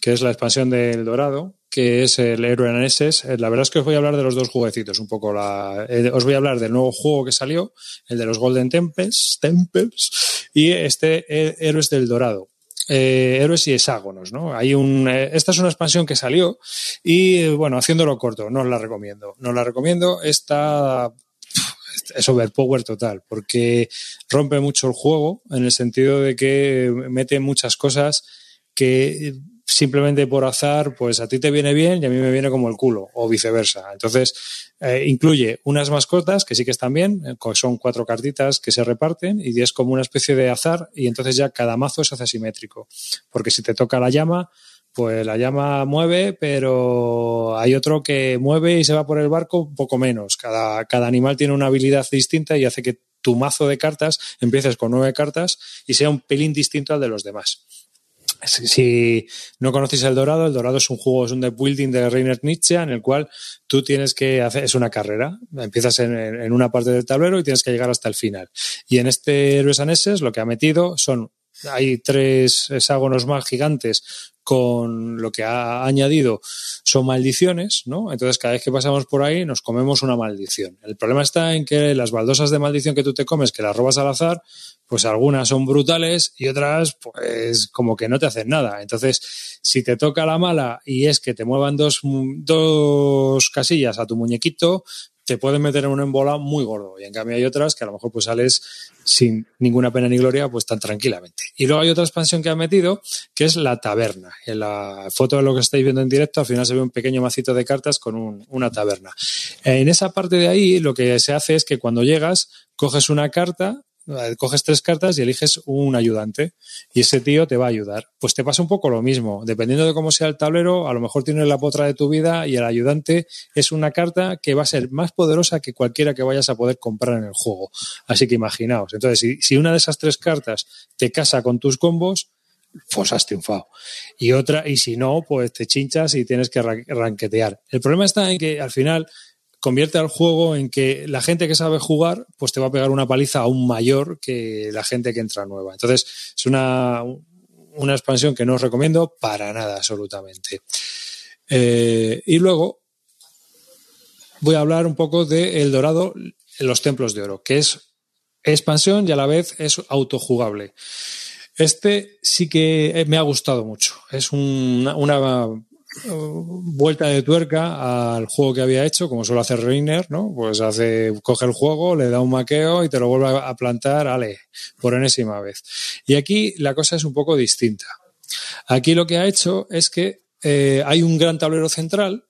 Que es la expansión del Dorado, que es el Héroe Aneses. Eh, La verdad es que os voy a hablar de los dos jueguecitos, un poco la, eh, os voy a hablar del nuevo juego que salió, el de los Golden Temples, Temples y este eh, Héroes del Dorado. Héroes y hexágonos, ¿no? Hay un, esta es una expansión que salió y, bueno, haciéndolo corto, no os la recomiendo. No os la recomiendo. Esta es overpower total, porque rompe mucho el juego en el sentido de que mete muchas cosas que simplemente por azar, pues a ti te viene bien y a mí me viene como el culo, o viceversa. Entonces, eh, incluye unas mascotas que sí que están bien, eh, son cuatro cartitas que se reparten y es como una especie de azar y entonces ya cada mazo se hace asimétrico. Porque si te toca la llama, pues la llama mueve, pero hay otro que mueve y se va por el barco un poco menos. Cada, cada animal tiene una habilidad distinta y hace que tu mazo de cartas empieces con nueve cartas y sea un pelín distinto al de los demás. Si, no conocéis el Dorado, el Dorado es un juego, es un deck building de Reiner Nietzsche en el cual tú tienes que hacer, es una carrera, empiezas en, en una parte del tablero y tienes que llegar hasta el final. Y en este Héroes lo que ha metido son, hay tres hexágonos más gigantes con lo que ha añadido son maldiciones, ¿no? Entonces cada vez que pasamos por ahí nos comemos una maldición. El problema está en que las baldosas de maldición que tú te comes, que las robas al azar, pues algunas son brutales y otras pues como que no te hacen nada. Entonces, si te toca la mala y es que te muevan dos, dos casillas a tu muñequito, te pueden meter en un embola muy gordo. Y en cambio hay otras que a lo mejor pues sales sin ninguna pena ni gloria, pues tan tranquilamente. Y luego hay otra expansión que han metido, que es la taberna. En la foto de lo que estáis viendo en directo, al final se ve un pequeño macito de cartas con un, una taberna. En esa parte de ahí, lo que se hace es que cuando llegas, coges una carta, coges tres cartas y eliges un ayudante y ese tío te va a ayudar. Pues te pasa un poco lo mismo. Dependiendo de cómo sea el tablero, a lo mejor tienes la potra de tu vida y el ayudante es una carta que va a ser más poderosa que cualquiera que vayas a poder comprar en el juego. Así que imaginaos. Entonces, si, si una de esas tres cartas te casa con tus combos, pues has triunfado. Y otra, y si no, pues te chinchas y tienes que ranquetear. El problema está en que al final convierte al juego en que la gente que sabe jugar, pues te va a pegar una paliza aún mayor que la gente que entra nueva. Entonces, es una, una expansión que no os recomiendo para nada, absolutamente. Eh, y luego, voy a hablar un poco de El Dorado, los Templos de Oro, que es expansión y a la vez es autojugable. Este sí que me ha gustado mucho. Es una, una vuelta de tuerca al juego que había hecho, como suele hacer Reiner, ¿no? Pues hace, coge el juego, le da un maqueo y te lo vuelve a plantar, ale, por enésima vez. Y aquí la cosa es un poco distinta. Aquí lo que ha hecho es que eh, hay un gran tablero central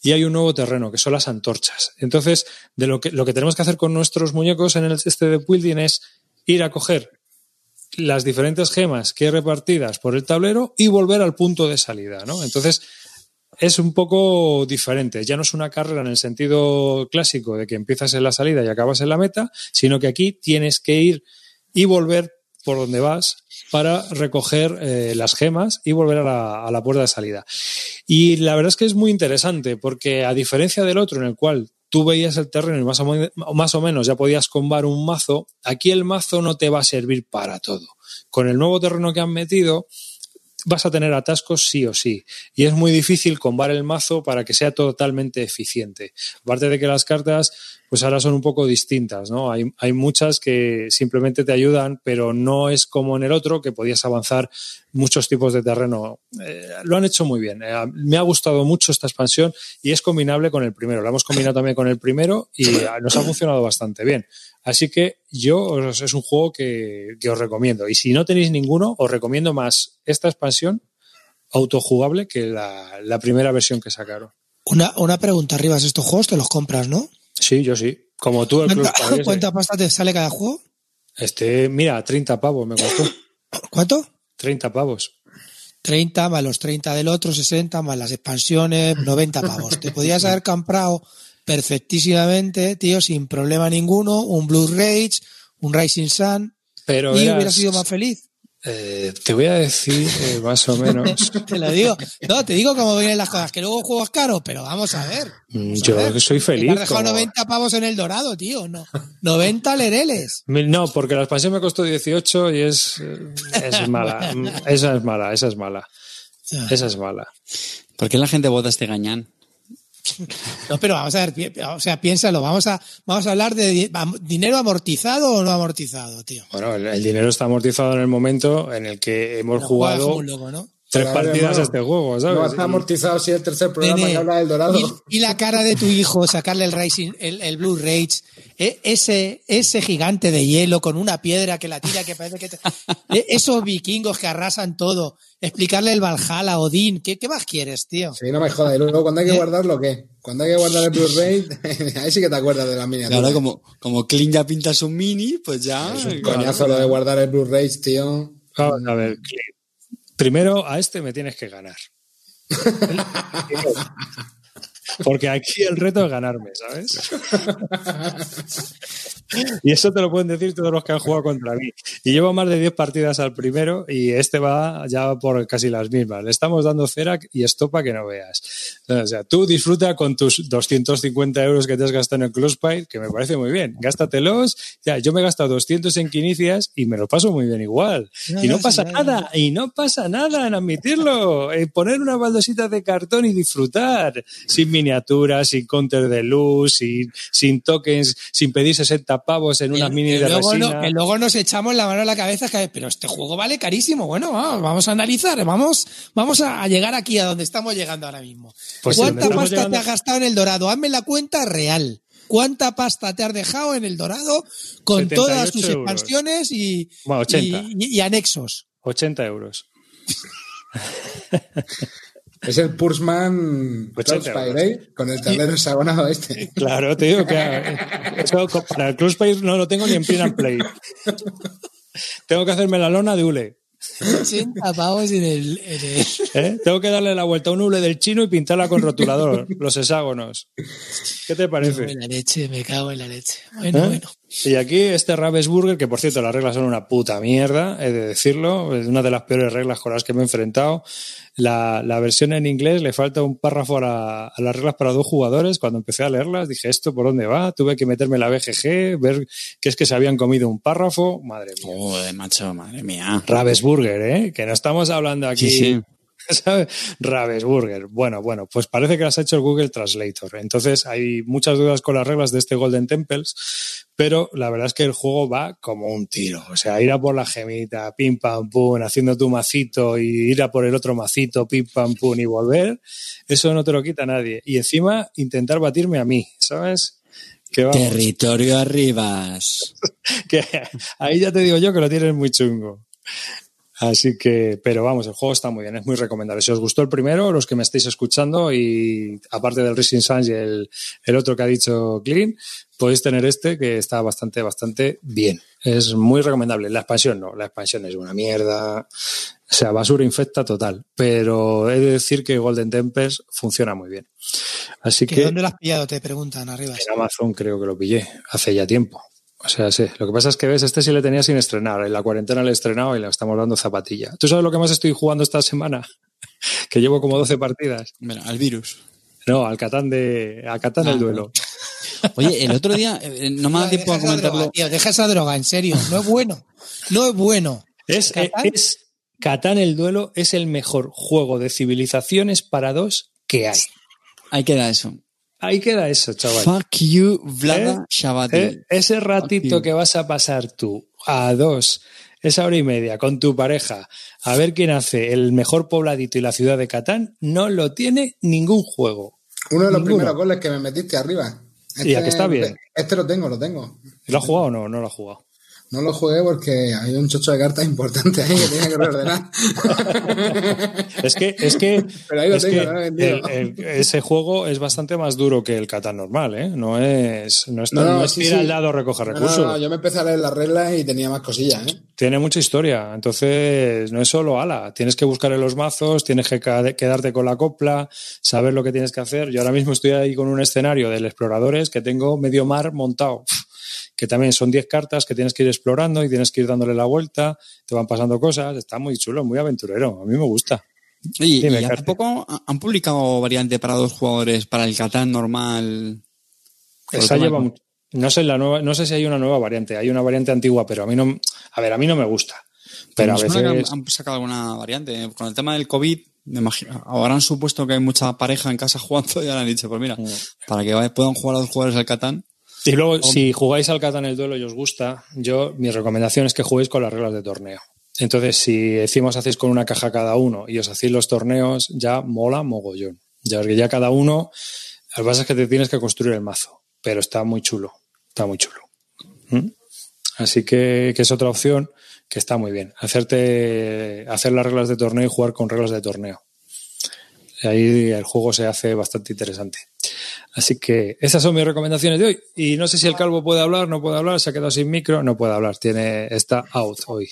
y hay un nuevo terreno, que son las antorchas. Entonces, de lo que, lo que tenemos que hacer con nuestros muñecos en el este de building es ir a coger las diferentes gemas que repartidas por el tablero y volver al punto de salida, ¿no? Entonces, es un poco diferente. Ya no es una carrera en el sentido clásico de que empiezas en la salida y acabas en la meta, sino que aquí tienes que ir y volver por donde vas para recoger eh, las gemas y volver a la puerta de salida. Y la verdad es que es muy interesante porque a diferencia del otro en el cual tú veías el terreno y más o, más o menos ya podías combar un mazo, aquí el mazo no te va a servir para todo. Con el nuevo terreno que han metido, vas a tener atascos sí o sí. Y es muy difícil combar el mazo para que sea totalmente eficiente. Aparte de que las cartas, pues ahora son un poco distintas, ¿no? Hay, hay muchas que simplemente te ayudan, pero no es como en el otro, que podías avanzar muchos tipos de terreno. Eh, lo han hecho muy bien. Eh, me ha gustado mucho esta expansión y es combinable con el primero. La hemos combinado también con el primero y nos ha funcionado bastante bien. Así que yo os- es un juego que, que os recomiendo. Y si no tenéis ninguno, os recomiendo más esta expansión autojugable que la, la primera versión que sacaron. Una, una pregunta, Rivas, estos juegos te los compras, ¿no? Sí, yo sí. Como tú, el Club ¿Cuánta, pasta te sale cada juego? Este, mira, 30 pavos me costó. ¿Cuánto? 30 pavos. 30 más los 30 del otro, 60 más las expansiones, 90 pavos. Te podías haber comprado perfectísimamente, tío, sin problema ninguno, un Blue Rage, un Rising Sun, Pero y eras- hubieras sido más feliz. Eh, te voy a decir eh, más o menos. Te lo digo. No, te digo cómo vienen las cosas, que luego juegos caros, pero vamos a ver. vamos a Yo ver. soy feliz. Me has dejado como- 90 pavos en el dorado, tío. No, 90 lereles. No, porque la expansión me costó 18 y es, eh, es mala. Esa es mala, esa es mala. Esa es mala. ¿Por qué la gente vota este gañán? No, pero vamos a ver, o sea, piénsalo, vamos a, vamos a hablar de dinero amortizado o no amortizado, tío. Bueno, el, el dinero está amortizado en el momento en el que hemos jugado. Tres Claro, partidas a este juego, ¿sabes? No está amortizado si el tercer programa Nene, que habla del dorado. Y, y la cara de tu hijo, sacarle el Racing, el, el Blue Rage, e- ese, ese gigante de hielo con una piedra que la tira que parece que te- e- esos vikingos que arrasan todo, explicarle el Valhalla a Odín, ¿qué, qué más quieres, tío? Sí, no me jodas. Y luego, cuando hay que ¿Eh? guardarlo, ¿qué? Cuando hay que guardar el Blu-ray, ahí sí que te acuerdas de la miniatura. ahora como, como Clint ya pinta su mini, pues ya... Es un coñazo lo de guardar el Blu-ray, tío. Vamos a ver, Clint. Primero a este me tienes que ganar. Porque aquí el reto es ganarme, ¿sabes? Y eso te lo pueden decir todos los que han jugado contra mí. Y llevo más de 10 partidas al primero y este va ya por casi las mismas. Le estamos dando cera y estopa que no veas. O sea, tú disfruta con tus 250 euros que te has gastado en el Closepide, que me parece muy bien. Gástatelos. Ya, yo me he gastado 200 en quinicias y me lo paso muy bien igual. No, y no pasa nada, y no pasa nada en admitirlo. En poner una baldosita de cartón y disfrutar. Sin miniaturas, sin counter de luz, sin, sin tokens, sin pedir 60 pavos en unas mini de luego, no- resina. que luego nos echamos la mano a la cabeza, que, pero este juego vale carísimo. Bueno, vamos, vamos a analizar, vamos, vamos a a llegar aquí a donde estamos llegando ahora mismo. Pues ¿Cuánta pasta llegando- te has gastado en el dorado? Hazme la cuenta real. ¿Cuánta pasta te has dejado en el dorado con 78 todas euros. expansiones y, Bueno, 80. y- y- y anexos? 80 euros. Es el Pursman 80 Cloudspire, ¿eh? Con el tablero hexagonado este. Claro, te digo que eh, eso para el Closepide no lo tengo ni en print and play. Tengo que hacerme la lona de hule. 80 pavos en el, en el- ¿eh? Tengo que darle la vuelta a un hule del chino y pintarla con rotulador, los hexágonos. ¿Qué te Me cago parece? en la leche, me cago en la leche. Bueno, ¿Eh? bueno. Y aquí este Ravensburger, que por cierto las reglas son una puta mierda, he de decirlo, es una de las peores reglas con las que me he enfrentado. La, la versión en inglés le falta un párrafo a, la- a las reglas para dos jugadores. Cuando empecé a leerlas dije, ¿esto por dónde va? Tuve que meterme en la BGG, ver que es que se habían comido un párrafo. Madre mía. Joder, macho, madre mía. Ravensburger, ¿eh? Que no estamos hablando aquí Sí, sí. ¿sabes? Ravensburger. Bueno, bueno, pues parece que las ha hecho el Google Translator. Entonces hay muchas dudas con las reglas de este Golden Temples, pero la verdad es que el juego va como un tiro. O sea, ir a por la gemita, pim pam pum, haciendo tu macito y ir a por el otro macito, pim pam pum y volver, eso no te lo quita nadie. Y encima intentar batirme a mí, ¿sabes? Territorio arribas. que ahí ya te digo yo que lo tienes muy chungo. Así que, pero vamos, el juego está muy bien, es muy recomendable. Si os gustó el primero, los que me estáis escuchando, y aparte del Racing Suns y el, el otro que ha dicho Clean, podéis tener este que está bastante, bastante bien. Es muy recomendable. La expansión no, la expansión es una mierda. O sea, basura infecta total. Pero he de decir que Golden Tempest funciona muy bien. Así ¿Que que ¿Dónde lo has pillado? Te preguntan arriba. en Amazon creo que lo pillé hace ya tiempo. O sea, sí. Lo que pasa es que ves, este sí le tenía sin estrenar. En la cuarentena le he estrenado y le estamos dando zapatilla. ¿Tú sabes lo que más estoy jugando esta semana? que llevo como 12 partidas. Mira, al virus. No, al Catán de. Al Catán Ah, el duelo. Oye, el otro día, eh, no me da Tío, tiempo a droga, comentarlo. tío, deja esa droga, en serio. No es bueno. No es bueno. Es, ¿Catán? es Catán el duelo es el mejor juego de civilizaciones para dos que hay. Ahí queda eso. Ahí queda eso, chaval. Fuck you, Vlada ¿Eh? ¿Eh? Ese ratito que vas a pasar tú a dos, esa hora y media con tu pareja, a ver quién hace el mejor pobladito y la ciudad de Catán, no lo tiene ningún juego. Uno de los Ninguno. primeros goles que me metiste arriba. Y a que está bien. Este lo tengo, lo tengo. ¿Lo ha jugado o no? No lo ha jugado. No lo jugué porque hay un chocho de cartas importante ahí que tenía que reordenar. Es que, es que, Pero ahí lo es tengo, que no lo he vendido. el- el- ese juego es bastante más duro que el Catán normal, ¿eh? No es, no es, No, no, no es sí. al dado recoger No, no, recursos. no, yo me empecé a leer las reglas y tenía más cosillas, ¿eh? Tiene mucha historia, entonces no es solo ala, tienes que buscar en los mazos, tienes que quedarte con la copla, saber lo que tienes que hacer. Yo ahora mismo estoy ahí con un escenario del exploradores que tengo medio mar montado, que también son 10 cartas que tienes que ir explorando y tienes que ir dándole la vuelta, te van pasando cosas, está muy chulo, muy aventurero, a mí me gusta. Dime, y hace poco ha- han publicado variante para dos jugadores para el Catán normal. Esa lleva de- mu- no sé la nueva, no sé si hay una nueva variante, hay una variante antigua, pero a mí no, a ver, a mí no me gusta. Pero a veces han, han sacado alguna variante. Con el tema del COVID, me imagino, habrán supuesto que hay mucha pareja en casa jugando y ahora han dicho, pues mira, Mm. para que puedan jugar a dos jugadores al Catán. Y luego, si jugáis al Catán el duelo y os gusta, yo, mi recomendación es que juguéis con las reglas de torneo. Entonces, si decimos hacéis con una caja cada uno y os hacéis los torneos, ya mola mogollón. Ya que ya cada uno, lo que pasa es que te tienes que construir el mazo, pero está muy chulo, está muy chulo. ¿Mm? Así que, que es otra opción que está muy bien. Hacerte, hacer las reglas de torneo y jugar con reglas de torneo. Ahí el juego se hace bastante interesante. Así que esas son mis recomendaciones de hoy. Y no sé si el calvo puede hablar, no puede hablar, se ha quedado sin micro, no puede hablar, tiene, está out hoy.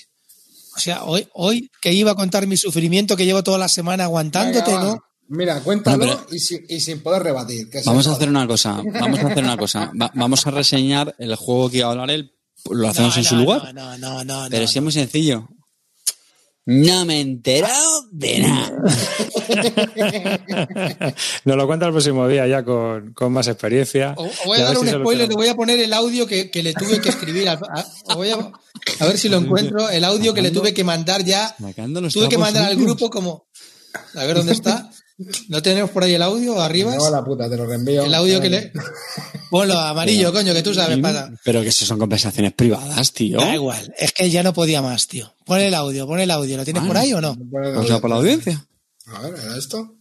O sea, hoy, hoy que iba a contar mi sufrimiento que llevo toda la semana aguantándote, Venga. ¿no? Mira, cuéntalo No, y, sin, y sin poder rebatir. que Vamos a hacer una cosa, vamos a hacer una cosa. Va- vamos a reseñar el juego que iba a hablar él, lo hacemos No, en su lugar. No, no, no, no. Pero si es muy sencillo. No me he enterado de nada. Nos lo cuenta el próximo día ya con, con más experiencia. O- o voy a dar un si spoiler, le tenemos. voy a poner el audio que, que le tuve que escribir. a- voy a, a ver si lo encuentro. El audio que le tuve que mandar ya. Tuve que mandar al grupo como. A ver dónde está. ¿No tenemos por ahí el audio arriba? En la puta, te lo reenvío. El audio que le. Ponlo amarillo, coño, que tú sabes, pasa. Pero que eso son conversaciones privadas, tío. Da igual, es que ya no podía más, tío. Pon el audio, pon el audio. ¿Lo tienes Vale. por ahí o no? O sea, por la audiencia. A ver, ¿era esto?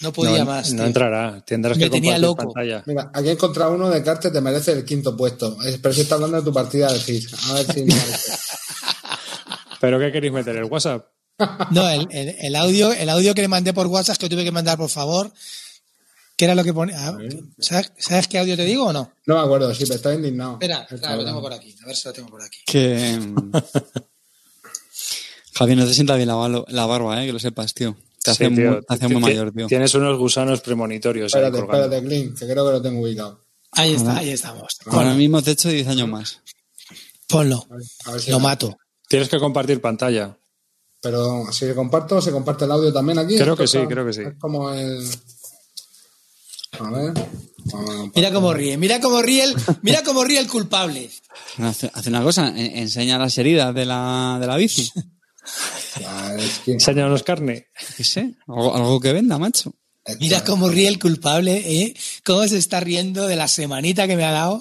No podía no, más. no entrará, tendrás Me que tenía compartir loco. pantalla. Mira, aquí he encontrado uno de Carte, te merece el quinto puesto. Es- Pero si está hablando de tu partida de FIS. A ver si. ¿Pero qué queréis meter? ¿El WhatsApp? No, el, el- el audio, el audio que le mandé por WhatsApp que tuve que mandar, por favor. ¿Qué era lo que pone? ah, ¿sabes, sabes qué audio te digo o no? No me acuerdo, sí, pero está indignado. Espera, El claro, lo tengo por aquí. A ver si lo tengo por aquí. Que. mm, Javier, no te sienta bien la, barba, eh, que lo sepas, tío. Te hace, Sí, tío. muy, te hace muy Ti- mayor, tío. Tienes unos gusanos premonitorios ahí Espérate, colgando. espérate, Clint, que creo que lo tengo ubicado. Ahí está, ahí estamos. Ahora Ponlo, mismo te he hecho 10 años más. ponlo. A ver, a ver si Lo mato. Tienes que compartir pantalla. Pero si comparto, ¿se comparte el audio también aquí? Creo que sí, creo que sí. Es como el... A ver. Mira cómo ríe, mira cómo ríe el, mira cómo ríe el culpable. hace una cosa, en- enseña las heridas de la, de la bici. Ya, es que- Enséñanos carne. ¿Qué sé? Algo, algo que venda, macho. Mira cómo ríe el culpable, ¿eh? Cómo se está riendo de la semanita que me ha dado.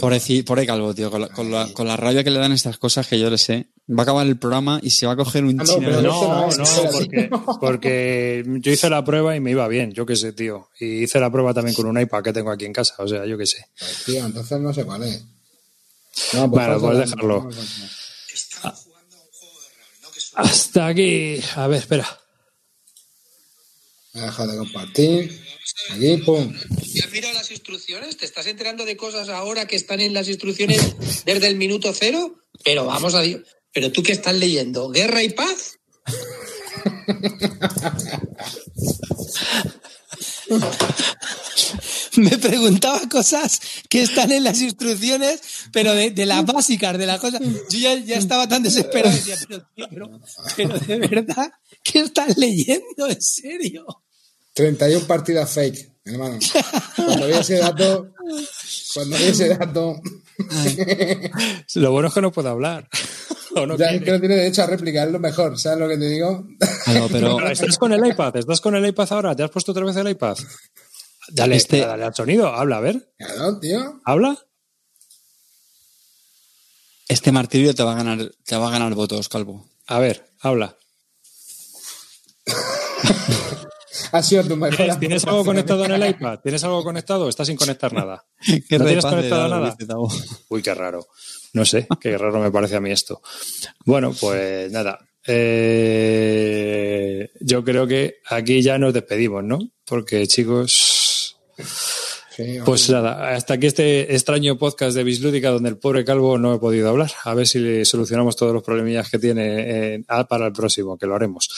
Pobre, pobre calvo, tío, con la, con, la, con la rabia que le dan estas cosas que yo le sé. Va a acabar el programa y se va a coger un Ah, no, chino. no. No, porque, porque yo hice la prueba y me iba bien, yo qué sé, tío. Y hice la prueba también con un iPad que tengo aquí en casa, o sea, yo qué sé. Pues, tío, entonces no sé cuál es. No, Bueno, pues la- dejarlo. no, falta. Hasta aquí. A ver, espera. Voy a dejar de compartir. Aquí, pum. ¿Y has mirado las instrucciones? ¿Te estás enterando de cosas ahora que están en las instrucciones desde el minuto cero? Pero vamos a Dios. ¿Pero tú qué estás leyendo? ¿Guerra y paz? Me preguntaba cosas que están en las instrucciones, pero de, de las básicas, de las cosas. Yo ya, ya estaba tan desesperado. Decía, pero, tío, pero, pero de verdad, ¿qué estás leyendo? ¿En serio? 31 partidas fake, hermano. Cuando vi ese dato, cuando vi ese dato, Lo bueno es que no puedo hablar. ¿O no ya quiere? es que no tiene derecho a réplica, es lo mejor, ¿sabes lo que te digo? Algo, pero ¿Estás con el iPad? ¿Estás con el iPad ahora? ¿Te has puesto otra vez el iPad? Dale, Este- dale al sonido. Habla, a ver. Claro, tío. ¿Habla? este martirio te va a ganar, te va a ganar votos, calvo. A ver, habla. Ha sido tu mejor. ¿Tienes, tienes algo conectado en el iPad? ¿Tienes algo conectado? ¿Estás sin conectar nada? ¿Qué ¿No tienes conectado nada? Uy, qué raro. No sé, qué raro me parece a mí esto. Bueno, pues nada. Eh, yo creo que aquí ya nos despedimos, ¿no? Porque, chicos, Sí, pues nada, hasta aquí este extraño podcast de Bislúdica donde el pobre calvo no he podido hablar. A ver si le solucionamos todos los problemillas que tiene para el próximo, que lo haremos.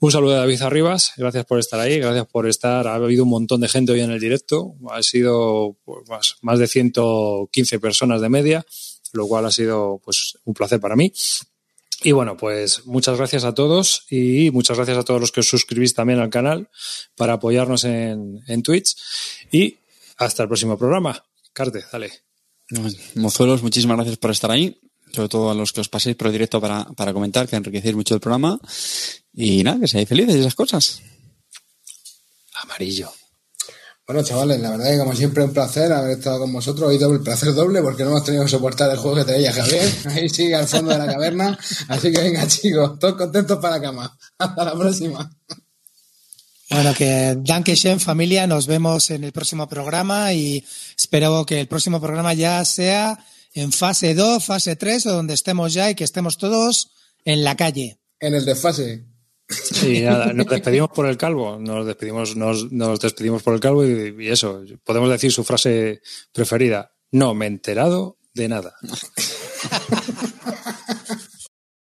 Un saludo a David Arribas, gracias por estar ahí, gracias por estar. Ha habido un montón de gente hoy en el directo, ha sido pues, más, más de 115 personas de media, lo cual ha sido pues un placer para mí. Y bueno, pues muchas gracias a todos y muchas gracias a todos los que os suscribís también al canal para apoyarnos en, en Twitch. Y hasta el próximo programa. Carte, dale. Mozuelos, muchísimas gracias por estar ahí. Sobre todo a los que os paséis por el directo para, para comentar, que enriquecéis mucho el programa. Y nada, que seáis felices y esas cosas. Amarillo. Bueno, chavales, la verdad que como siempre un placer haber estado con vosotros. Hoy doble placer doble porque no hemos tenido que soportar el juego que traía Javier. Ahí sigue al fondo de la caverna. Así que venga, chicos, todos contentos para la cama. Hasta la próxima. Bueno, que Danke schön, familia. Nos vemos en el próximo programa y espero que el próximo programa ya sea en fase 2, fase 3 o donde estemos ya y que estemos todos en la calle. En el desfase. Y nada, nos despedimos por el calvo. Nos despedimos, nos, nos despedimos por el calvo y, y eso. Podemos decir su frase preferida. No me he enterado de nada.